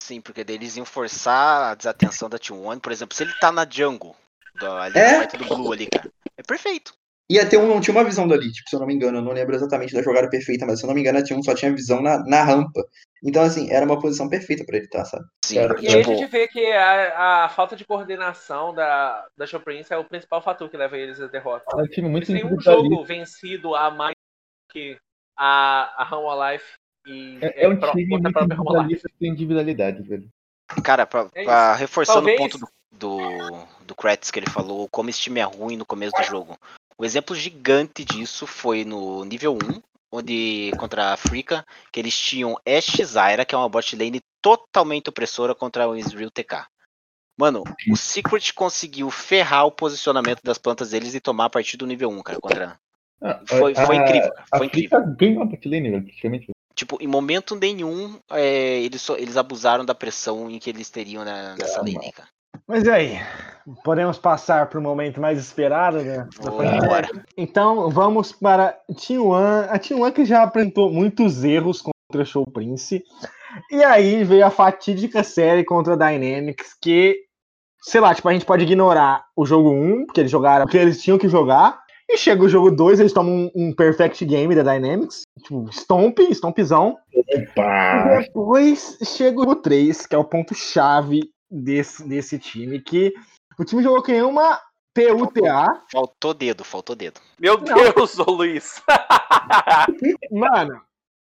D: Sim, porque daí eles iam forçar a desatenção da T1. Por exemplo, se ele tá na jungle, da, ali
E: É.
D: do Blue ali, cara. É perfeito.
E: Ia ter um, não tinha uma visão dali, tipo, se eu não me engano, eu não lembro exatamente da jogada perfeita, mas se eu não me engano, a T1 só tinha visão na, na rampa. Então, assim, era uma posição perfeita pra ele estar, sabe?
D: Sim,
B: Cara,
C: E aí a
D: tipo,
C: gente vê que a, a falta de coordenação da, da Choprince é o principal fator que leva eles à derrota.
B: É um time muito
C: Eles têm um jogo vencido a mais que a, a Home Life e
B: É, é um
C: pro-
B: time muito
C: própria Home Life.
B: individualista sem individualidade, velho.
D: cara, pra,
C: É
D: pra- reforçando
C: Talvez-
D: o ponto do, do, do Kratz que ele falou, como esse time é ruim no começo do jogo. O exemplo gigante disso foi no nível 1, onde contra a Africa, que eles tinham Ashe Zyra, que é uma bot lane totalmente opressora contra o Israel TK. Mano, o Secret conseguiu ferrar o posicionamento das plantas deles e tomar a partir do nível 1, cara, contra.
B: Ah,
D: Foi,
B: a-
D: foi incrível, cara, foi incrível.
B: Ganhou a botlane, velho, praticamente.
D: Tipo, em momento nenhum, é, eles, eles abusaram da pressão em que eles teriam na- nessa lane, cara.
A: Mas e aí? Podemos passar para o momento mais esperado, né?
D: embora.
A: Então vamos para T1. A T1 que já apresentou muitos erros contra Show Prince. E aí veio a fatídica série contra a Dynamics, que, sei lá, tipo, a gente pode ignorar o jogo 1, porque eles jogaram o que eles tinham que jogar. E chega o jogo 2, eles tomam um, um perfect game da Dynamics. Tipo, stomp, stompzão.
B: Opa!
A: E depois chega o 3, que é o ponto-chave desse, desse time, que o time jogou que uma PUTA.
D: Faltou dedo, faltou dedo.
C: Meu
A: Não.
C: Deus, ô Luiz.
A: Mano,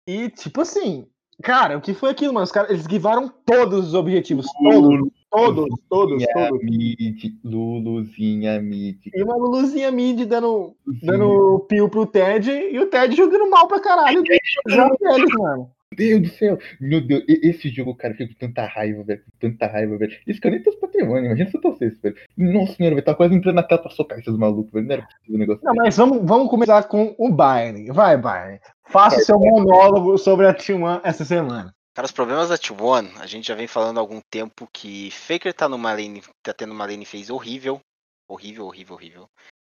A: e tipo assim, cara, o que foi aquilo, mano? Os caras, eles givaram todos os objetivos. Todos, todos, todos,
B: Luluzinha
A: todos.
B: mid, Luluzinha mid.
A: E uma Luluzinha mid dando, dando pio pro Ted e o Ted jogando mal pra caralho. Já eles, mano.
B: Meu Deus do céu! Meu Deus, esse jogo, cara, eu fico com tanta raiva, velho. com Tanta raiva, velho. Isso que eu nem tô patrimônio, imagina se eu torcesse, velho. Nossa senhora, velho, tá quase entrando na tela pra socar esses malucos, velho. Não era possível o negócio.
A: Não, mas vamos, vamos começar com o Bayern. Vai, Bayern. Faça seu monólogo sobre a T1 essa semana.
D: Cara, os problemas da T1, a gente já vem falando há algum tempo que Faker tá numa lane, tá tendo uma lane phase horrível. Horrível, horrível, horrível.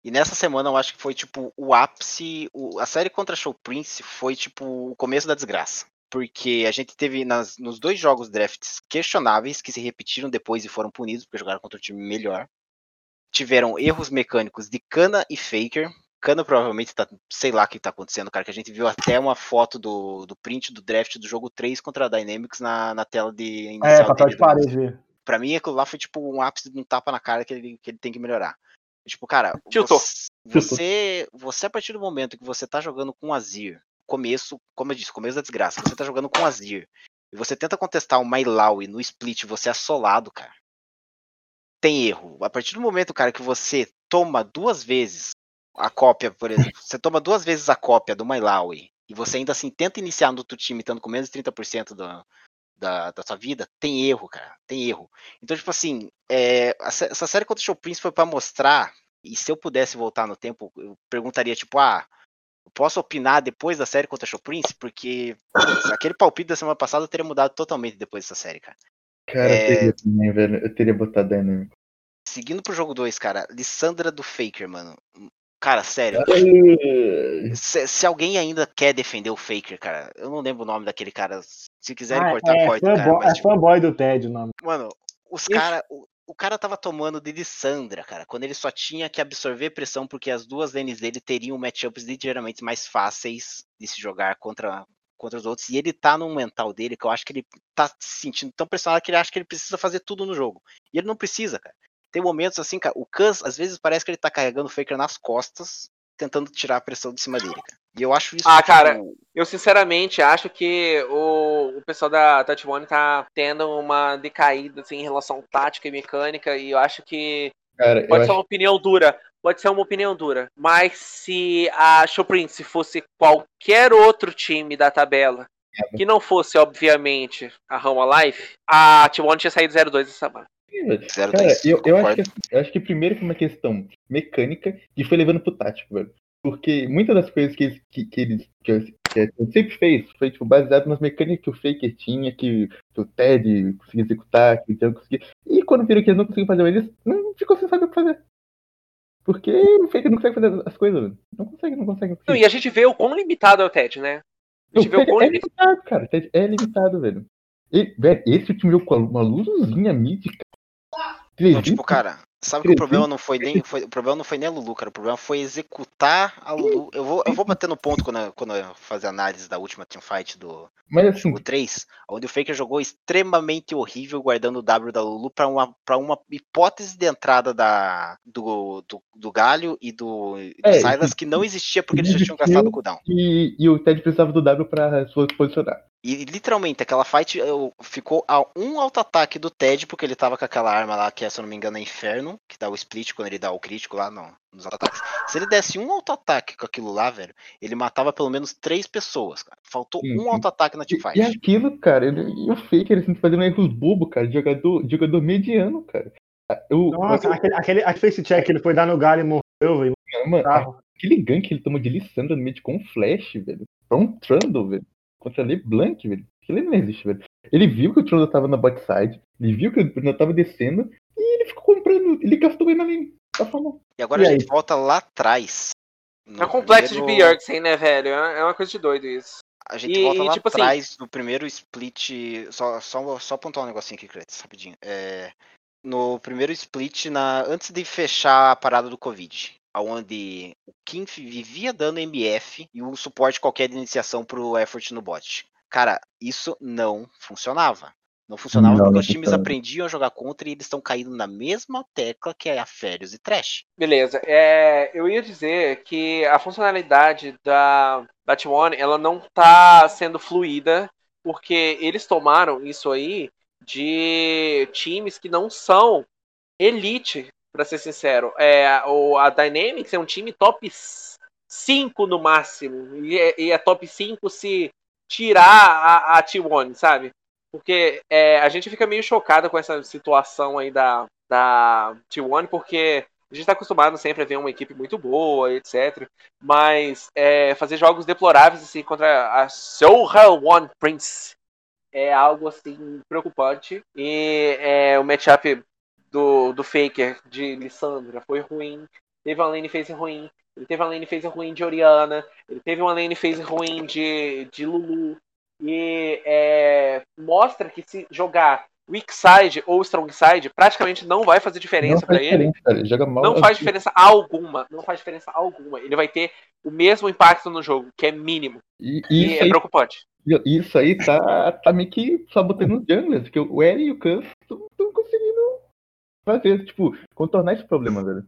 D: E nessa semana eu acho que foi tipo o ápice. o- a série contra Show Prince foi tipo o começo da desgraça. Porque a gente teve nas, nos dois jogos drafts questionáveis que se repetiram depois e foram punidos porque jogaram contra um time melhor. Tiveram erros mecânicos de Kana e Faker. Cano provavelmente tá, sei lá o que tá acontecendo, cara, que a gente viu até uma foto do, do print do draft do jogo 3 contra a Dynamics na, na tela de
A: É, papel de parede.
D: Pra mim, aquilo lá foi tipo um ápice de um tapa na cara que ele, que ele tem que melhorar. Tipo, cara,
C: Tiltou.
D: você, você, você, a partir do momento que você tá jogando com o Azir, começo, como eu disse, começo da desgraça, você tá jogando com Azir, e você tenta contestar o Mailaui no split, você é assolado, cara. Tem erro. A partir do momento, cara, que você toma duas vezes a cópia, por exemplo, você toma duas vezes a cópia do Mailaui, e você ainda assim tenta iniciar no outro time estando com menos de 30% do, da, da sua vida, tem erro, cara. Tem erro. Então, tipo assim, é, essa série contra o Show Prince foi para mostrar, e se eu pudesse voltar no tempo, eu perguntaria, tipo, ah, posso opinar depois da série contra o Show Prince? Porque putz, aquele palpite da semana passada teria mudado totalmente depois dessa série, cara.
B: Cara,
D: É.
B: eu teria também, velho. Eu teria botado Dynamic.
D: Seguindo pro jogo 2, cara, Lissandra do Faker, mano. Cara, sério. Se, se alguém ainda quer defender o Faker, cara, eu não lembro o nome daquele cara. Se quiserem
A: Ah,
D: cortar,
A: é,
D: corta, cara.
A: fanboy,
D: Mas,
A: é
D: tipo,
A: fanboy do Ted o nome.
D: Mano, os
C: Isso.
D: O, cara tava tomando de Lissandra, cara, quando ele só tinha que absorver pressão porque as duas lanes dele teriam matchups ligeiramente mais fáceis de se jogar contra, contra os outros. E ele tá num mental dele que eu acho que ele tá se sentindo tão pressionado que ele acha que ele precisa fazer tudo no jogo. E ele não precisa, cara. Tem momentos assim, cara, o Kuz, às vezes parece que ele tá carregando o Faker nas costas, tentando tirar a pressão de cima dele, cara. E eu acho isso.
C: Ah, cara, Eu sinceramente acho que o, o pessoal da Touch One tá tendo uma decaída assim, em relação à tática e mecânica, e eu acho que
B: Cara,
C: pode ser
B: acho
C: uma opinião dura. Pode ser uma opinião dura. Mas se a Show Prince fosse qualquer outro time da tabela, que não fosse, obviamente, a Rama Life, a T1 tinha saído 0-2 essa semana.
B: Cara,
D: dois,
B: eu, eu, acho que, eu acho que primeiro foi uma questão mecânica que foi levando pro tático, velho. Porque muitas das coisas que, eles- que, que eles que, eu- que sempre fez foi tipo, baseado nas mecânicas que o Faker tinha, que, que o Ted conseguia executar, que o Django conseguia. E quando viram que eles não conseguiam fazer, eles não ficou sem saber o que fazer. Porque o Faker não consegue fazer as coisas, velho. Não consegue, não consegue. Não
C: Não,
B: consegue.
C: e a gente vê o quão limitado é o Ted, né? A gente
B: O
C: vê o quão
B: é
C: limitado.
B: limitado, cara. O Ted é limitado, velho. E, velho, esse último jogo com uma cara.
D: Então, tipo,
B: 300
D: cara, sabe que o problema não foi nem. Foi, o problema não foi nem a Lulu, cara. O problema foi executar a Lulu. Eu vou, eu vou bater no ponto quando eu, quando eu fazer análise da última teamfight do
B: Mas assim,
D: jogo 3, onde o Faker jogou extremamente horrível guardando o W da Lulu pra uma, pra uma hipótese de entrada da, do, do, do Galho e do, do
B: É,
D: Silas que não existia porque eles já tinham gastado o cooldown.
B: e, e o Ted precisava do W pra se posicionar.
D: E literalmente, aquela fight eu- ficou a um auto-ataque do Ted, porque ele tava com aquela arma lá, que é, se eu não me engano, é Inferno, que dá o split quando ele dá o crítico lá no- nos auto-ataques. Se ele desse um auto-ataque com aquilo lá, velho, ele matava pelo menos três pessoas, cara. Faltou
B: Sim,
D: um auto-ataque na
B: E,
D: teamfight.
B: e aquilo, cara, ele, e o Faker assim, fazendo erros bobo, cara, de jogador, de jogador mediano, cara. Eu,
A: Nossa, aquele, aquele, aquele face check que ele foi dar no galho e morreu, velho.
B: eu- mano, aquele gank que ele tomou de Lissandra no meio com flash, velho. Pra um Trundle, velho. Contra LeBlanc, velho. Aquilo não existe, velho. Ele viu que o Trundle tava na bot side, ele viu que o Trundle tava descendo, e ele ficou comprando, ele gastou ele na lane. Tá falando.
D: E agora
A: E
D: a
A: aí?
D: gente volta lá atrás.
C: É um complexo de
D: primeiro-
C: Bjorksen, né, velho? É é uma coisa de doido isso.
D: A gente
C: E-
D: volta lá
C: tipo assim-
D: atrás no primeiro split. Só, só, só apontar um negocinho aqui, Cretes, rapidinho. É, no primeiro split, na, antes de fechar a parada do Covid, onde o Kim vivia dando MF e um suporte qualquer de iniciação pro effort no bot. Cara, isso não funcionava. Não funcionava
B: Não,
D: porque
B: não
D: os times aprendiam a jogar contra e eles estão caindo na mesma tecla que é a Férios e Trash.
C: Beleza. É, eu ia dizer que a funcionalidade da, da T1 ela não tá sendo fluida, porque eles tomaram isso aí de times que não são elite, pra ser sincero. É, o, a Dynamics é um time top 5 no máximo. E é, e é top 5 se tirar a, a T1, sabe? Porque é, a gente fica meio chocado com essa situação aí da, da T1, porque a gente está acostumado sempre a ver uma equipe muito boa, etc. Mas é, fazer jogos deploráveis assim contra a Soha One Prince é algo assim preocupante. E é, o matchup do, do Faker de Lissandra foi ruim. Teve uma lane phase ruim. Ele teve uma lane phase ruim de Oriana. Ele teve uma lane phase ruim de, de Lulu. E é, mostra que se jogar weak side ou strong side praticamente não vai fazer diferença para ele.
B: Joga mal
C: não faz diferença alguma. Não faz diferença alguma. Ele vai ter o mesmo impacto no jogo, que é mínimo.
B: E,
C: E, é
B: aí,
C: preocupante.
B: isso aí tá, tá meio que sabotando os junglers, porque o Eri e o Kans estão conseguindo fazer, tipo, contornar esse problema, velho.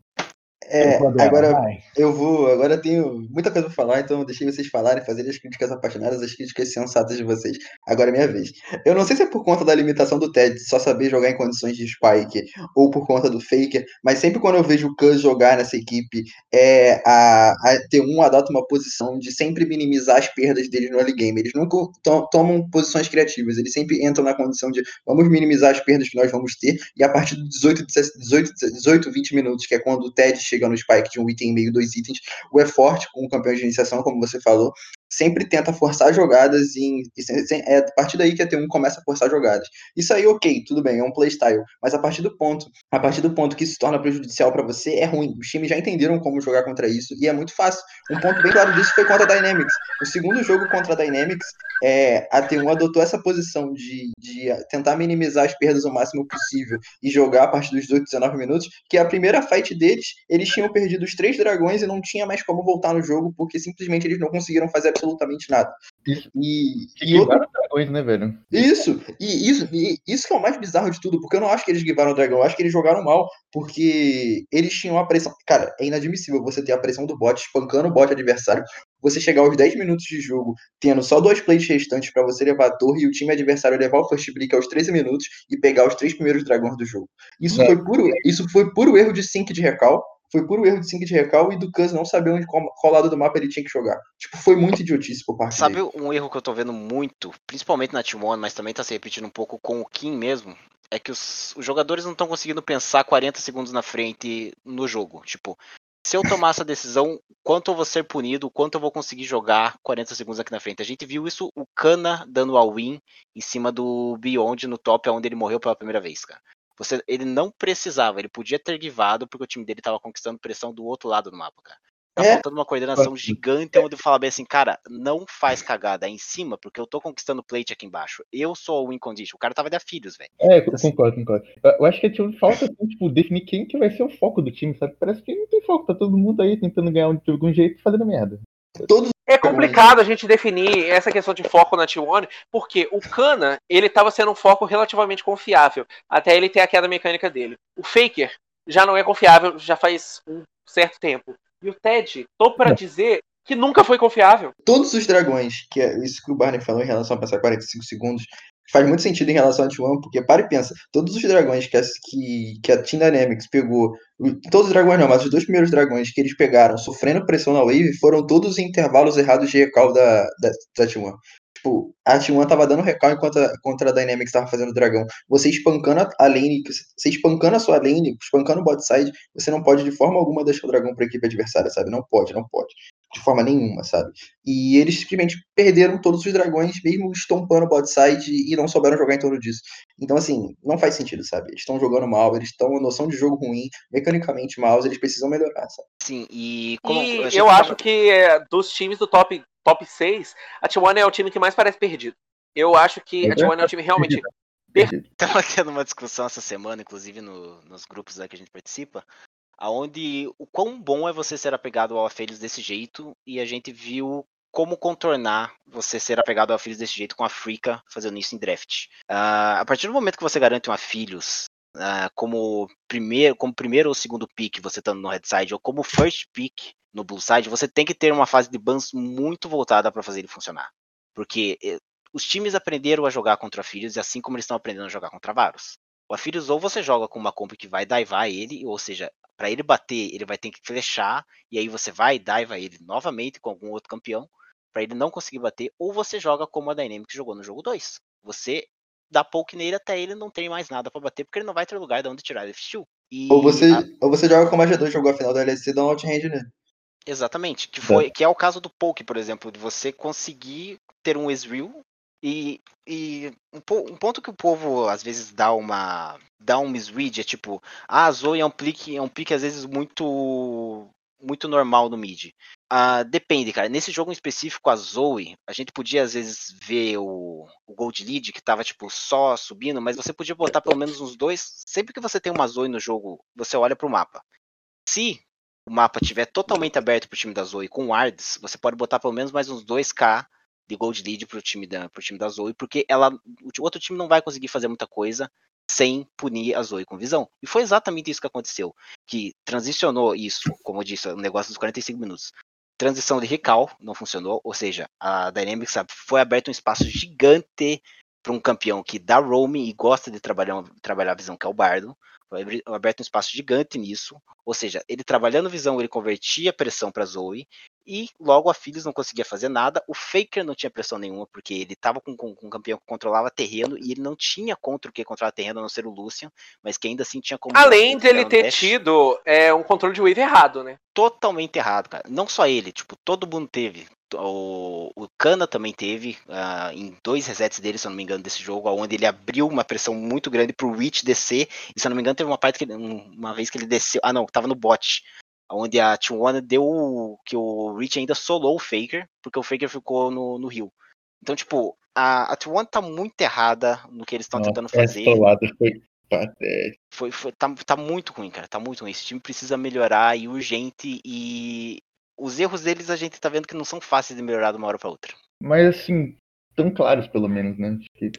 E: É, agora
A: vai.
E: eu vou. Agora eu tenho muita coisa pra falar, então deixei vocês falarem, fazerem as críticas apaixonadas, as críticas sensatas de vocês. Agora é minha vez. Eu não sei se é por conta da limitação do Ted, só saber jogar em condições de Spike, ou por conta do Faker, mas sempre quando eu vejo o Cuz jogar nessa equipe, é a, a T1 adota uma posição de sempre minimizar as perdas deles no early game. Eles nunca to- tomam posições criativas, eles sempre entram na condição de vamos minimizar as perdas que nós vamos ter, e a partir dos 18, 18, 18 20 minutos, que é quando o Ted chega no spike de um item e meio, dois itens, o é forte com o campeão de iniciação, como você falou, sempre tenta forçar jogadas e, e é a partir daí que a T1 começa a forçar jogadas. Isso aí, ok, tudo bem, é um playstyle, mas a partir do ponto, a partir do ponto que isso se torna prejudicial para você, é ruim. Os times já entenderam como jogar contra isso e é muito fácil. Um ponto bem claro disso foi contra a Dynamics. O segundo jogo contra a Dynamics, é, a T1 adotou essa posição de, de tentar minimizar as perdas o máximo possível e jogar a partir dos 18, 19 minutos, que a primeira fight deles, eles tinham perdido os três dragões e não tinha mais como voltar no jogo, porque simplesmente eles não conseguiram fazer absolutamente nada.
B: Isso.
E: E,
B: Que
E: e outro
B: vários dragões, né, velho?
E: isso, e isso, e isso que é o mais bizarro de tudo, porque eu não acho que eles givaram o dragão, eu acho que eles jogaram mal, porque eles tinham a pressão. Cara, é inadmissível você ter a pressão do bot, espancando o bot adversário, você chegar aos 10 minutos de jogo, tendo só dois plays restantes pra você levar a torre e o time adversário levar o first break aos 13 minutos e pegar os três primeiros dragões do jogo. Isso
B: É.
E: foi puro, isso foi puro erro de sync de recal. Foi puro erro de sync de recal e do Cus não saber onde, qual, lado do mapa ele tinha que jogar. Tipo, foi muito idiotice por parte
D: Sabe
E: dele.
D: um erro que eu tô vendo muito, principalmente na T1, mas também tá se repetindo um pouco com o Kim mesmo? É que os, os jogadores não estão conseguindo pensar 40 segundos na frente no jogo. Tipo, se eu tomar essa decisão, quanto eu vou ser punido, quanto eu vou conseguir jogar 40 segundos aqui na frente. A gente viu isso, o Kana dando all-in em cima do Beyond no top, onde ele morreu pela primeira vez, cara. Você, ele não precisava, ele podia ter givado porque o time dele tava conquistando pressão do outro lado do mapa, cara. Tá
E: É.
D: faltando uma coordenação gigante onde fala bem assim, cara, não faz cagada é em cima, porque eu tô conquistando plate aqui embaixo. Eu sou o win condition. O cara tava de filhos, velho.
B: É, eu concordo, concordo. Eu eu acho que tinha falta, assim, tipo, definir quem que vai ser o foco do time, sabe? Parece que não tem foco, tá todo mundo aí tentando ganhar de algum jeito e fazendo merda.
E: Todos
C: É complicado a gente definir essa questão de foco na T1, porque o Kana, ele tava sendo um foco relativamente confiável, até ele ter a queda mecânica dele. O Faker já não é confiável, já faz um certo tempo. E o Ted, tô
B: Não.
C: dizer que nunca foi confiável.
E: todos os dragões, que é isso que o Barney falou em relação a passar 45 segundos, faz muito sentido em relação a T1, porque para e pensa, todos os dragões que a, que, que a Team Dynamics pegou, todos os dragões não, mas os dois primeiros dragões que eles pegaram sofrendo pressão na wave foram todos em intervalos errados de recal da, da, da T1. Tipo, a T1 tava dando recal enquanto a, contra a Dynamics tava fazendo o dragão. Você espancando a, lane, você espancando a sua lane, espancando o bot side, você não pode de forma alguma deixar o dragão pra equipe adversária, sabe? Não pode, não pode. De forma nenhuma, sabe? E eles simplesmente perderam todos os dragões, mesmo estompando o bot side e não souberam jogar em torno disso. Então, assim, não faz sentido, sabe? Eles estão jogando mal, eles estão com noção de jogo ruim, mecanicamente mal, eles precisam melhorar, sabe?
D: Sim, e como
C: E eu
D: tava-
C: acho que é, dos times do top, top 6, a T1 é o time que mais parece perdido. Eu acho que a T1 é o time realmente.
D: Tava tendo uma discussão essa semana, inclusive no- nos grupos que a gente participa, aonde o quão bom é você ser apegado ao Aphelios desse jeito, e a gente viu como contornar você ser apegado ao Aphelios desse jeito com a Frika fazendo isso em draft. Ah, a partir do momento que você garante um Aphelios ah, como primeiro, como primeiro ou segundo pick você estando no red side, ou como first pick no blue side, você tem que ter uma fase de bans muito voltada para fazer ele funcionar. Porque eh, os times aprenderam a jogar contra Firius, e assim como eles estão aprendendo a jogar contra Varus. O Afirius ou você joga com uma comp que vai daivar ele, ou seja, para ele bater, ele vai ter que flechar, e aí você vai e ele novamente com algum outro campeão, para ele não conseguir bater, ou você joga como a Dynamic jogou no jogo 2. Você poke nele até ele não tem mais nada para bater, porque ele não vai ter lugar de onde tirar ele steel. E
E: Ou você,
D: a-
E: ou você joga como a G2 jogou a final da LSC e dá um outhand nele.
D: Exatamente, que foi que é o caso do poke, por exemplo, de você conseguir ter um Ezreal e, e um, po- um ponto que o povo às vezes dá uma dá um misread é tipo, ah, a Zoe é um pique, é um pique às vezes muito muito normal no mid. Ah, depende, cara. Nesse jogo em específico, a Zoe, a gente podia às vezes ver o, o Gold Lead que tava, tipo, só subindo, mas você podia botar pelo menos uns dois. Sempre que você tem uma Zoe no jogo, você olha pro mapa. Se o mapa tiver totalmente aberto pro time da Zoe com wards, você pode botar pelo menos mais uns 2k de Gold Lead pro time da, pro time da Zoe, porque ela, o outro time não vai conseguir fazer muita coisa sem punir a Zoe com visão. E foi exatamente isso que aconteceu. Que transicionou isso, como eu disse, o negócio dos 45 minutos transição de recal não funcionou, ou seja, a Dynamics sabe, foi aberto um espaço gigante para um campeão que dá roaming e gosta de trabalhar, trabalhar a visão, que é o Bardo. Foi aberto um espaço gigante nisso, ou seja, ele trabalhando visão, ele convertia pressão para Zoe, e logo a Phyllis não conseguia fazer nada. O Faker não tinha pressão nenhuma, porque ele estava com, com, com, um campeão que controlava terreno e ele não tinha contra o que controlar terreno, a não ser o Lucian, mas que ainda assim tinha como.
C: Além de ele ter tido é, um controle de wave errado, né?
D: Totalmente errado, cara. Não só ele, tipo, todo mundo teve. O, o Kana também teve uh, em dois resets dele, se eu não me engano, desse jogo, onde ele abriu uma pressão muito grande pro Rich descer. E se eu não me engano, teve uma parte que ele, uma vez que ele desceu. Ah, não, tava no bot onde a T1 deu que o Rich ainda solou o Faker, porque o Faker ficou no, no Rio. Então, tipo, a, a T1 tá muito errada no que eles estão tentando fazer.
B: foi
D: Foi, foi, tá, tá muito ruim, cara. Tá muito ruim. Esse time precisa melhorar e urgente. E os erros deles a gente tá vendo que não são fáceis de melhorar de uma hora pra outra.
B: Mas assim, tão claros pelo menos, né? Acho que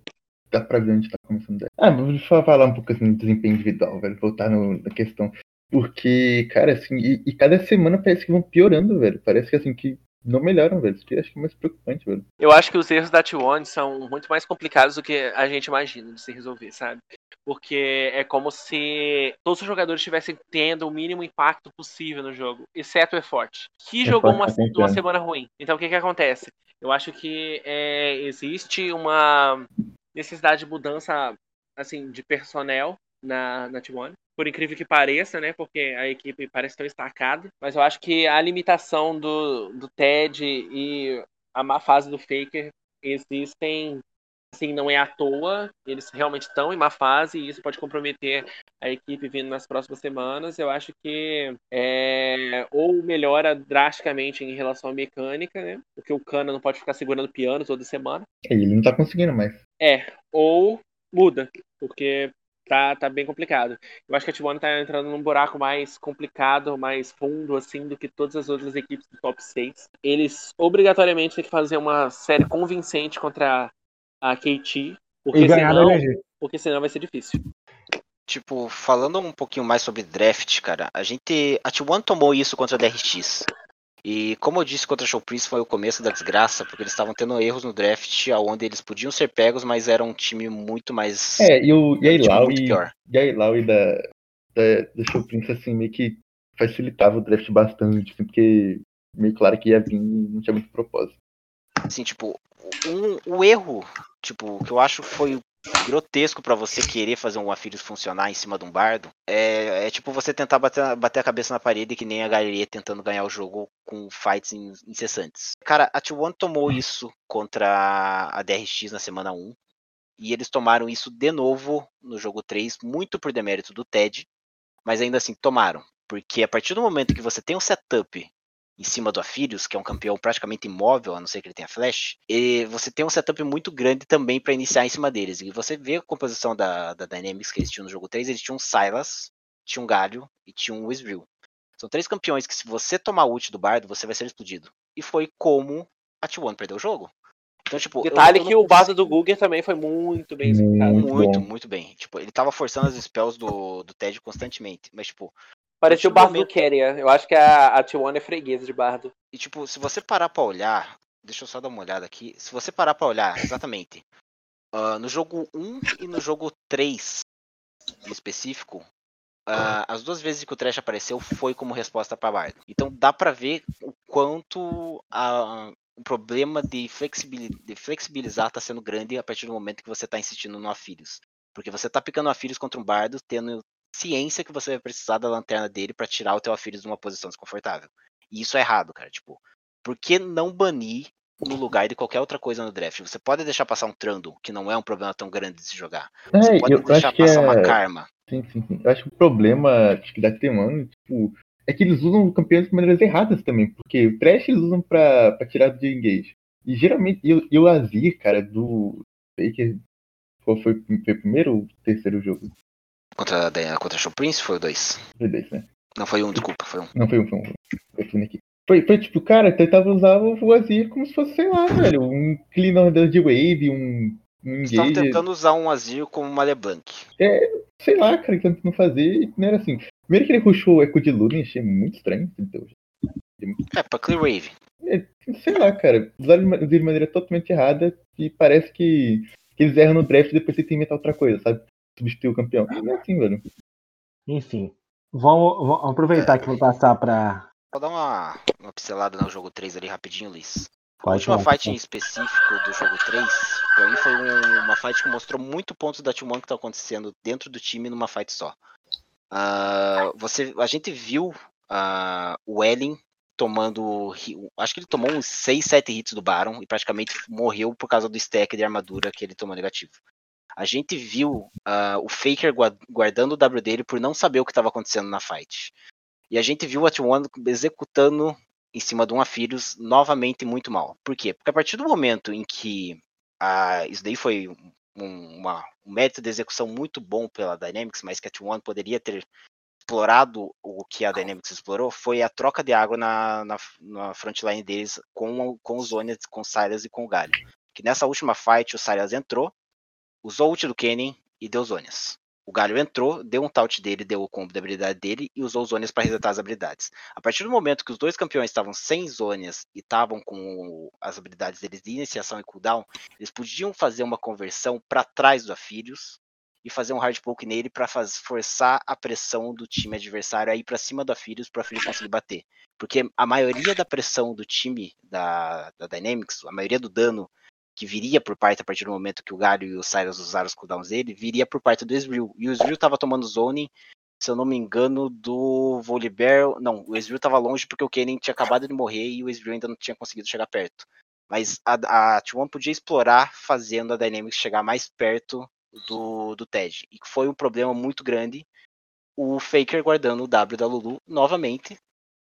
B: dá pra ver onde tá começando. Ah, vou falar um pouco assim do desempenho individual, velho. Voltar no, na questão. Porque, cara, assim, e, e, cada semana parece que vão piorando, velho. Parece que assim, que não melhoram, velho. Isso que eu acho que é mais preocupante, velho.
C: Eu acho que os erros da T1 são muito mais complicados do que a gente imagina de se resolver, sabe? Porque é como se todos os jogadores estivessem tendo o mínimo impacto possível no jogo, exceto o Efort, que é jogou uma, uma semana ruim. Então o que que acontece? Eu acho que é, existe uma necessidade de mudança assim de personnel na, na T1 por incrível que pareça, né? Porque a equipe parece tão estacada. Mas eu acho que a limitação do, do Ted e a má fase do Faker existem. Assim, não é à toa, eles realmente estão em má fase e isso pode comprometer a equipe vindo nas próximas semanas. Eu acho que é, ou melhora drasticamente em relação à mecânica, né? Porque o Cana não pode ficar segurando piano toda semana.
B: Ele não tá conseguindo mais.
C: É, ou muda, porque tá, tá bem complicado. Eu acho que a T1 tá entrando num buraco mais complicado, mais fundo, assim, do que todas as outras equipes do top 6. Eles obrigatoriamente têm que fazer uma série convincente contra a KT, porque, senão, porque senão vai ser difícil.
D: Tipo, falando um pouquinho mais sobre draft, cara, a gente. A T1 tomou isso contra a DRX. E como eu disse contra a Showprince foi o começo da desgraça, porque eles estavam tendo erros no draft, onde eles podiam ser pegos, mas era um time muito mais.
B: É, e, o, e a Ilau e, e a Ilau e da, da, da Showprince, assim, meio que facilitava o draft bastante, assim, porque meio claro que ia vir e não tinha muito propósito.
D: Assim, tipo, um, o erro, tipo, que eu acho foi grotesco para você querer fazer um Afilhos funcionar em cima de um bardo. É, é tipo você tentar bater, bater, a cabeça na parede que nem a galeria tentando ganhar o jogo com fights incessantes. Cara, a T1 tomou isso contra a DRX na semana 1. E eles tomaram isso de novo no jogo 3, muito por demérito do TED. Mas ainda assim, tomaram. Porque a partir do momento que você tem um setup em cima do Afirius, que é um campeão praticamente imóvel, a não ser que ele tenha flash, e você tem um setup muito grande também para iniciar em cima deles. E você vê a composição da, da Dynamics que eles tinham no jogo 3, eles tinham um Silas, tinha um Galho e tinha um Wisril. São três campeões que se você tomar ult do bardo, você vai ser explodido. E foi como a T1 perdeu o jogo.
C: Então, tipo, Detalhe que o bardo do Google também foi muito bem explicado.
D: Muito, muito, muito, bem. Tipo, ele tava forçando as spells do, do Ted constantemente. Mas, tipo,
C: Parecia o Bardo momento... do. Eu acho que a, a T1 é freguesa de Bardo.
D: E tipo, se você parar pra olhar. Deixa eu só dar uma olhada aqui. Se você parar pra olhar, exatamente. Uh, no jogo 1 e no jogo 3 em específico, uh, as duas vezes que o Trash apareceu foi como resposta para Bardo. Então dá para ver o quanto a, o problema de flexibilizar está sendo grande a partir do momento que você está insistindo no Afírios. Porque você está picando Afírios contra um Bardo, tendo ciência que você vai precisar da lanterna dele para tirar o teu Afírios de uma posição desconfortável. E isso é errado, cara. Tipo, por que não banir no lugar de qualquer outra coisa no draft? Você pode deixar passar um Trundle, que não é um problema tão grande de se jogar. Você
B: é,
D: pode deixar passar é... uma Karma.
B: Sim, sim, sim. Eu acho que o problema acho que da T1, tipo, é que eles usam campeões de maneiras erradas também, porque o Trash eles usam pra, pra tirar de engage. E geralmente, e, e o Azir, cara, do Faker, foi, foi, foi o primeiro ou terceiro jogo?
D: Contra, a- contra a Show Prince foi o 2.
B: Foi dois, né?
D: Não, foi um, desculpa, foi um.
B: Não, foi um, foi um. Foi, um aqui. Foi, foi tipo, cara, tentava usar o Azir como se fosse, sei lá, velho, um cleaner de wave, um, um
D: estavam tentando usar um Azir como uma LeBlanc.
B: sei lá, cara, que tentando fazer, e não era assim. Primeiro que ele rushou o Echo de Lune, achei muito estranho. Então,
D: É, pra Clear Wave.
B: é, sei lá, cara, usaram de ma- de maneira totalmente errada e parece que, que eles erram no draft e depois tentam inventar outra coisa, sabe? Substituir o campeão. Não é assim, velho.
A: Enfim. Vamos, vamos aproveitar que eu vou passar pra.
D: Vou dar uma, uma pincelada no jogo 3 ali rapidinho, Liz. A
A: Pode
D: última
A: falar.
D: fight em específico do jogo 3, pra mim foi um- uma fight que mostrou muito pontos da T1 que tá acontecendo dentro do time numa fight só. Ah, você, a gente viu ah, o Ellen tomando. Acho que ele tomou uns 6, 7 hits do Baron e praticamente morreu por causa do stack de armadura que ele tomou negativo. A gente viu ah, o Faker gua- guardando o W dele por não saber o que estava acontecendo na fight. E a gente viu a T1 executando em cima de um Afirius novamente muito mal. Por quê? Porque a partir do momento em que ah, isso daí foi um, uma- um método de execução muito bom pela Dynamics, mas que a T1 poderia ter explorado o que a Dynamics explorou, foi a troca de água na, na, na frontline deles com, o- com os Zonias, com o Silas e com o Galho. Que nessa última fight o Silas entrou, usou ult do Kennen e deu Zonias. O Galho entrou, deu um taunt dele, deu o combo da habilidade dele e usou os Zonias para resetar as habilidades. A partir do momento que os dois campeões estavam sem Zonias e estavam com as habilidades deles de iniciação e cooldown, eles podiam fazer uma conversão para trás do Afirius e fazer um hard poke nele para forçar a pressão do time adversário a ir para cima do Afirius para o Afirius conseguir bater. Porque a maioria da pressão do time da, da Dynamics, a maioria do dano que viria por parte a partir do momento que o Galho e o Cyrus usaram os cooldowns dele, viria por parte do Ezreal. E o Ezreal tava tomando zone, se eu não me engano, do Volibear. Não, o Ezreal tava longe porque o Kennen tinha acabado de morrer e o Ezreal ainda não tinha conseguido chegar perto. Mas a, a T1 podia explorar fazendo a Dynamics chegar mais perto do, do Ted. E foi um problema muito grande o Faker guardando o W da Lulu novamente,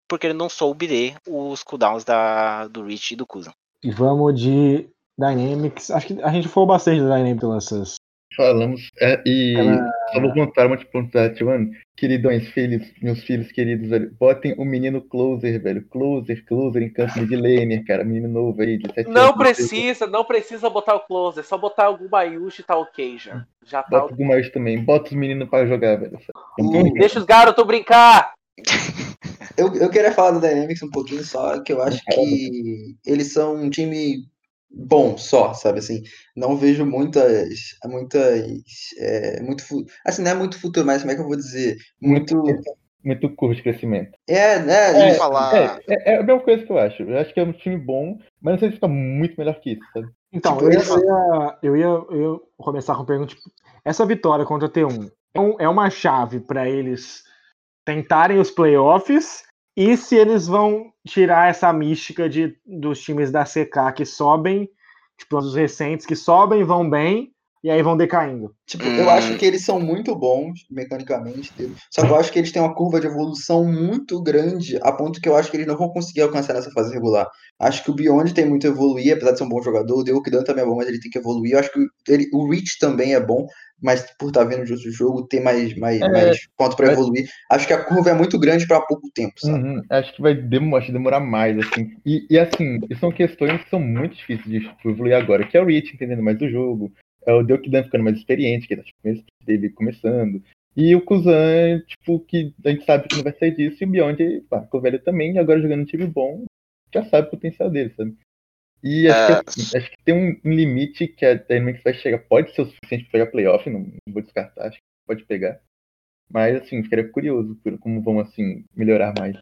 D: porque ele não soube ler os cooldowns da, do Reach e do Kuzan.
A: E vamos de Dynamics. Acho que a gente falou bastante da Dynamics nessas.
B: Falamos. é, e
A: Ela-
B: só vou contar uma tipo da T1. Queridões, filhos, meus filhos queridos, velho. Botem o menino Closer, velho. Closer, Closer em campo de laner, cara. Menino novo aí, de 7
C: Não
B: anos.
C: precisa, não precisa botar o closer, só botar o Gubayushi e tá ok já. Já tá
B: Bota o Gumayus também. Bota os meninos pra jogar, velho. Então,
C: Deixa os garotos brincar!
E: Eu, eu queria falar da Dynamics um pouquinho só, que eu acho que eles são um time bom só, sabe assim? Não vejo muitas, muitas, é, muito, assim, não é muito futuro, mas como é que eu vou dizer? Muito,
B: muito curto de crescimento.
E: é, né? Isso.
D: falar.
B: É, é, é a mesma coisa que eu acho. Eu acho que é um time bom, mas não sei se fica muito melhor que isso, sabe?
A: Então,
E: Tipo,
A: eu, ia, eu, ia, eu, ia, eu ia começar com a pergunta: tipo, essa vitória contra a T1 é, um- é uma chave para eles tentarem os playoffs e se eles vão tirar essa mística de, dos times da CK que sobem, tipo, os recentes que sobem, vão bem e aí vão decaindo.
E: Tipo, eu
D: Hum.
E: acho que eles são muito bons mecanicamente, só que eu acho que eles têm uma curva de evolução muito grande, a ponto que eu acho que eles não vão conseguir alcançar nessa fase regular. Acho que o Beyond tem muito a evoluir, apesar de ser um bom jogador, o Deokidan também é bom, mas ele tem que evoluir. Eu acho que ele, o Reach também é bom, mas por estar vendo de outro jogo, tem mais, mais,
B: É,
E: mais ponto para
B: é.
E: evoluir. Acho que a curva é muito grande para pouco tempo, sabe?
B: Uhum, Acho que vai demorar, acho que demorar mais, assim. E, e, assim, são questões que são muito difíceis de tipo, evoluir agora, que é o Rich entendendo mais do jogo, é o Deokidan ficando mais experiente, que tá tipo, dele começando. E o Kuzan, tipo, que a gente sabe que não vai sair disso, e o Beyond, pá, ficou velho também, e agora jogando um time bom, já sabe o potencial dele, sabe? E acho,
D: É.
B: que, assim, acho que tem um, limite que a Dynamics vai chegar, pode ser o suficiente para pegar playoff, não, não vou descartar, acho que pode pegar. Mas, assim, ficaria curioso por como vão, assim, melhorar mais.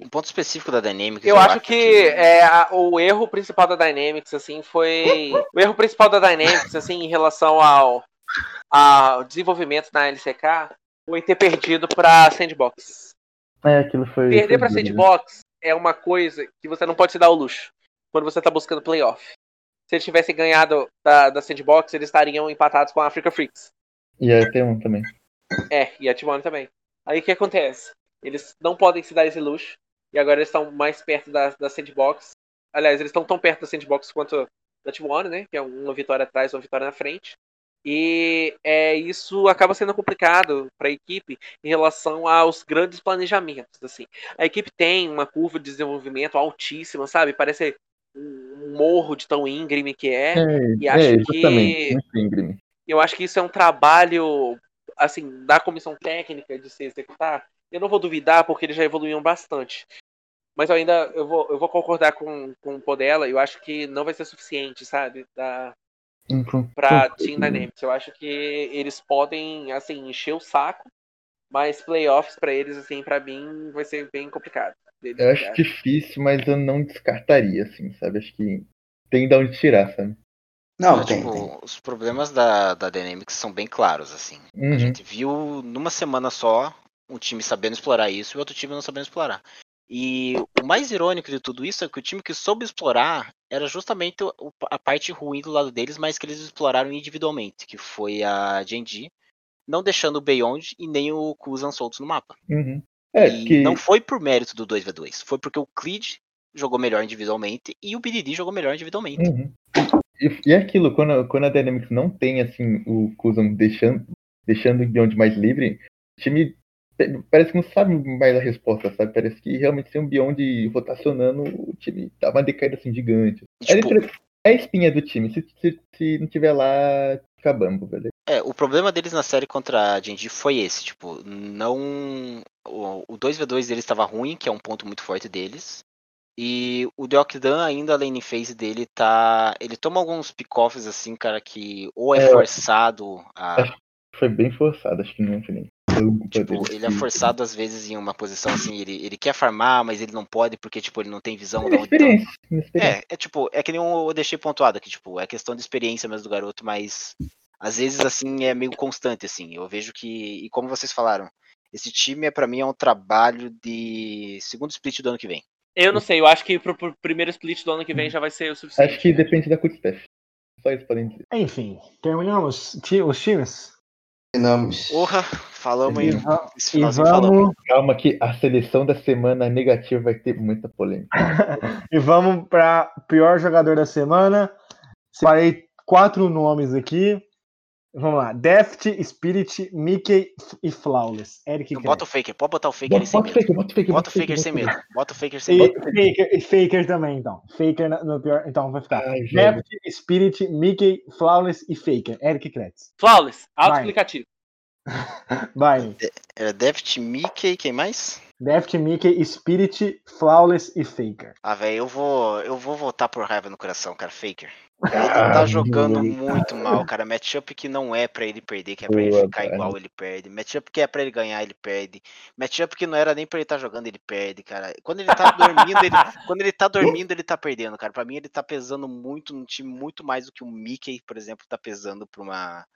D: Um ponto específico da Dynamics.
C: Eu acho que é, a- o erro principal da Dynamics, assim, foi. O erro principal da Dynamics, assim, em relação ao, ao desenvolvimento na LCK, foi ter perdido pra Sandbox.
B: É, aquilo foi.
C: Perder
B: foi
C: pra
B: duro, né?
C: Sandbox é uma coisa que você não pode se dar o luxo quando você tá buscando playoff. Se eles tivessem ganhado da, da Sandbox, eles estariam empatados com a Africa Freaks.
B: E tem um também.
C: É, e a T1 também. Aí o que acontece? Eles não podem se dar esse luxo. E agora eles estão mais perto da, da sandbox. Aliás, eles estão tão perto da sandbox quanto da Team One, né? Que é uma vitória atrás, uma vitória na frente. E é, isso acaba sendo complicado para a equipe em relação aos grandes planejamentos. Assim. A equipe tem uma curva de desenvolvimento altíssima, sabe? Parece um morro de tão íngreme que é.
B: É,
C: e acho
B: é,
C: que
B: íngreme.
C: eu acho que isso é um trabalho assim da comissão técnica de se executar. Eu não vou duvidar porque eles já evoluíram bastante. Mas eu ainda eu vou, eu vou concordar com, com o Podela. Eu acho que não vai ser suficiente, sabe? Da,
B: Uhum.
C: pra Team Dynamics. Eu acho que eles podem, assim, encher o saco, mas playoffs pra eles, assim, pra mim, vai ser bem complicado.
B: Eu acho difícil, mas eu não descartaria, assim, sabe? Acho que tem de onde tirar, sabe?
E: Não,
D: É,
E: tem,
D: tipo,
E: tem.
D: os problemas da, da Dynamics são bem claros, assim. A
B: Uhum.
D: gente viu numa semana só um time sabendo explorar isso e outro time não sabendo explorar. E o mais irônico de tudo isso é que o time que soube explorar era justamente a parte ruim do lado deles, mas que eles exploraram individualmente, que foi a Genji, não deixando o Beyond e nem o Kuzan soltos no mapa.
B: Uhum. É,
D: e
B: que
D: não foi por mérito do 2v2, foi porque o Clid jogou melhor individualmente e o BDD jogou melhor individualmente.
B: Uhum. E, é aquilo, quando, quando a Dynamics não tem, assim, o Kuzan deixando, deixando o Beyond mais livre, o time parece que não sabe mais a resposta, sabe? Parece que realmente tem um Beyond rotacionando, o time dá uma decaída, assim, gigante. É,
D: tipo,
B: é a espinha do time, se, se, se não tiver lá, fica bambo, velho.
D: É, o problema deles na série contra a Genji foi esse, tipo, não. O, o 2v2 deles estava ruim, que é um ponto muito forte deles. E o Deokdan ainda a lane phase dele tá. Ele toma alguns pick-offs assim, cara, que ou é
B: É,
D: forçado a.
B: Foi bem forçado, acho que não foi nem.
D: Tipo,
B: dele.
D: ele é forçado às vezes em uma posição assim, ele, ele quer farmar, mas ele não pode porque, tipo, ele não tem visão da onde
B: Inexperiência, inexperiência.
D: É, é tipo, é que nem eu deixei pontuado aqui, tipo, é questão de experiência mesmo do garoto, mas às vezes assim é meio constante, assim. Eu vejo que, e como vocês falaram, esse time é para mim é um trabalho de segundo split do ano que vem.
C: Eu não sei, eu acho que pro, pro primeiro split do ano que vem já vai ser o suficiente.
B: Acho que depende da Kutstef. Só isso podem dizer.
A: Enfim, terminamos os times.
E: Terminamos.
D: Porra, falamos
A: E,
D: aí.
A: e
D: falamos.
A: vamos,
B: Calma que a seleção da semana negativa vai ter muita polêmica.
A: e vamos para pior jogador da semana. Separei quatro nomes aqui. Vamos lá. Deft, Spirit, Mickey e Flawless. Eric
D: Não, Bota o. Faker, pode botar o Faker
B: Bota,
D: sem
B: bota o
D: medo.
B: faker, bota o faker.
D: Bota o Faker sem medo. Bota o Faker sem
A: E
D: medo.
A: Faker, e Faker também, então. Faker no pior. Então vai ficar.
B: Ai.
A: Deft, Spirit, Mickey, Flawless e Faker. Eric Kretz.
C: Flawless, auto-explicativo.
A: Vai.
D: Era Deft, Mickey, quem mais?
A: Deft, Mickey, Spirit, Flawless e Faker.
D: Ah, velho, eu vou, eu vou votar por raiva no coração, cara, Faker. Ele
B: Ah,
D: tá jogando
B: muito.
D: muito mal, cara. Matchup que não é pra ele perder, que é pra ele
B: Boa,
D: ficar
B: cara.
D: igual, ele perde. Matchup que é pra ele ganhar, ele perde. Matchup que não era nem pra ele estar jogando, ele perde, cara. Quando ele tá dormindo, ele, quando ele tá dormindo, ele tá perdendo, cara. Pra mim, ele tá pesando muito no time, muito mais do que o Mickey, por exemplo, tá pesando pra uma.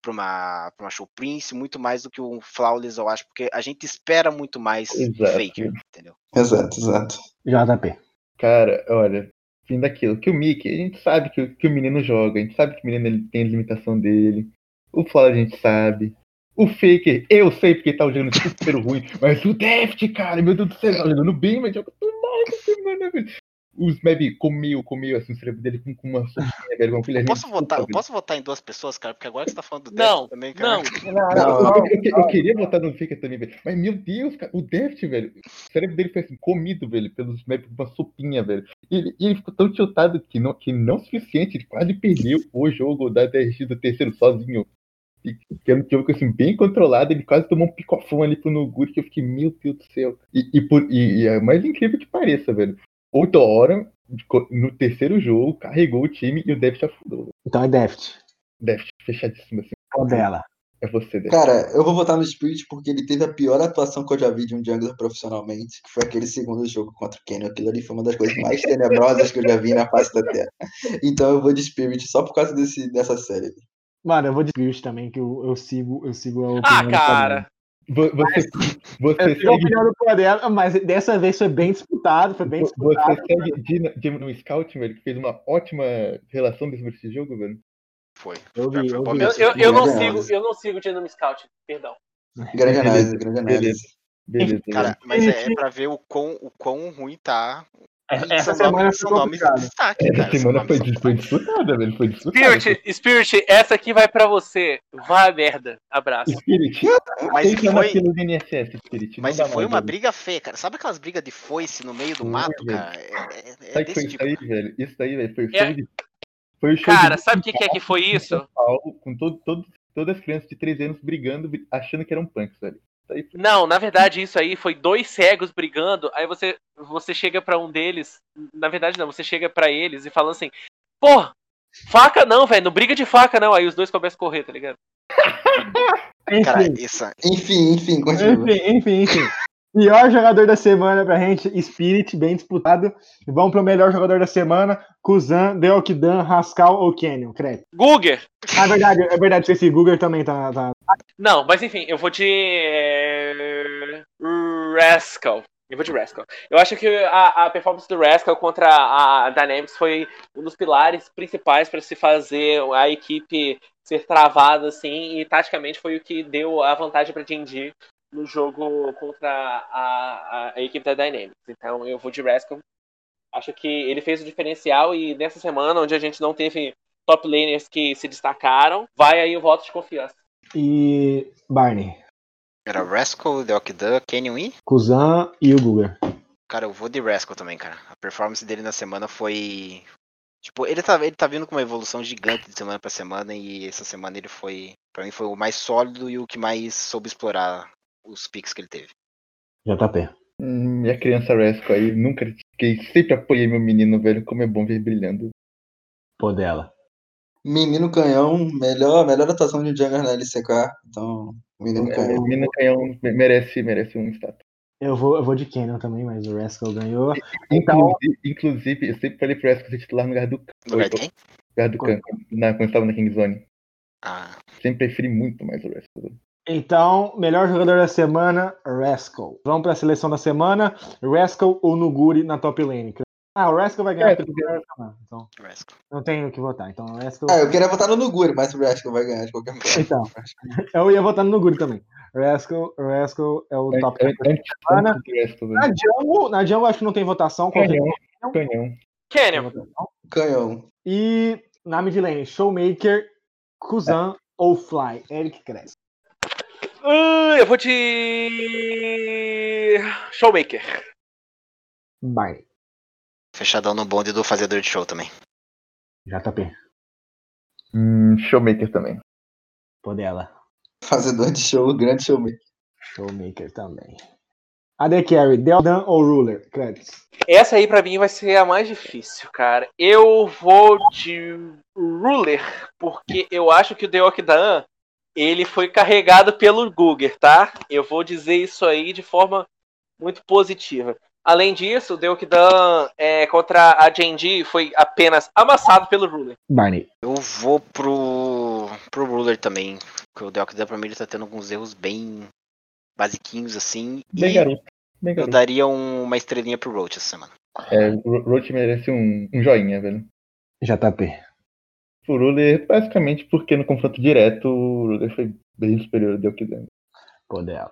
D: Pra uma, pra uma Show Prince, muito mais do que o Flawless, eu acho, porque a gente espera muito mais
B: Exato.
D: Faker, entendeu?
E: Exato, exato.
A: JP.
B: Cara, olha, fim daquilo. Que o Mickey, a gente sabe que, o- que o menino joga, a gente sabe que o menino ele tem a limitação dele. O Flower a gente sabe. O Faker, eu sei porque tá jogando super ruim, mas o Deft, cara, meu Deus do céu, tá jogando bem, mas joga tudo mal essa semana, velho. Os Meb comeu, comeu assim, o cérebro dele com, com uma sopinha, velho, com aquele
D: Eu posso votar, posso votar em duas pessoas, cara, porque agora que você tá falando do
C: Não,
D: Deft também, cara.
C: não.
B: Não,
E: Não,
B: eu, eu- eu- eu queria votar no Faker também, velho. Mas, meu Deus, cara, o Deft, velho. O cérebro dele foi assim, comido, velho, pelos Map com uma sopinha, velho. E ele, ele ficou tão tiltado que não, que não o suficiente, ele quase perdeu o jogo da DRX do terceiro sozinho. E, que era um jogo assim, bem controlado, ele quase tomou um picofão ali pro Noguri, que eu fiquei, meu Deus do céu. E, e, por, e, e é mais incrível que pareça, velho. Outra hora, no terceiro jogo, carregou o time e o Deft afundou.
A: Então é Deft.
B: Deft, fechadíssimo assim.
A: Qual dela?
B: É você, Deft.
E: Cara, eu vou votar no Spirit porque ele teve a pior atuação que eu já vi de um jungler profissionalmente, que foi aquele segundo jogo contra o Kenyon. Aquilo ali foi uma das coisas mais tenebrosas que eu já vi na face da Terra. Então eu vou de Spirit só por causa desse, dessa série.
A: Mano, eu vou de Spirit também, que eu, eu sigo, eu sigo a opinião
C: Ah, cara.
B: Vo- Você, você
A: Eu
B: segue,
A: opinião do Podela, mas dessa vez foi bem disputado, foi bem
B: você
A: disputado.
B: segue Dina- Dino no Scout, velho, que fez uma ótima relação sobre esse jogo, velho.
D: Foi.
A: Eu vi, eu vi.
C: Eu, eu, eu não sigo, eu não sigo o Scout, perdão.
E: Grande análise, grande análise.
B: Beleza,
D: Cara, mas é, é pra ver o quão, o quão ruim tá. E
A: Essa
D: são
A: semana foi
D: destaque,
B: Essa
D: cara.
B: semana foi, disputada, velho. Foi disputada.
C: Spirit, Spirit, essa aqui vai pra você. Vá a merda. Abraço.
B: Spirit,
D: Mas foi,
B: INSS, Spirit.
D: mas foi
B: mais,
D: uma
B: velho.
D: briga feia, cara. Sabe aquelas brigas de foice no meio do mato,
B: velho.
D: cara? É, é- é
B: Sabe o que foi
D: desse
B: isso
D: tipo.
B: aí, velho? Isso daí, velho, foi o
C: É.
B: show de... Foi show
C: Cara,
B: de
C: sabe o que, que é que foi isso?
B: Com todo, todo, todas as crianças de 13 anos brigando, bri- achando que eram punks, velho. Isso.
C: Não, na verdade, isso aí foi dois cegos brigando. Aí você, você chega pra um deles. Na verdade, não, você chega pra eles e fala assim: Pô, faca não, velho, não briga de faca não. Aí os dois começam a correr, tá ligado?
D: Cara,
A: Enfim,
D: essa,
E: Enfim, enfim, continua.
A: enfim, enfim, enfim. Pior jogador da semana pra gente, Spirit, bem disputado. E vamos pro melhor jogador da semana, Kuzan, Deokdan, Rascal ou Canyon, credo.
C: Guger.
A: Ah, é verdade, é verdade, esqueci, Google também tá, tá.
C: Não, mas enfim, eu vou de. é, Rascal. Eu vou de Rascal. Eu acho que a, a performance do Rascal contra a Dynamics foi um dos pilares principais para se fazer a equipe ser travada assim, e taticamente foi o que deu a vantagem para D&D no jogo contra a, a, a equipe da Dynamics. Então eu vou de Rascal. Acho que ele fez o diferencial e nessa semana, onde a gente não teve top laners que se destacaram, vai aí o voto de confiança.
A: E Barney,
D: era Rascal, Deokdan, Canyon e.
A: Kuzan e o Google.
D: Cara, eu vou de Rascal também, cara. A performance dele na semana foi. Tipo, ele tá, ele tá vindo com uma evolução gigante de semana pra semana e essa semana ele foi. Pra mim foi o mais sólido e o que mais soube explorar os picks que ele teve.
A: JP.
B: Hum, Minha criança Rascal aí, nunca critiquei, sempre apoiei meu menino, velho, como é bom ver brilhando.
A: Pô dela.
E: Menino Canhão, melhor, melhor atuação de Jungle na LCK. Então, Menino
B: O
E: Canhão.
B: menino canhão merece, merece um status.
A: Eu vou, eu vou de Canyon também, mas o Rascal ganhou. Então,
B: Inclusive, inclusive, eu sempre falei pro Rascal ser titular no lugar do,
D: No lugar de quem?
B: lugar do Khan, na, quando estava na King Zone.
D: Ah,
B: Sempre preferi muito mais o Rascal.
A: Então, melhor jogador da semana, Rascal. Vamos pra seleção da semana, Rascal ou Nuguri na top lane. Ah, o Rascal vai ganhar
B: É,
A: é então
D: Rascal.
A: não tenho o que votar. Então, o Rascal.
E: Ah, eu queria votar no Nuguri, mas o Rascal vai ganhar de qualquer forma.
A: Então, eu ia votar no Nuguri também. Rascal, Rascal é o top
B: An- an- Antes
A: semana. Na. Jungle, na Jungle acho que não tem votação.
B: Canhão, canhão.
E: Canhão.
A: E na mid lane, Showmaker, Kuzan ou Fly. Eric Cresce.
C: Ah, eu vou de. Showmaker.
A: Barney.
D: Fechadão no bonde do fazedor de show também.
A: JP.
B: Hum, Showmaker também.
A: Pô dela.
E: Fazedor de show, grande showmaker.
A: Showmaker também. AD Carry, Deldan ou Ruler? Credits.
C: Essa aí pra mim vai ser a mais difícil, cara. Eu vou de Ruler, porque eu acho que o Deokdan ele foi carregado pelo Guger, tá? Eu vou dizer isso aí de forma muito positiva. Além disso, o Deokdan é, contra a Genji foi apenas amassado pelo Ruler.
A: Barney.
D: Eu vou pro. pro Ruler também. Porque o Deokdan pra mim ele tá tendo alguns erros bem basiquinhos assim.
B: Bem
D: e
B: garoto. Bem
D: eu
B: garoto.
D: daria um- uma estrelinha pro Roach essa semana.
B: É, o Roach merece um, um joinha, velho.
A: JP.
B: O Ruler, basicamente, porque no confronto direto, o Ruler foi bem superior ao Deokdan.
A: Pô dela.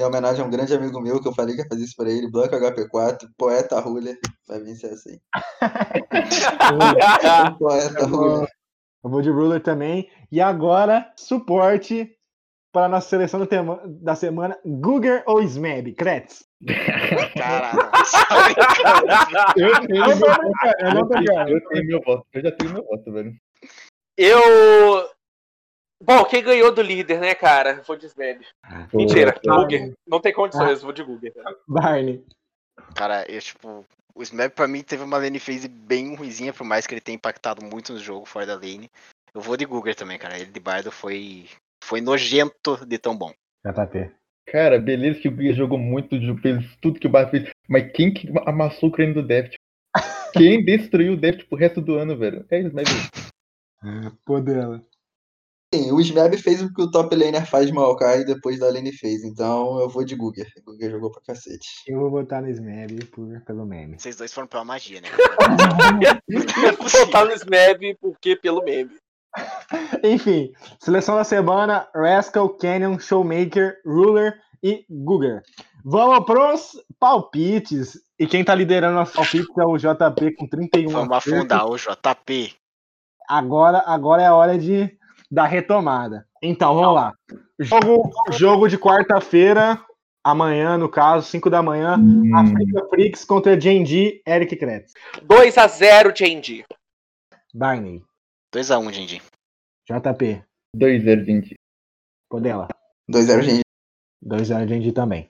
E: Em homenagem a um grande amigo meu que eu falei que ia fazer isso pra ele, Blanco HP4, poeta Ruler. Vai vencer aí. poeta Ruler.
A: Eu vou de Ruler também. E agora, suporte para a nossa seleção da, tema- da semana. Guger ou Smeb? Credits.
D: Caralho.
B: Eu tenho,
A: Eu
B: meu voto,
A: eu não
B: eu tenho meu voto. Eu já tenho meu voto, velho.
C: Eu. Bom, quem ganhou do líder, né, cara? Vou de Smeb. Mentira,
B: Pô,
C: Guger. Não tem condições, vou de Guger.
A: Barney.
D: Cara, eu tipo. O Smeb pra mim teve uma lane phase bem ruizinha, por mais que ele tenha impactado muito no jogo fora da lane. Eu vou de Guger também, cara. Ele de Bardo foi. Foi nojento de tão bom.
A: JP.
B: Cara, beleza que o Guia jogou muito, fez tudo que o Bardo fez. Mas quem que amassou o crânio do Deft? Quem destruiu o Deft pro resto do ano, velho? É isso, mas
A: Pô dela.
E: Sim, o Smeb fez o que o top laner faz de Maokai depois da lane fez. Então eu vou de Guger. Guger jogou pra cacete.
A: Eu vou votar no Smeb por, pelo meme.
D: Vocês dois foram pela magia, né?
C: Vou botar no Smeb porque pelo meme.
A: Enfim, seleção da semana: Rascal, Canyon, Showmaker, Ruler e Guger. Vamos pros palpites. E quem tá liderando os palpites é o JP com 31
D: Vamos
A: acertos.
D: afundar o JP.
A: Agora, agora é a hora de da retomada. Então, vamos lá. Jogo, jogo de quarta-feira, amanhã, no caso, 5 da manhã.
B: Hum,
A: Africa Freaks contra Genji, Eric Kretz.
C: 2x0 JD.
A: Barney,
D: 2x1, Dindi.
A: JP,
B: 2-0, gente.
A: Podela.
E: 2-0, gente.
A: 2x0 Genji também.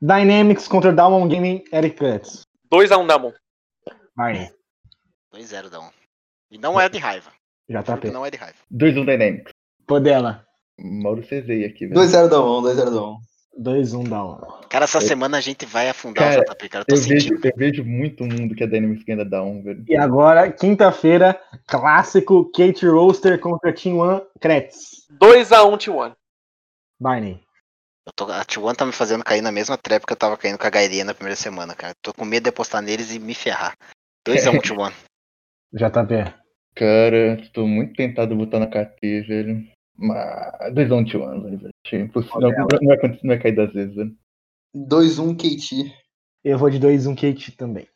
A: Dynamics contra Dalmon Gaming, Eric Kretz.
C: 2x1 Damon.
A: Barney,
D: 2x0 dá um. E não é de raiva. Que
A: JP.
D: Não é de raiva.
B: 2-1 Dynamics.
A: Podela.
B: Mauro Cezei aqui, velho.
E: 2-0 da 1, 2-0 da 1.
A: 2-1 Dalmon.
D: Cara, essa semana a gente vai afundar
B: Cara,
D: o JP, cara. Eu tô
B: Eu vejo, eu vejo muito mundo que a Dynamics ainda dá um, velho.
A: E agora, quinta-feira, clássico Kate Roaster contra Team One Kretz.
C: 2x1 T1.
A: Barney.
D: Eu tô, a T1 tá me fazendo cair na mesma trap que eu tava caindo com a Gairinha na primeira semana, cara. Tô com medo de apostar neles e me ferrar. 2x1 T1.
A: JP.
B: Cara, tô muito tentado a botar na KT, velho. Mas 2-1 T1, velho. impossível. Não, não, vai, não vai cair das vezes, velho.
E: 2-1 KT.
A: Eu vou de 2-1 Kate também.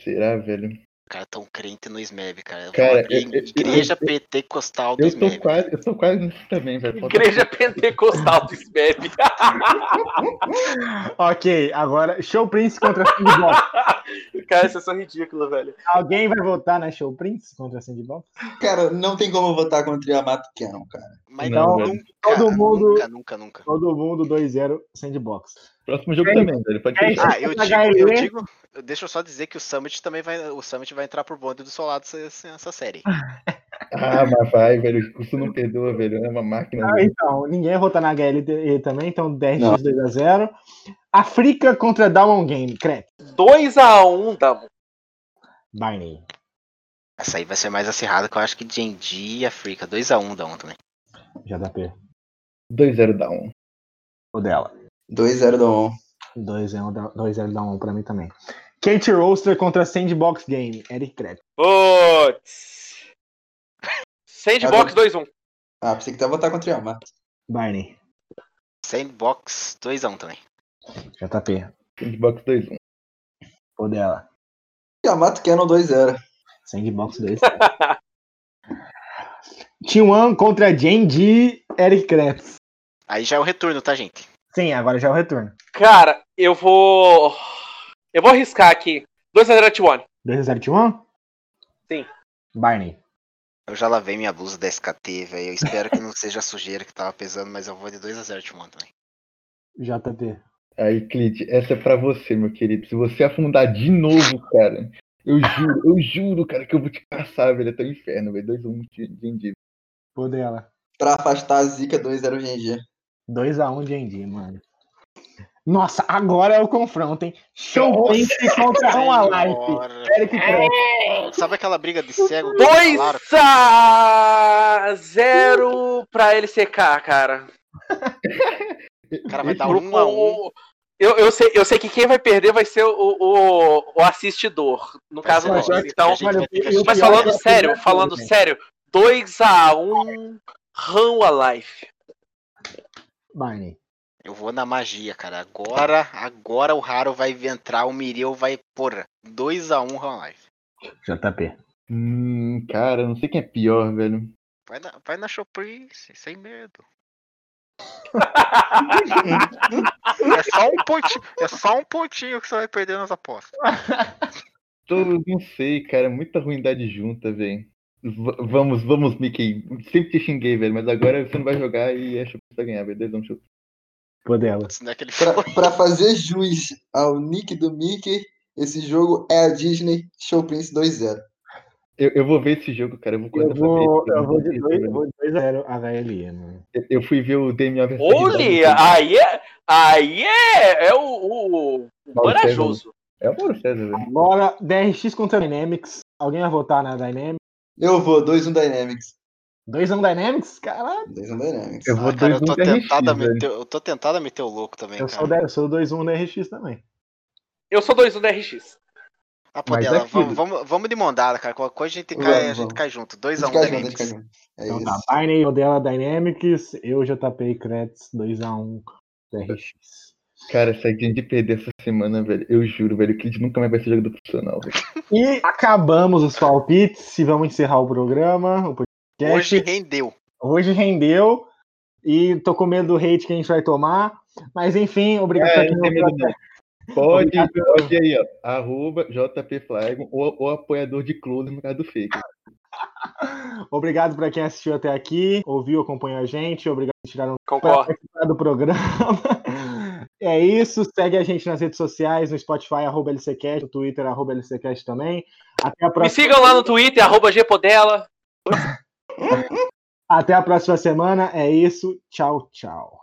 B: Será, velho?
D: Cara, tão crente no SMEB, cara. Eu
B: Cara, eu- eu-
D: Igreja Pentecostal do
B: Eu tô
D: SMEB.
B: quase, eu tô quase nisso também, velho.
C: Igreja Pentecostal do SMEB.
A: Ok, agora Show Prince contra Sandbox.
C: Cara, vocês são ridículos, velho.
A: Alguém vai votar na Show Prince contra Sandbox?
E: Cara, não tem como votar contra o Yamato Cannon, cara.
D: Mas
B: Não,
D: nunca,
B: velho.
A: Todo mundo-
D: nunca, nunca, nunca.
A: Todo mundo 2-0 Sandbox.
B: Próximo jogo
A: É
B: também, velho. Pode
A: é.
D: Ah, eu digo, eu digo, deixa eu só dizer que o Summit também vai, o Summit vai entrar pro bonde do seu lado essa, essa série.
B: Ah, mas vai, velho. O curso não perdoa, velho. É uma máquina.
A: Ah, então, ninguém vai votar na HL também, então 10x 2x0. África contra Dalmon Game, Crack.
C: 2x1 Damon.
A: Barney.
D: Essa aí vai ser mais acirrada, que eu acho que Genji e Africa. 2x1 da um também.
A: JP.
B: 2-0 dá um.
A: O dela.
E: 2-0 da 1.
A: 2-0 Dalmon pra mim também. Kate Roaster contra Sandbox Game, Eric Crack.
C: Putz. Sandbox 2x1.
E: Ah, pensei que tu ia votar contra o Yamato.
A: Barney.
D: Sandbox 2x1 também.
A: JP.
B: Xbox 2-1.
A: O dela.
E: Yamato Cannon 2-0.
A: Sandbox 2. T1 contra Genji, Eric Kretz.
D: Aí já é o retorno, tá, gente?
A: Sim, agora já é o retorno.
C: Cara, eu vou. Eu vou arriscar aqui. 2x0 T1.
A: 2x0 T1?
C: Sim.
A: Barney.
D: Eu já lavei minha blusa da SKT, velho. Eu espero que não seja a sujeira que tava pesando, mas eu vou de 2x0 T1 também.
A: JP.
B: Aí, Clint, essa é pra você, meu querido. Se você afundar de novo, cara, eu juro, eu juro, cara, que eu vou te caçar, velho, até o inferno, velho. 2-1 de Genji.
A: O dela.
E: Pra afastar a zica 2-0 GG.
A: 2x1 Genji, mano. Nossa, agora é o confronto, hein? Show Prince contra um Alive.
D: Senhora.
A: Eric Kretz.
D: Sabe aquela briga de cego? que vocês falaram?
C: 2x0 pra LCK, cara.
D: Cara, vai dar
C: Grupo-
D: um a um.
C: Eu, eu, sei, eu sei que quem vai perder vai ser o, o, o assistidor. No
D: Vai
C: caso, nós, Então,
D: a
C: mas falando sério, falando
A: vai ser,
C: sério, 2x1 Run Alive.
A: Barney.
D: Eu vou na magia, cara. Agora, agora o Raro vai entrar, o Mireu vai, porra, 2x1 Run Life.
A: JP.
B: Hum, cara, não sei quem é pior, velho.
D: Vai na, vai na Showprince, sem medo. é só um pontinho, é só um pontinho que você vai perder nas apostas.
B: Tô, não sei, cara, muita ruindade junta, velho. Vamos, vamos, Mickey. Sempre te xinguei, velho, mas agora você não vai jogar e acho que vai ganhar. Dois, um, show.
A: O dela.
D: É que ele
E: Pra, pra fazer jus ao nick do Mickey, esse jogo é a Disney Show Prince 2-0.
B: Eu, eu vou ver esse jogo, cara. Eu vou correr
A: Eu vou, eu vou de
B: velho.
A: 2 eu vou de 2x0 HLE, mano.
B: Eu- Eu fui ver o Damian versus
C: Olha, aí é, aí é, é o, o, corajoso.
B: É o Mauro César, velho.
A: Agora, DRX contra Dynamics. Alguém vai votar na Dynamics?
E: Eu vou, 2-1 Dynamics.
A: 2x1 Dynamics? Caralho.
E: 2-1 Dynamics.
B: Eu vou
D: Ah, cara, eu
B: 2-1
D: tô, tentado a meter, eu tô tentado a meter o louco também,
A: Eu
D: cara.
A: sou, da- eu sou 2x1 DRX também.
C: Eu sou 2 do DRX.
D: Ah,
B: Mas
D: Podela,
B: é
D: vamos, vamos, vamos de mondada, cara. Qualquer coisa a gente
E: Vamos,
D: cai, a gente
E: vamos.
D: cai junto.
E: A
D: 2x1
E: gente
D: um
E: cai junto, a gente cai
D: Dynamics.
E: junto. É
A: Então
E: isso.
A: tá, Barney, Odela Dynamics, eu, JP e Kretz, 2x1 DRX.
B: Cara, se a gente perder essa semana, velho, eu juro, velho, que a gente nunca mais vai ser jogador profissional, velho.
A: E acabamos os palpites e vamos encerrar o programa. O podcast.
D: Hoje rendeu.
A: Hoje rendeu. E tô com medo do hate que a gente vai tomar. Mas enfim, obrigado
B: É,
A: pra quem.
B: Pode, pode aí, ó. Arroba ou, ou apoiador de close no caso do fake.
A: Obrigado para quem assistiu até aqui, ouviu, acompanhou a gente. Obrigado por tiraram para
C: Concordo.
A: participar do programa. É isso. Segue a gente nas redes sociais, no Spotify, arroba LCCast, no Twitter, arroba LCCast também. Até a
C: Me
A: próxima,
C: sigam lá no Twitter, arroba Gpodela.
A: até a próxima semana. É isso. Tchau, tchau.